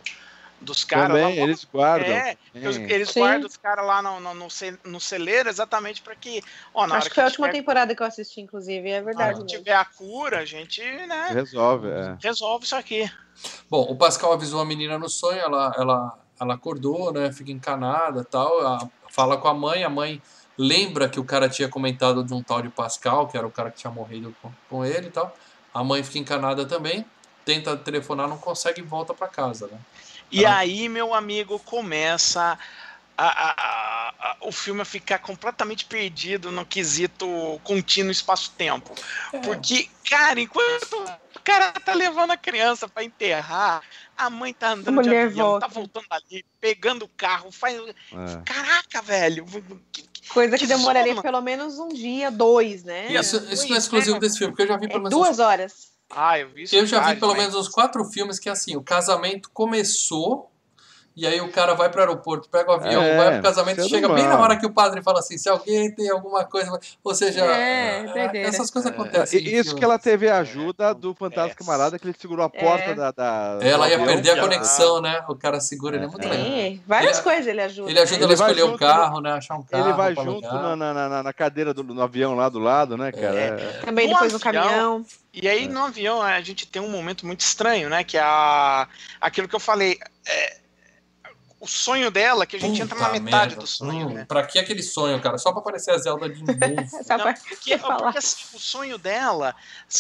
dos caras. Também, lá, eles guardam. É, eles Sim. guardam os caras lá no, no, no, no, celeiro exatamente para que. Ó, na Acho que foi a última tiver... temporada que eu assisti, inclusive, é verdade. Se tiver a cura, a gente, né? Resolve, é. Resolve isso aqui. Bom, o Pascal avisou a menina no sonho, ela, ela, ela acordou, né? Fica encanada tal. Ela fala com a mãe, a mãe lembra que o cara tinha comentado de um tal de Pascal, que era o cara que tinha morrido com, com ele e tal. A mãe fica encanada também, tenta telefonar, não consegue e volta para casa, né? E ah. aí, meu amigo, começa a, a, a, o filme a ficar completamente perdido no quesito contínuo espaço-tempo. É. Porque, cara, enquanto o cara tá levando a criança para enterrar, a mãe tá andando de avião, volta. tá voltando ali, pegando o carro, faz. É. Caraca, velho! Que, Coisa que, que demoraria pelo menos um dia, dois, né? Isso, isso não é exclusivo desse filme, porque eu já vi pelo é menos. Duas horas. Ah, eu vi isso. Eu já vi pelo menos uns quatro filmes que assim, o casamento começou e aí o cara vai para o aeroporto, pega o avião, é, vai pro casamento, é chega bem na hora que o padre fala assim, se alguém tem alguma coisa, ou seja, é, é essas coisas acontecem. Isso que ela teve a ajuda do fantasma camarada que ele segurou a porta é. da, da, Ela ia perder a conexão, né? O cara segura, ele é muito legal. Várias ele, coisas ele ajuda. Ele ajuda ela a escolher um carro, né? Achar um carro. Ele vai junto na, na, na, cadeira do no avião lá do lado, né, cara? Também depois no caminhão. E aí no avião a gente tem um momento muito estranho, né? Que é a, aquilo que eu falei. É, o sonho dela, que a gente Puta entra na metade merda. do sonho, hum, né? Pra que aquele sonho, cara? Só pra aparecer a Zelda de novo. Não, porque, porque assim, o sonho dela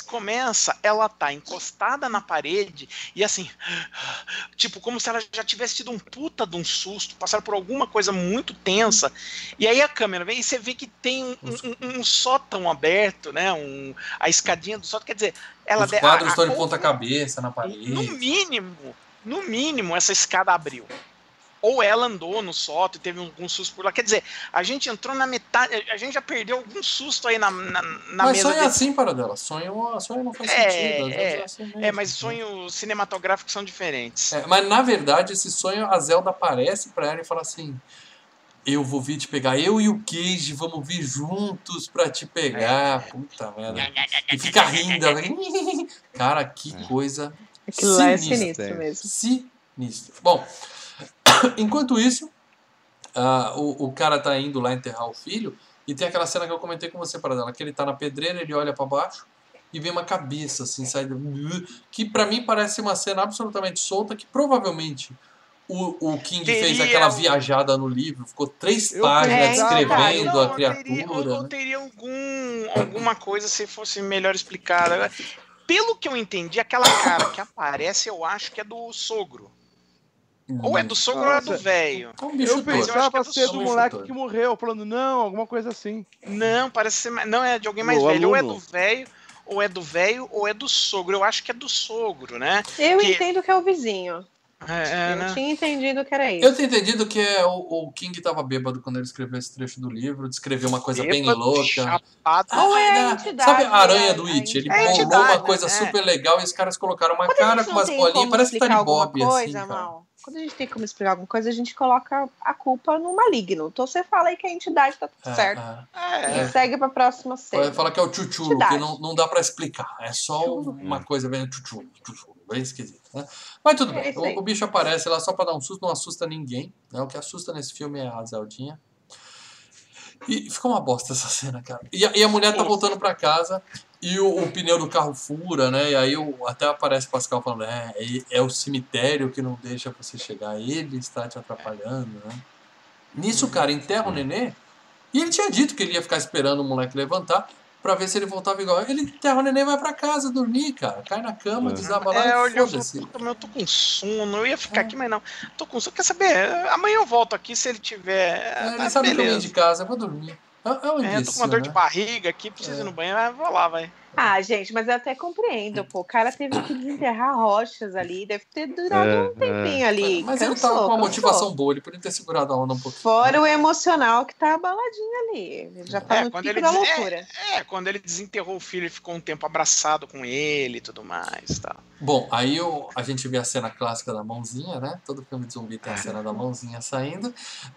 começa, ela tá encostada na parede e assim, tipo, como se ela já tivesse tido um puta de um susto, passar por alguma coisa muito tensa. E aí a câmera vem e você vê que tem um, um, um sótão aberto, né? Um, a escadinha do sótão, quer dizer, ela... Os quadros a, a, estão de ponta cabeça na parede. No mínimo, no mínimo, essa escada abriu ou ela andou no sótão e teve algum susto por lá. Quer dizer, a gente entrou na metade, a gente já perdeu algum susto aí na, na, na mas mesa. Mas sonho é assim, para dela. Sonho, sonho não faz é, sentido. É, é, assim é, mas sonhos cinematográficos são diferentes. É, mas na verdade, esse sonho, a Zelda aparece para ela e fala assim. Eu vou vir te pegar, eu e o Cage vamos vir juntos pra te pegar. É. Puta merda. E fica rindo. Cara, que é. coisa. Aquilo lá é sinistro mesmo. Sinistro. Bom, Enquanto isso, uh, o, o cara tá indo lá enterrar o filho e tem aquela cena que eu comentei com você, para dela, que ele tá na pedreira, ele olha para baixo e vem uma cabeça assim, sai do... que para mim parece uma cena absolutamente solta que provavelmente o, o King Teria fez aquela viajada no livro, ficou três Eu páginas pensava- descrevendo Não, a eu criatura. Teria, ou, ou né? teria algum, alguma coisa se fosse melhor explicada. Pelo que eu entendi, aquela cara que aparece, eu acho que é do sogro. Ou é do sogro ou é do velho. É Eu eu que pensava é do ser do Sogro. moleque que morreu, falando, não, alguma coisa assim. Não, parece ser. mais- Não, é de alguém mais O velho. Ou é aluno. do velho, ou é do velho, ou é do sogro. Eu acho que é do sogro, né? Eu Que- entendo que é o vizinho. É, é, eu né? tinha entendido que era isso. Eu tenho entendido que é o, o King tava bêbado quando ele escreveu esse trecho do livro, descreveu uma coisa bem Bêbado, louca. Chapado. Ou é a né? entidade, Sabe a aranha a- do It? Ele É bolou uma né? coisa É. super legal e os caras colocaram uma cara com umas bolinhas, parece que tá de Bob, coisa, assim. Mal. Quando a gente tem como explicar alguma coisa, a gente coloca a culpa no maligno. Então você fala aí que a entidade tá tudo É, certo. é. É, E segue pra próxima cena. Falar que é o chuchulo, que não, não dá pra explicar. É só uma coisa bem chuchulo, bem esquisita. Né? Mas tudo É bem, o, o bicho aparece lá só pra dar um susto, não assusta ninguém. Né? O que assusta nesse filme é a Zeldinha. E ficou uma bosta essa cena, cara. E a, e a mulher tá voltando pra casa e o, o pneu do carro fura, né? E aí o, até aparece o Pascal falando: é, é, é o cemitério que não deixa você chegar, ele está te atrapalhando, né? Nisso, cara, enterra o nenê. E ele tinha dito que ele ia ficar esperando o moleque levantar pra ver se ele voltava igual. Ele enterra o nenê e vai pra casa dormir, cara. Cai na cama, É. desaba lá É, eu e foda-se. mas eu tô com sono, eu ia ficar aqui, mas não. Tô com sono. Quer saber? Amanhã eu volto aqui se ele tiver. É, ele sabe que eu vim beleza. de casa, eu vou dormir. É, é É, eu tô com uma dor de né? barriga aqui, preciso É. ir no banheiro, mas vou lá, vai. Ah, gente, mas eu até compreendo, pô. O cara teve que desenterrar rochas ali, deve ter durado É, um tempinho ali. Mas ele cansou, tava com uma cansou. motivação boa, ele podia ter segurado a onda um pouquinho. Fora o emocional que tá abaladinho ali. Ele já tá É, no quando pico ele da diz- loucura. É, quando ele desenterrou o filho, ele ficou um tempo abraçado com ele e tudo mais. Tá. Bom, aí o- a gente vê a cena clássica da mãozinha, né? Todo filme de zumbi tem a cena da mãozinha saindo.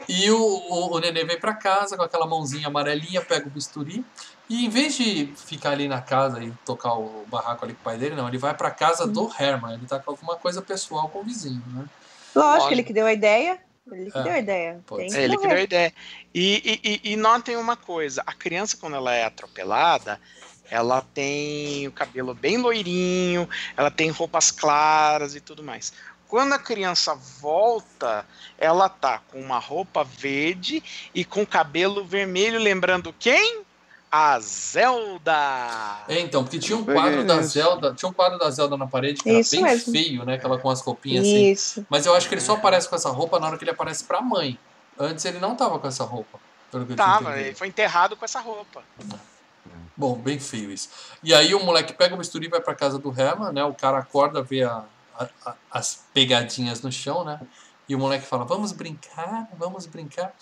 E o, o, o nenê vem pra casa com aquela mãozinha amarelinha, pega o bisturi. E em vez de ficar ali na casa e tocar o barraco ali com o pai dele, não, ele vai pra casa do Herman. Ele tá com alguma coisa pessoal com o vizinho, né? Lógico, Lógico. ele que deu a ideia. Ele que É, deu a ideia. pode Tem ser. É, ele que deu a ideia. E, e, e, e notem uma coisa: a criança, quando ela é atropelada, ela tem o cabelo bem loirinho, ela tem roupas claras e tudo mais. Quando a criança volta, ela tá com uma roupa verde e com cabelo vermelho, lembrando quem? A Zelda! É, então, porque tinha um quadro da. Zelda, tinha um quadro da Zelda na parede que era Isso bem mesmo. feio, né? Aquela com as roupinhas assim. Isso. Mas eu acho que ele só aparece com essa roupa na hora que ele aparece pra mãe. Antes ele não tava com essa roupa. Pelo que Tava, ele foi enterrado com essa roupa. Bom, bem feio isso. E aí o moleque pega o bisturi e vai pra casa do Herman, né? O cara acorda, vê a- a- a- as pegadinhas no chão, né? E o moleque fala, vamos brincar, vamos brincar.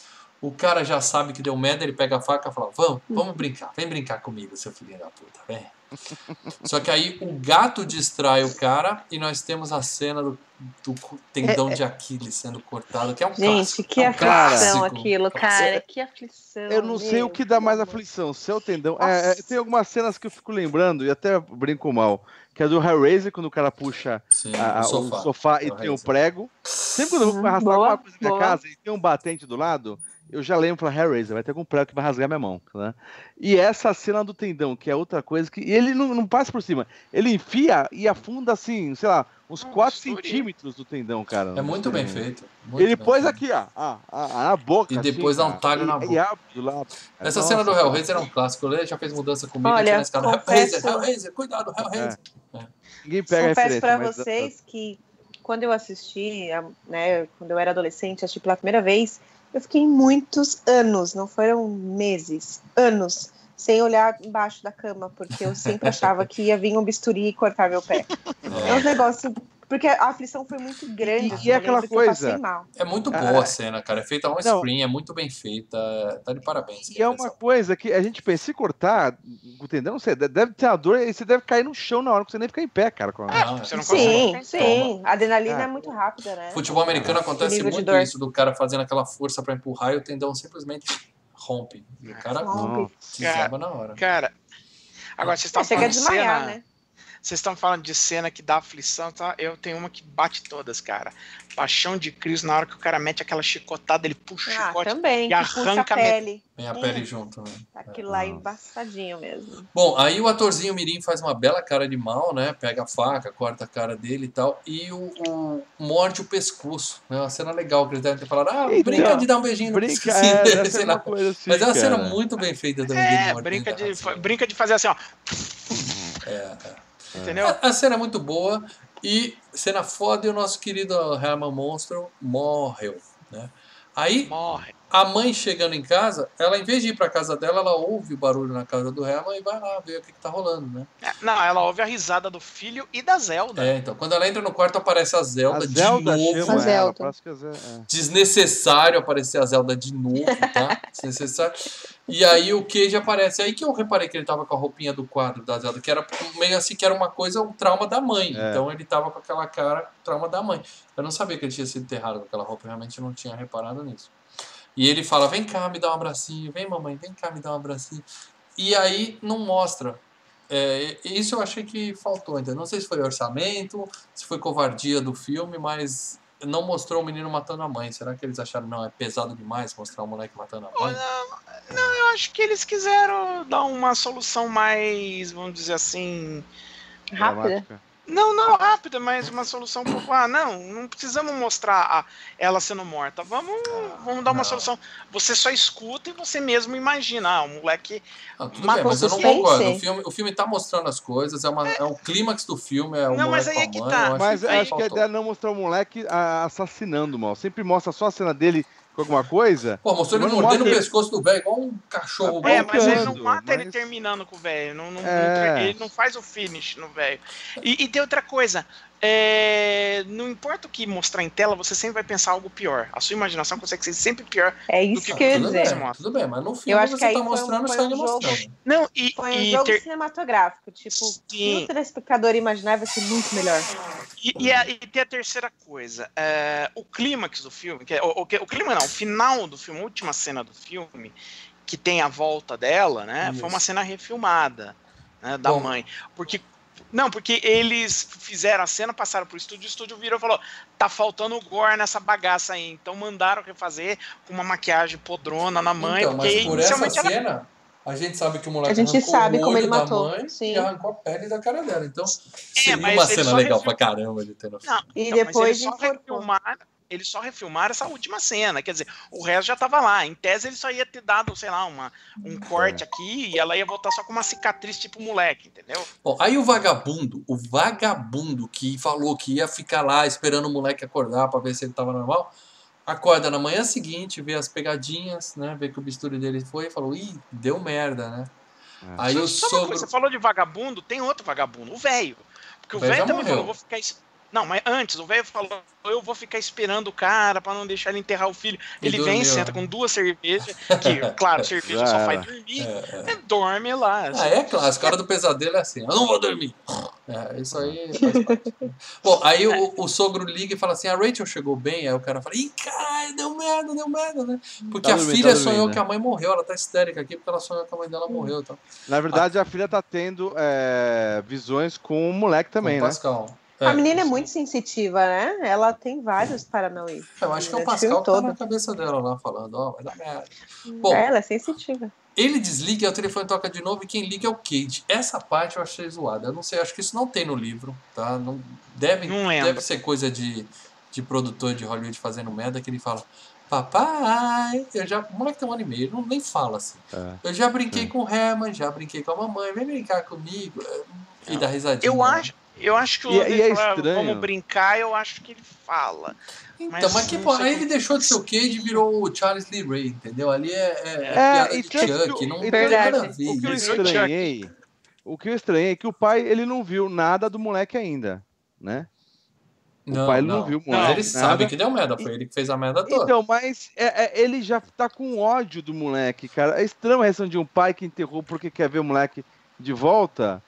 O cara já sabe que deu merda, ele pega a faca e fala, vamos, vamos brincar, vem brincar comigo, seu filho da puta, vem. Só que aí o gato distrai o cara e nós temos a cena do, do tendão de Aquiles sendo cortado, que é um Gente, clássico. que é um aflição clássico. aquilo, cara. Que aflição. Eu não sei o que dá mais aflição, se é o tendão. É, é, tem algumas cenas que eu fico lembrando, e até brinco mal, que é do Hellraiser, quando o cara puxa Sim, a- o sofá. o sofá e É tem o prego. Sempre quando eu vou Uhum, arrastar boa, alguma coisa na casa e tem um batente do lado, eu já lembro para Hellraiser, vai ter algum prego que vai rasgar minha mão, né? E essa cena do tendão, que é outra coisa que e ele não, não passa por cima, ele enfia e afunda assim, sei lá, uns Ah, 4 estourei. centímetros do tendão, cara. É muito bem feito. muito Ele bem pôs feito. aqui, ó, ah, ah, na boca. E depois assim, dá um talho cara, na boca. E abre do lado. Essa Nossa, cena do cara. Hellraiser é um clássico. Ele já fez mudança comigo Olha, escada. Hellraiser, confesso- Hellraiser, cuidado, Hellraiser. Ninguém pega a Confesso referência. pra mas- vocês que quando eu assisti, né, quando eu era adolescente, assisti pela primeira vez, eu fiquei muitos anos, não foram meses, anos, sem olhar embaixo da cama, porque eu sempre achava que ia vir um bisturi e cortar meu pé. É um negócio. Porque a aflição foi muito grande. E- assim, e eu aquela coisa- passei mal. É muito Ah, boa a cena, cara. É feita on não. screen, é muito bem feita. Tá de parabéns. E é uma coisa que a gente pensa, se cortar o tendão, não sei, deve ter uma dor e você deve cair no chão na hora que você nem fica em pé, cara. com- Não, Você não Sim, consegue. sim. A adrenalina Ah. é muito rápida, né? Futebol americano acontece muito dor. isso, do cara fazendo aquela força pra empurrar e o tendão simplesmente rompe. E o cara Rompe. Desaba na hora. Cara, agora vocês É, estavam chega a falando desmaiar, cena, né? Vocês estão falando de cena que dá aflição, tá? Eu tenho uma que bate todas, cara. Paixão de Cristo, na hora que o cara mete aquela chicotada, ele puxa o Ah, chicote também, e arranca a pele. Vem a Hum. pele junto, né? Aquilo lá é embaçadinho mesmo. Bom, aí o atorzinho Mirim faz uma bela cara de mal, né? Pega a faca, corta a cara dele e tal. E o, o morde o pescoço. É uma cena legal que eles devem ter falado. Ah, Então, brinca de dar um beijinho no Brinca, pescocinho é, sei lá. assim, Mas é uma cena cara. muito bem feita também É, brinca a de, brinca de fazer assim, ó. É, é. Entendeu? A, a cena é muito boa e cena foda e o nosso querido Herman Monstro morreu, né? Aí Morre. A mãe chegando em casa, ela em vez de ir pra casa dela, ela ouve o barulho na casa do Herman e vai lá ver o que, que tá rolando, né? É, Não, ela ouve a risada do filho e da Zelda. É, então, quando ela entra no quarto aparece a Zelda, A Zelda de novo. Zelda. a Zelda- é. Desnecessário aparecer a Zelda de novo, tá? Desnecessário. E aí o Cage aparece. Aí que eu reparei que ele tava com a roupinha do quadro da Zelda, que era meio assim, que era uma coisa, um trauma da mãe. É. Então ele tava com aquela cara, trauma da mãe. Eu não sabia que ele tinha sido enterrado com aquela roupa, eu realmente não tinha reparado nisso. E ele fala: vem cá, me dá um abracinho, vem mamãe, vem cá, me dá um abracinho. E aí não mostra. É, isso eu achei que faltou ainda. Não sei se foi orçamento, se foi covardia do filme, mas não mostrou o menino matando a mãe. Será que eles acharam, não, é pesado demais mostrar o moleque matando a mãe? não, não, eu acho que eles quiseram dar uma solução mais, vamos dizer assim. Rápida. Não, não rápida, mas uma solução um pouco. Ah, não, não precisamos mostrar a, ela sendo morta. Vamos, vamos dar uma não. solução. Você só escuta e você mesmo imagina. Ah, o moleque. Ah, tudo bem, mas eu não concordo. O filme, o filme tá mostrando as coisas, é, uma, é um clímax do filme, é o Não, mas aí é que a mãe. tá. eu acho Mas que eu acho que a faltou. ideia é não mostrar o moleque ah, assassinando, mal. Sempre mostra só a cena dele alguma coisa. Pô, mostrou ele mordendo o pescoço do velho, igual um cachorro. É, mas ele não mata ele mas- terminando com o velho. Não, não- É. ele não faz o finish no velho. E, e tem outra coisa. É, não importa o que mostrar em tela, você sempre vai pensar algo pior. A sua imaginação consegue ser sempre pior. É Do isso que que eu ia tudo, dizer. bem, tudo bem, mas no filme Eu acho que você aí tá foi um- mostrando, foi um jogo- mostrando. Não, e, Foi um e jogo ter- cinematográfico. Tipo, Sim. o telespectador imaginar vai ser muito melhor. E, e, a- e tem a terceira coisa. é, o clímax do filme, que é, o, o, que- o clímax não, o final do filme, a última cena do filme, que tem a volta dela, né? Isso. Foi uma cena refilmada né, da Bom. mãe. Porque. Não, porque eles fizeram a cena, passaram pro estúdio, o estúdio virou e falou: tá faltando gore nessa bagaça aí. Então mandaram refazer com uma maquiagem podrona na mãe, então, porque mas por essa inicialmente ela cena, a gente sabe que o moleque A gente sabe o como ele da matou, mãe sim. e arrancou a pele da cara dela. Então, seria mas uma cena legal refil- pra caramba ele tendo Não, E Então, mas depois eles só eles só refilmaram essa última cena. Quer dizer, o resto já tava lá. Em tese, ele só ia ter dado, sei lá, uma, um corte aqui e ela ia voltar só com uma cicatriz tipo moleque, entendeu? Bom, aí o vagabundo, o vagabundo que falou que ia ficar lá esperando o moleque acordar pra ver se ele tava normal, acorda na manhã seguinte, vê as pegadinhas, né? Vê que o bisturi dele foi e falou, ih, deu merda, né? É. Aí o uma coisa, sogro. você falou de vagabundo, tem outro vagabundo, o velho. Porque O o velho também morreu. falou, eu vou ficar. Não, mas antes, o velho falou, eu vou ficar esperando o cara pra não deixar ele enterrar o filho. E ele dormiu, vem, senta né? com duas cervejas, que, claro, cerveja Já só faz dormir, É, é. é, dorme lá. Ah, é clássico, a hora do pesadelo é assim, eu não vou dormir. É, isso aí faz parte. Bom, aí o, o sogro liga e fala assim, a Rachel chegou bem, aí o cara fala, ih, cara, deu merda, deu merda, né? Porque Tá a filha tá sonhou que a mãe morreu, ela tá histérica aqui porque ela sonhou que a mãe dela morreu. Então, Na verdade, a filha tá tendo é, visões com o moleque também, com o né? Pascal. A menina é muito sensitiva, né? Ela tem vários paranauê. Eu acho que é o Pascal que tá todo. na cabeça dela lá, falando, ó, vai dar merda. Bom, É, ela é sensitiva. ele desliga, o telefone toca de novo e quem liga é o Cage. Essa parte eu achei zoada. Eu não sei, acho que isso não tem no livro, tá? Não, deve, Não deve ser coisa de, de produtor de Hollywood fazendo merda que ele fala. Papai, eu já. O moleque tem um ano e meio, não nem fala assim. É. Eu já brinquei É. com o Herman, já brinquei com a mamãe, vem brincar comigo. E dá risadinha. Eu né? Eu acho que o E- Logan e é fala, estranho. vamos brincar, eu acho que ele fala. Então, Mas mas que não pô, sei aí ele deixou de ser o Cage e virou o Charles Lee Ray, entendeu? Ali é, é, é É, piada e Chuck, não tem nada a ver. O que eu estranhei, o que eu estranhei é que o pai ele não viu nada do moleque ainda, né? Não, pai, ele não viu, Mas moleque, ele nada. sabe que deu merda, foi ele que fez a merda toda. Então, mas é- é, ele já tá com ódio do moleque, cara. É estranho a reação de um pai que enterrou porque quer ver o moleque de volta.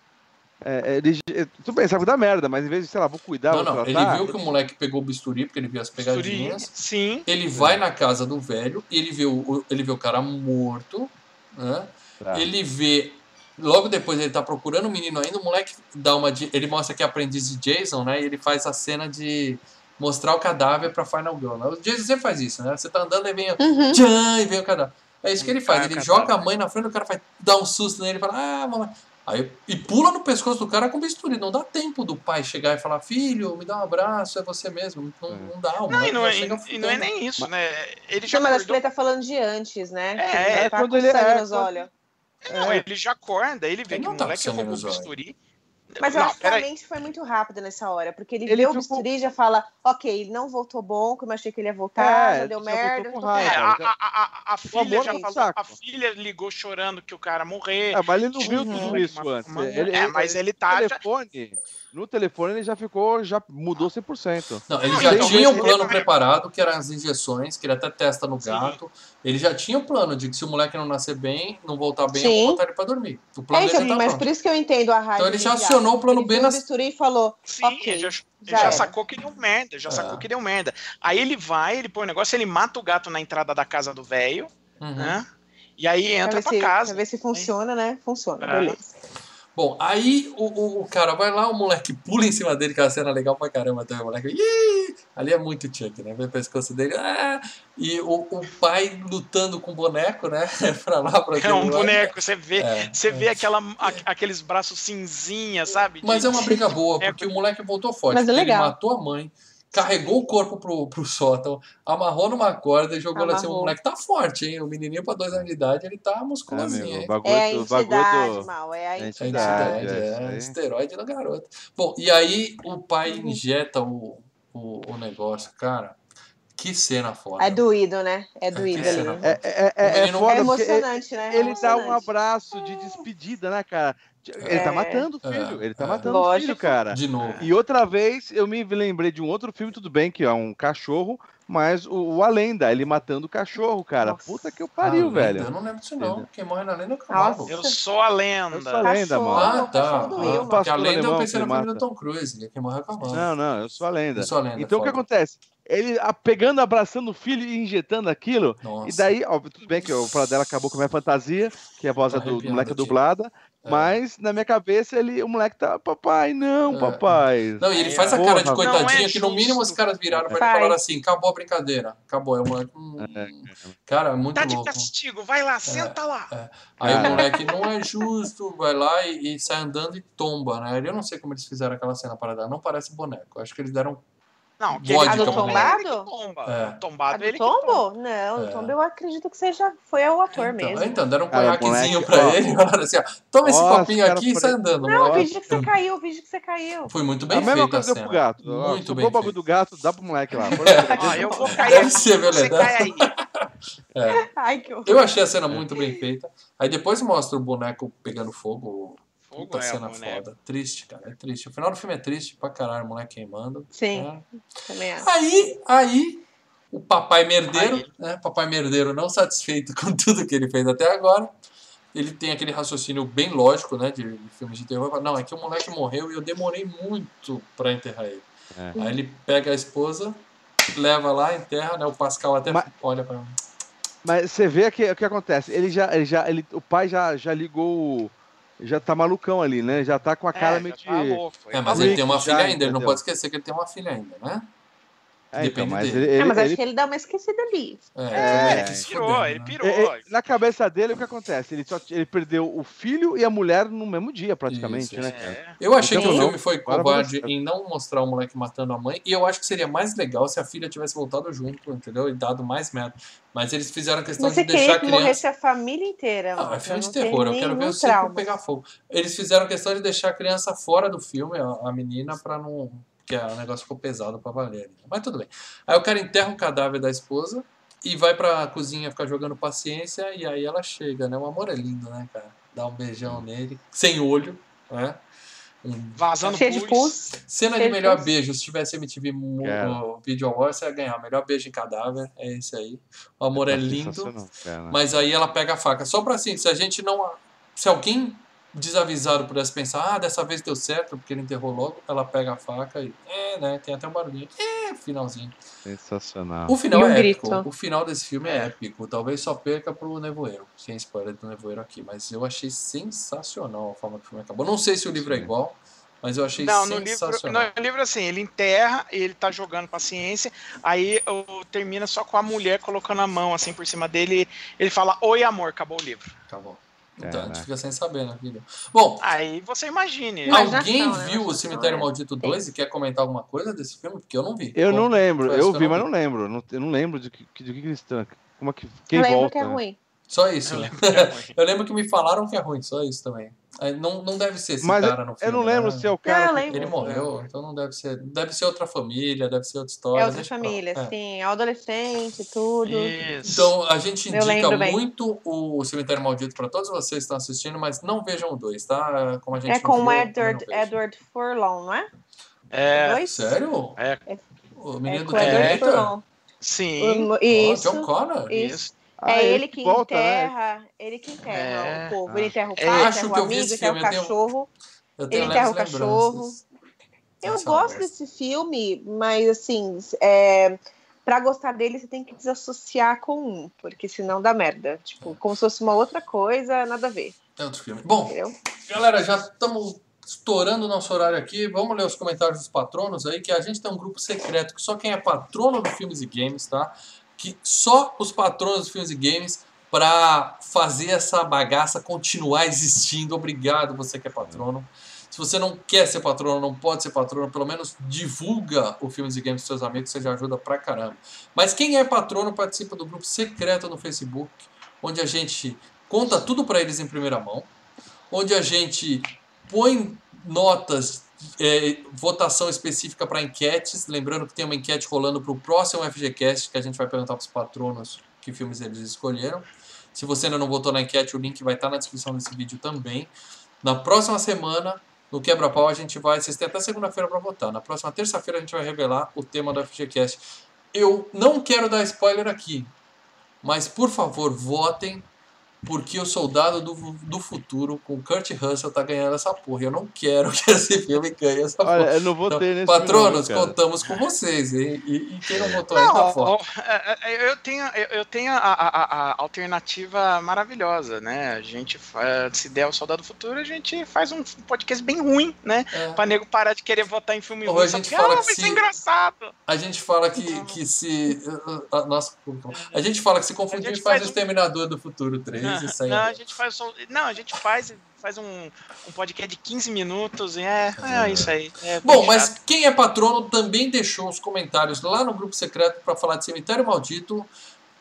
É, é, ele, é, tudo bem, sabe da merda, mas em vez de, sei lá, vou cuidar, não, vou não, ele tratar, viu que o moleque pegou o bisturi, porque ele viu as pegadinhas. Sim. Ele vai na casa do velho, ele vê o, ele vê o cara morto, né? Tá. Ele vê Logo depois ele tá procurando o menino ainda, o moleque dá uma. Ele mostra que é aprendiz de Jason, né? E ele faz a cena de mostrar o cadáver pra Final Girl. Né? O Jason sempre faz isso, né? Você tá andando e vem. Uhum. Tchan, e vem o cadáver. É isso que ele faz. Ele joga a mãe na frente, o cara vai dar um susto nele e fala, ah, mamãe. Aí, e pula no pescoço do cara com bisturi. Não dá tempo do pai chegar e falar, filho, me dá um abraço, é você mesmo. Não, não dá. o Não, moleque e não, é, e não é nem isso, né? Ele já Não, mas acho que acordou, ele tá falando de antes, né? É, é tá quando com ele- é nos olhos. não, ele já acorda, ele vê Ele que não o tá com moleque roubou o bisturi. Mas eu não, acho que a mente foi muito rápida nessa hora, porque ele, Ele vê o ficou- bisturi e já fala, ok, ele não voltou bom, como eu achei que ele ia voltar, É, já deu já voltou merda. raiva. É, ferrado." a, a, a, a filha já falou, saco. a filha ligou chorando que o cara morrer. É, mas ele não viu Uhum. tudo isso antes. é, ele- mas ele tá. já- telefone, no telefone ele já ficou, já mudou 100%. Não, ele já tinha um plano ele- preparado, que eram as injeções, que ele até testa no Sim. gato. Ele já tinha o plano de que se o moleque não nascer bem, não voltar bem, Sim. eu vou botar ele pra dormir. O plano É, dele então, já tá mas pronto. por isso que eu entendo a raiva. Então ele já acionou o plano ele B bisturi e falou, Sim, ok, ele já, já já sacou que deu merda, já É. sacou que deu merda. Aí ele vai, ele põe o negócio, ele mata o gato na entrada da casa do velho, Uhum. né? E aí pra entra ver, pra se, casa. pra ver se funciona, né? Funciona, É. beleza. Bom, aí o, o, o cara vai lá, o moleque pula em cima dele, que é uma cena legal pra caramba também. O moleque, Ih! ali é muito Chuck, né? Vê o pescoço dele, ah! e o, o pai lutando com o boneco, né? pra lá, pra É um lado. boneco, você vê, É, você é. vê aquela, a- aqueles braços cinzinha, sabe? Mas De- é uma briga boa, É, porque o moleque voltou forte. Mas é legal. Ele matou a mãe, carregou o corpo pro, pro sótão, amarrou numa corda e jogou lá assim. O moleque tá forte, hein? O menininho pra dois anos de idade, ele tá É, musculosinho, hein? bagulho É a entidade, do- mal, é a É a É entidade. entidade, é, é, esteroide da garota. Bom, e aí o pai Uhum. injeta o, o, o negócio, cara. Que cena foda. É doído, né? É doído que ali. É, é, é, é menino- É emocionante, né? É ele dá um emocionante. abraço de despedida, né, cara? Ele É. tá matando o filho, É, ele tá é. matando o filho, cara. De novo. E outra vez eu me lembrei de um outro filme, tudo bem, que é um cachorro, mas o, o A Lenda, ele matando o cachorro, cara. Nossa. Puta que eu pariu, velho. Eu não lembro disso, não. Entendeu? Quem morre na lenda é o cavalo. Eu sou a lenda. Eu sou a lenda, Cachorro, mano. Ah, tá. Ah, Will, porque a lenda eu pensei no filme do. Tom Cruise, quem morre é o cavalo. Não, não, eu sou a lenda. Eu sou a lenda. Então o que acontece? Ele a- pegando, abraçando o filho e injetando aquilo. Nossa. E daí, ó, tudo bem que o dela acabou com a minha fantasia, que a voz é do, do moleque aqui. dublada, É. mas na minha cabeça ele, o moleque tá, papai, não, É. papai. Não, e ele faz a cara de não é que no mínimo os caras viraram pra ele e falaram assim, acabou a brincadeira. Acabou. É o moleque. hum, Cara, é muito Tá de louco. castigo, vai lá, senta lá. Aí o Cara. moleque não é justo, vai lá e, e sai andando e tomba, né? Eu não sei como eles fizeram aquela cena para dar. Não parece boneco. Acho que eles deram. Não, que Vodka, ele do tomba, tombado? tomba. É. O tombado A do ele tombo? Não, É. o tombo eu acredito que seja foi o ator Então, mesmo. então, deram um conhaquezinho pra ó. ele e falaram assim: ó, toma esse Nossa, copinho cara, aqui e sai andando. Não, finge que você caiu, finge que você caiu. Foi muito A bem mesma feita a coisa deu cena. pro gato. Muito bem o bagulho do gato, dá pro moleque lá. Ó, eu vou cair Deve ser, você verdade. cai aí. É. Ai, que horror. Eu achei a cena muito bem feita. Aí depois mostra o boneco pegando fogo. Puta é, cena foda. Triste, cara. É triste. O final do filme é triste pra caralho, o moleque queimando. Sim, É. também acho. Aí, aí, o papai merdeiro, Aí. né? Papai merdeiro não satisfeito com tudo que ele fez até agora. Ele tem aquele raciocínio bem lógico, né? De, de filmes de terror. Não, é que o moleque morreu e eu demorei muito pra enterrar ele. É. Aí ele pega a esposa, leva lá, enterra, né? O Pascal até Mas- olha pra Mas você vê que o que acontece? Ele já, ele já, ele, o pai já, já ligou, o- já tá malucão ali, né? Já tá com a cara É, meio já de. tá É, mas Rick ele tem uma filha ainda, ele não pode esquecer que ele tem uma filha ainda, né? É, então, mas dele. ele, É, ele- mas acho ele- que ele dá uma esquecida ali. É, É, ele Ele pirou, ele né? pirou. é, é, na cabeça dele, o que acontece? Ele, só, ele perdeu o filho e a mulher no mesmo dia, praticamente, Isso, né? É. Eu achei Então, que o não, filme foi covarde em não mostrar o moleque matando a mãe. E eu acho que seria mais legal se a filha tivesse voltado junto, entendeu? E dado mais merda. Mas eles fizeram a questão Você de deixar queria a que criança. morresse a família inteira. Ah, mano, é filme de não ter terror, eu quero ver o circo pegar fogo. Eles fizeram a questão de deixar a criança fora do filme, a, a menina, pra não. Porque o negócio ficou pesado pra valer. Mas tudo bem. Aí o cara enterra o cadáver da esposa e vai pra cozinha ficar jogando paciência. E aí ela chega, né? O amor é lindo, né, cara? Dá um beijão nele, sem olho, né? Um Vazando Cheio de pus. Cena de Cheio de melhor pus. beijo. Se tivesse MTV Mo- Cara. o Video Awards, você ia ganhar. Melhor beijo em cadáver. É esse aí. O amor é Tá lindo. Mas aí ela pega a faca. Só pra assim, se a gente não. Se alguém desavisado pudesse pensar, ah, dessa vez deu certo, porque ele enterrou logo, ela pega a faca e. É, né? Tem até um barulhinho. É, finalzinho. Sensacional. O final um é épico. grito. O final desse filme é épico. Talvez só perca pro Nevoeiro. Sem spoiler do Nevoeiro aqui. Mas eu achei sensacional a forma que o filme acabou. Não sei se o livro é Sim. igual, mas eu achei Não, no livro, sensacional. no livro, assim, ele enterra, ele tá jogando paciência, aí o- termina só com a mulher colocando a mão assim por cima dele. Ele fala, oi amor, acabou o livro. Acabou. Então a gente fica sem saber, né, filho? Bom, Aí você imagine. Alguém né? viu o Imaginação Cemitério Maldito 2 e quer comentar alguma coisa desse filme? Porque eu não vi. Eu Bom, não lembro. Eu vi, que mas eu não lembro. Não- Eu não lembro de que, de que eles estão. Como é que. Quem Eu lembro volta? que é né? Só isso. Eu né? lembro que é. Eu lembro que me falaram que é ruim, só isso também. Não, não deve ser esse Mas cara no filme. Eu não lembro né? se é o cara. eu que- lembro. Ele morreu, então não deve ser. Deve ser outra família, deve ser outra história. É outra deixa pra família, É. sim. É o adolescente, tudo. Isso. Então a gente indica bem. muito o Cemitério Maldito para todos vocês que estão assistindo, mas não vejam o dois, tá? Como a gente É com o Edward, não. Edward Furlong, não é? é, Dois? Sério? É. O É menino com do o? Furlong. sim. O- Isso. John Connor? Isso. Ah, é ele que volta, né? enterra, ele que enterra É. o povo. Ah. Ele enterra o É, pai, acho enterra o que eu vi amigo, enterra o cachorro. Eu tenho Ele enterra o cachorro. Eu Essa gosto conversa. desse filme, mas assim, é, pra gostar dele você tem que desassociar com um, porque senão dá merda. Tipo, como se fosse uma outra coisa, nada a ver, É outro filme. Bom, entendeu? Galera, já estamos estourando o nosso horário aqui. Vamos ler os comentários dos patronos aí, que a gente tem um grupo secreto que só quem é patrono do Filmes e Games, tá? Que só os patronos do Filmes e Games para fazer essa bagaça continuar existindo. Obrigado, você que é patrono. Se você não quer ser patrono, não pode ser patrono, pelo menos divulga o Filmes e Games para seus amigos, você já ajuda pra caramba. Mas quem é patrono participa do grupo secreto no Facebook, onde a gente conta tudo para eles em primeira mão, onde a gente põe notas, é, votação específica para enquetes, lembrando que tem uma enquete rolando para o próximo FGCast, que a gente vai perguntar para os patronos que filmes eles escolheram. Se você ainda não votou na enquete, o link vai estar na descrição desse vídeo também. Na próxima semana, no Quebra-Pau, a gente vai. Vocês têm até segunda-feira para votar. Na próxima terça-feira, a gente vai revelar o tema do FGCast. Eu não quero dar spoiler aqui, mas por favor, votem, porque o Soldado do, do Futuro com Kurt Russell tá ganhando essa porra. Eu não quero que esse filme ganhe essa Olha, porra. eu não vou Então, ter nesse patronos, filme, não, contamos com vocês. hein? E, e quem não votou aí tá Não, fora. ó, é, é, eu tenho, eu tenho a, a- a- a alternativa maravilhosa, né? A gente, se der o Soldado do Futuro, a gente faz um podcast bem ruim, né? É. Pra nego parar de querer votar em filme Ou ruim. a gente fala ah, que se- engraçado. A gente fala que, que se. uh, Nossa, a gente fala que se confundir A gente faz faz o um- Exterminador do Futuro 3 e sai. Não, a gente faz só- não, a gente faz, faz um, um podcast de 15 minutos e é, é isso aí. é Bom, mas chato. quem é patrono também deixou os comentários lá no grupo secreto para falar de Cemitério Maldito.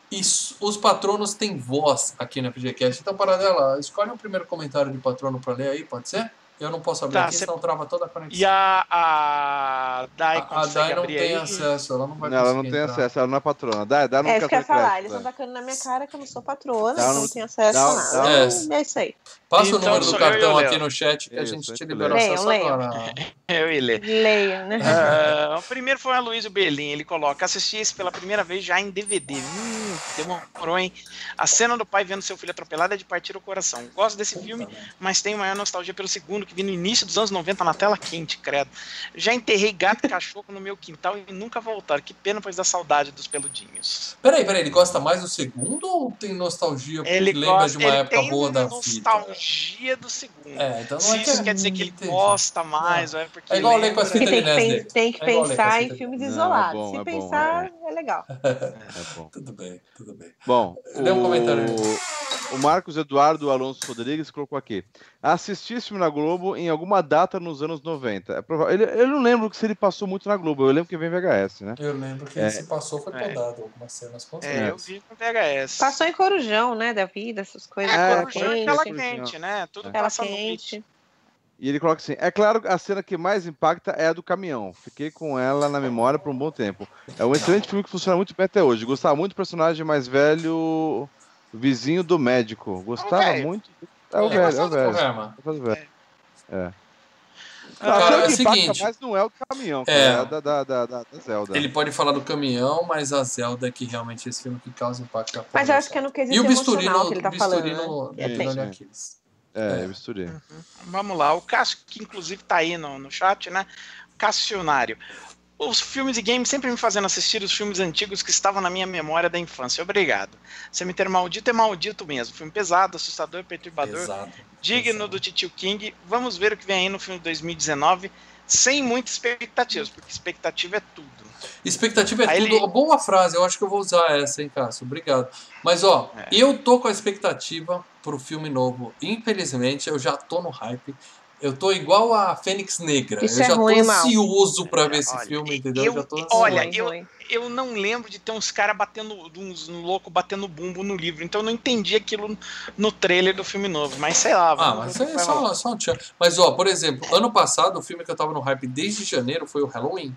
E os patronos têm voz aqui no FGCast. Então, Paradela, escolhe um primeiro comentário de patrono para ler aí, pode ser? Eu não posso abrir Tá, aqui, cê- senão trava toda a conexão. E a, a Dai a, a Dai não tem aí? acesso, ela não vai Não, ela não tem entrar. acesso, ela não é patrona. Dá, dá no É isso que eu ia falar, crédito, eles estão tacando na minha cara que eu não sou Dá então um- não tenho acesso a nada. dá um- É isso aí. Passa o Então, número do e cartão o aqui no chat que a Isso, gente te liberou legal. acesso Leiam, agora. Eu ia ler. Leia, né? Ah, o primeiro foi o Aloysio Berlim, ele coloca, assisti esse pela primeira vez já em DVD. Hum, demorou, hein? A cena do pai vendo seu filho atropelado é de partir o coração. Gosto desse filme, mas tenho maior nostalgia pelo segundo, que vi no início dos anos 90 na tela quente, credo. Já enterrei gato e cachorro no meu quintal e nunca voltaram. Que pena, pois da saudade dos peludinhos. Peraí, peraí, ele gosta mais do segundo ou tem nostalgia porque Ele lembra gosta, de uma ele época tem boa da vida? nostalgia do segundo. É, então não Se é isso quer dizer que ele entendi. gosta mais, ou é porque. É igual ler com as fitas de tem que, Nestlé. tem que É pensar em fita filmes Não, é isolados. bom, Se é bom, pensar, é legal. É bom. Tudo bem, tudo bem. Bom, Lê um comentário aí. o, o Marcos Eduardo Alonso Rodrigues colocou aqui. Assisti esse filme na Globo em alguma data nos anos 90. É provável- ele, eu não lembro se ele passou muito na Globo, eu lembro que vem VHS, né? Eu lembro que É. se passou foi É. podado algumas cenas com É, certeza. eu vi com VHS. Passou em Corujão, né? Da vida, essas coisas. É, É, Corujão é tela quente, quente, né? Tudo tela passa quente. E ele coloca assim: é claro que a cena que mais impacta é a do caminhão. Fiquei com ela na memória por um bom tempo. É um excelente filme que funciona muito bem até hoje. Gostava muito do personagem mais velho, vizinho do médico. Gostava velho. muito. É o É, velho, é o velho. É o velho. É. Cara, a cena é o seguinte, mais não é o caminhão, cara, É. é, a da, da, da, da da Zelda. Ele pode falar do caminhão, mas a Zelda é que realmente é esse filme que causa impacto. na Mas eu acho que é no quesito E o bisturi no, que ele tá bisturi falando. no, né? É, de Aquiles. É, eu misturei. Uhum. Vamos lá, o Cássio, que inclusive tá aí no, no chat, né? Cassionário. Os filmes e games sempre me fazendo assistir os filmes antigos que estavam na minha memória da infância. Obrigado. Cemitério Maldito é maldito mesmo. Filme pesado, assustador, perturbador, Pesado, digno pesado. do Titio King. Vamos ver o que vem aí no filme de 2019, sem muitas expectativas, porque expectativa é tudo. Expectativa é Aí tudo. ele- Boa frase, eu acho que eu vou usar essa, hein, Cássio? Obrigado. Mas, ó, É. eu tô com a expectativa pro filme novo. Infelizmente, eu já tô no hype. Eu tô igual a Fênix Negra. Isso eu é já ruim, tô Mal. ansioso pra ver esse Olha, filme, eu- entendeu? Eu já tô ansioso. olha, eu-. Eu não lembro de ter uns caras batendo, uns loucos batendo bumbo no livro, então eu não entendi aquilo no trailer do filme novo, mas sei lá. Ah, mas é só, só um tchan. Mas, ó, por exemplo, ano passado, o filme que eu tava no hype desde janeiro foi o Halloween.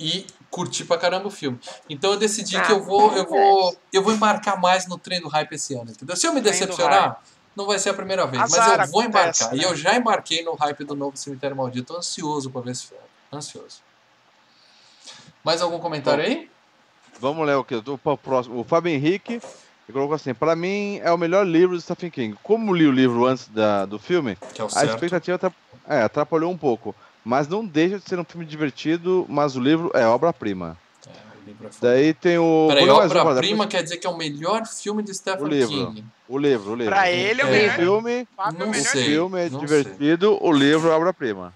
E curti pra caramba o filme. Então eu decidi Ah, que eu vou, eu é vou, eu vou embarcar mais no trem do hype esse ano, entendeu? Se eu me decepcionar, não vai ser a primeira vez, mas Azar, eu vou acontece, embarcar. né? E eu já embarquei no hype do novo Cemitério Maldito. Ansioso pra ver esse filme. Ansioso. Mais algum comentário aí? Vamos ler o que? O próximo. O Fábio Henrique colocou assim: pra mim é o melhor livro do Stephen King. Como li o livro antes da, do filme, Que é o a certo. expectativa é, atrapalhou um pouco. Mas não deixa de ser um filme divertido, mas o livro é obra-prima. Daí tem o. Peraí, obra-prima quer dizer que é o melhor filme de Stephen O livro. King. O livro, o livro. Pra ele é o melhor. filme, Não o sei. filme é não divertido, o livro é obra-prima.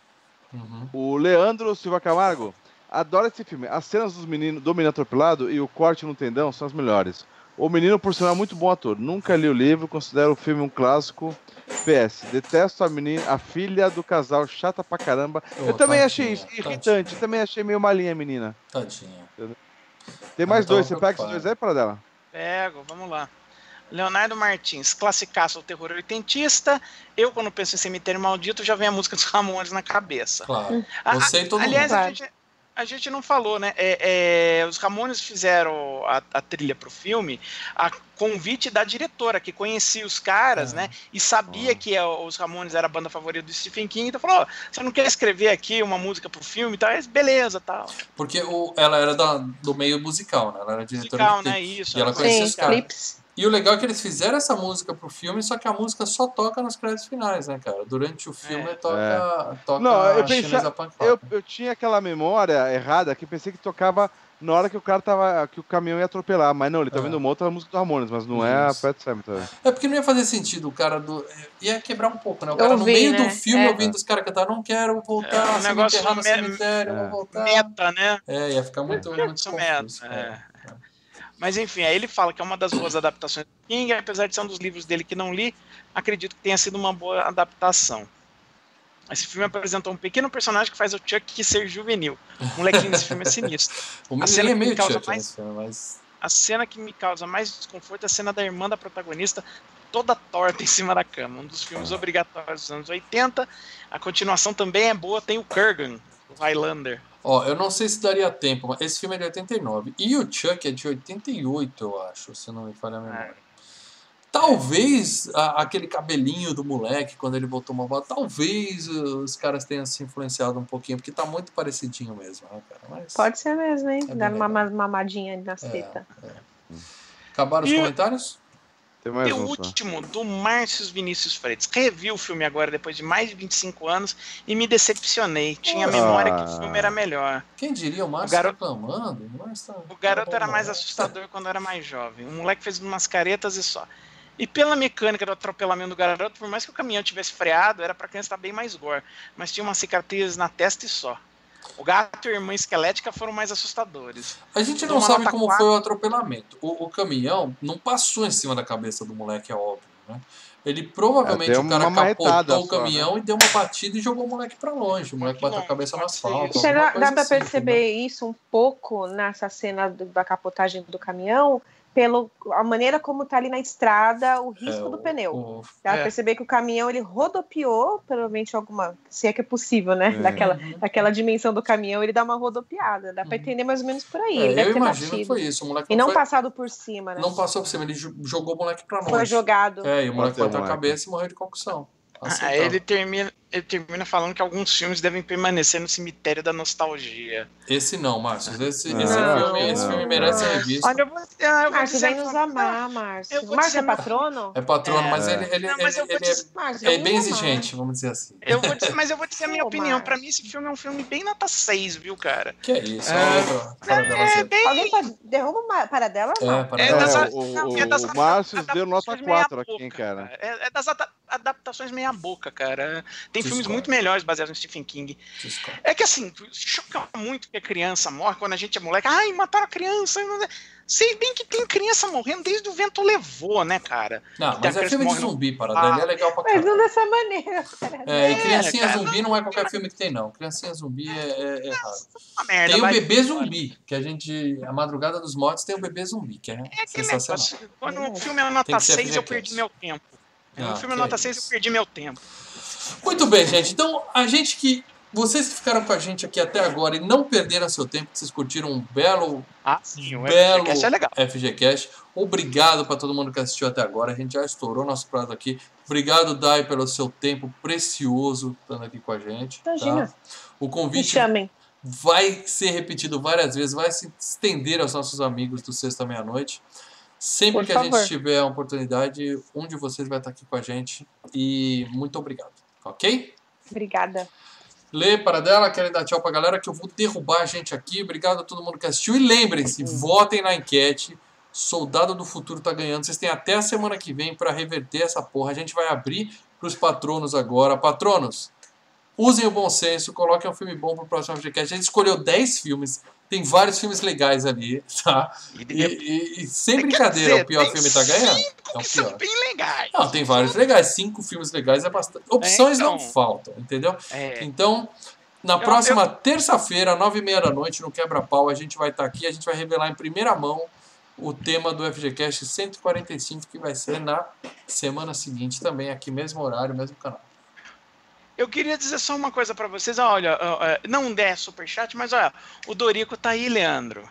Uhum. O Leandro Silva Camargo adora esse filme. As cenas dos meninos, do menino atropelado e o corte no tendão são as melhores. O menino, por sinal, é muito bom ator. Nunca li o livro, considero o filme um clássico. PS, detesto a menina, a filha do casal, chata pra caramba. Ô, eu também tadinha, achei isso irritante, também achei meio malinha a menina. Tadinha. Tem mais dois, você pega esses dois aí para dela? Pego, vamos lá. Leonardo Martins, classicaço o terror oitentista. Eu, quando penso em cemitério maldito, já vem a música dos Ramones na cabeça. Claro. A- Você e todo Aliás, mundo. a gente, a gente não falou, né? É, é, os Ramones fizeram a, a trilha pro filme a convite da diretora, que conhecia os caras, É. né? E sabia que é, os Ramones era a banda favorita do Stephen King, então falou: ó, você não quer escrever aqui uma música pro filme e tal? Beleza, tal. Porque o, ela era da- do meio musical, né? Ela era diretora Musical, de né? Isso. E ela conhecia Sim, os caras. clips. E o legal é que eles fizeram essa música pro filme, só que a música só toca nos créditos finais, né, cara? Durante o filme É. toca, toca Não, eu a pensei- chinesa pancada. Eu, eu tinha aquela memória errada que pensei que tocava na hora que o cara tava. que o caminhão ia atropelar. Mas não, ele tá É. ouvindo uma outra música do Ramones, mas não é a. Pet Cemetery. É porque não ia fazer sentido o cara do. Ia quebrar um pouco, né? O Eu cara no vi, meio né? do filme É. ouvindo os caras cantar, não quero voltar, É, um se me negócio enterrar no me- cemitério, é. vou voltar. Meta, né? É, ia ficar muito, muito Isso confuso. é. Mas enfim, aí ele fala que é uma das boas adaptações do King, apesar de ser um dos livros dele que não li, acredito que tenha sido uma boa adaptação. Esse filme apresentou um pequeno personagem que faz o Chuck ser juvenil. O molequinho desse filme é sinistro. A cena é que me causa mais-. A cena que me causa mais desconforto é a cena da irmã da protagonista, toda torta em cima da cama. Um dos filmes obrigatórios dos anos 80. A continuação também é boa, tem o Kurgan, o Highlander. Ó, eu não sei se daria tempo, mas esse filme é de 89. E o Chuck é de 88, eu acho, se não me falha a memória. Talvez a- aquele cabelinho do moleque, quando ele botou uma bola, talvez os caras tenham se influenciado um pouquinho, porque tá muito parecidinho mesmo, né, cara? Mas Pode ser mesmo, hein? É uma mamadinha ali na seta. acabaram os E- comentários? Tem mais E o um só. último, do Márcio Vinícius Freitas. Revi o filme agora depois de mais de 25 anos e me decepcionei. Tinha a memória que o filme era melhor. Quem diria o Márcio O garoto- reclamando? O, Márcio tá- O garoto tá era mais né? assustador quando era mais jovem. O moleque fez umas caretas e só. E pela mecânica do atropelamento do garoto, por mais que o caminhão tivesse freado, era pra criança estar bem mais gore. Mas tinha umas cicatrizes na testa e só. O gato e a irmã esquelética foram mais assustadores. A gente não sabe como quatro. foi o atropelamento. O, o caminhão não passou em cima da cabeça do moleque, é óbvio, né? Ele provavelmente É, o cara capotou o só, né? caminhão e deu uma batida e jogou o moleque pra longe. O moleque bateu a cabeça no ser asfalto. dá, dá pra assim, perceber isso um pouco nessa cena do- da capotagem do caminhão, pela a maneira como tá ali na estrada, o entendeu? risco É, do pneu. o- Dá pra É. perceber que o caminhão ele rodopiou, provavelmente alguma, se é que é possível, né? É. Daquela, Uhum. daquela dimensão do caminhão, ele dá uma rodopiada. Dá pra Uhum. entender mais ou menos por aí. É, ele deve eu ter imagino que batido. foi isso. O moleque E não foi- passado por cima, né? não passou por cima, ele jo- jogou o moleque pra longe. Foi jogado. É, e o moleque Bateu a cabeça e morreu de concussão. Aí ele termina, ele termina falando que alguns filmes devem permanecer no cemitério da nostalgia. Esse não, Márcio. Esse, Não, esse, filme, esse filme merece ser revisto. Olha, eu vou, ah, eu Márcio, vem nos amar, Márcio. Márcio é dizer- patrono? É patrono, É. mas ele, ele, Não, mas ele- ele é- dizer- Márcio, é, bem exigente, vamos dizer assim. eu vou dizer, mas eu vou dizer a minha Ô, opinião. Márcio. Pra mim, esse filme é um filme bem nota 6, viu, cara? Que é isso? É. É ser- bem. Alguém pode... derruba uma paradela? É, Não. para É dela das- o, o, não, é das o Márcio deu nota meia 4 aqui, cara. É, é das ada- adaptações meia boca, cara. Tem filmes Discordo. muito melhores baseados no Stephen King. É que assim, choca muito que a criança morre quando a gente é moleque. Ai, mataram a criança. Sei bem que tem criança morrendo desde o vento levou, né, cara? Não, mas é filme de zumbi, para dela. é legal pra Mas caralho. não dessa maneira. É, e É, Criancinha cara, Zumbi não é qualquer filme que tem, não. Criancinha Zumbi é, é, é raro. Uma merda. Tem o Bebê Zumbi, que a gente. A Madrugada dos Mortos tem o Bebê Zumbi, que é, É aquele sensacional. negócio. Quando o filme é Tem nota que ser 6, eu FGCast. perdi meu tempo. Ah, no filme é nota é 6, isso. eu perdi meu tempo. Muito bem, gente. Então, a gente que. Vocês que ficaram com a gente aqui até agora e não perderam seu tempo, que vocês curtiram um belo Ah, sim, o Belo FGCast é legal. FGCast. Obrigado para todo mundo que assistiu até agora. A gente já estourou nosso prazo aqui. Obrigado, Dai, pelo seu tempo precioso estando aqui com a gente. Imagina. Tá? O Me convite chamem. vai ser repetido várias vezes, vai se estender aos nossos amigos do Sexta Meia-Noite. Sempre Por que a gente favor. tiver a oportunidade, um de vocês vai estar aqui com a gente. E muito obrigado. Ok? Obrigada. Lê para dela, querem dar tchau pra galera que eu vou derrubar a gente aqui. Obrigado a todo mundo que assistiu. E lembrem-se, votem na enquete. Soldado do Futuro tá ganhando. Vocês têm até a semana que vem para reverter essa porra. A gente vai abrir pros patronos agora. Patronos, usem o bom senso, coloquem um filme bom pro próximo FGCast. A gente escolheu 10 filmes. Tem vários filmes legais ali, tá? E, E, e- sem Quer brincadeira, dizer, o pior filme tá ganhando. cinco É são bem legais. Não, tem vários legais. Cinco filmes legais é bastante. Opções não então. faltam, entendeu? É, Então, na Eu- próxima terça-feira, nove e meia da noite, no Quebra-Pau, a gente vai estar aqui, a gente vai revelar em primeira mão o tema do FGCast 145, que vai ser na semana seguinte também, aqui mesmo horário, mesmo canal. Eu queria dizer só uma coisa pra vocês. Olha, ó, ó, não der superchat, mas olha, o Dorico tá aí, Leandro.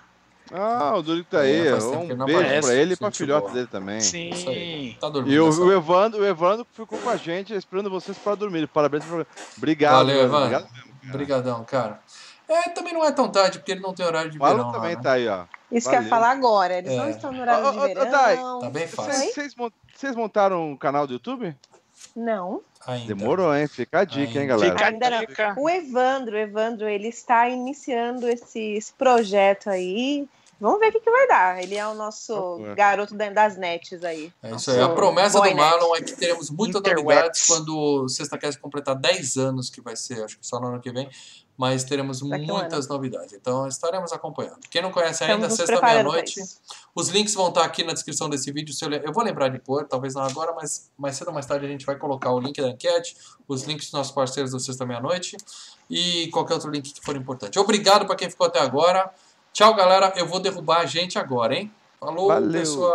Ah, o Dorico tá aí. É, Um beijo pra ele e pra Gente filhote boa. dele também. Sim. Tá dormindo. E o, o. Evandro, o Evandro ficou com a gente esperando vocês para dormir. Parabéns pelo Obrigado, Valeu, Evandro. Obrigado mesmo, cara. Obrigadão, cara. É, também não é tão tarde, porque ele não tem horário de O verão. Lá, também né? tá aí, ó. Isso que eu ia Valeu. falar agora. Eles É. não estão no horário Ô, de ô, ô, verão. Dai, Tá bem fácil. Vocês montaram um canal do YouTube? Não. Ainda. Demorou, hein? Fica a dica, hein, Ainda. galera? Fica Ainda a não. dica. O Evandro, o Evandro, ele está iniciando esse, esse projeto aí. Vamos ver o que, que vai dar. Ele é o nosso garoto da- das nets aí. É isso aí. A promessa do Boy net. Marlon é que teremos muitas novidades quando o Sexta Cast completar 10 anos, que vai ser, acho que só no ano que vem. Mas teremos muitas novidades. Então estaremos acompanhando. Quem não conhece ainda, Estamos sexta meia-noite. Os links vão estar aqui na descrição desse vídeo. Se eu, le- eu vou lembrar de pôr, talvez não agora, mas mais cedo ou mais tarde a gente vai colocar o link da enquete, os links dos nossos parceiros do Sexta Meia-Noite e qualquer outro link que for importante. Obrigado para quem ficou até agora. Tchau, galera. Eu vou derrubar a gente agora, hein? Falou, Valeu. pessoal.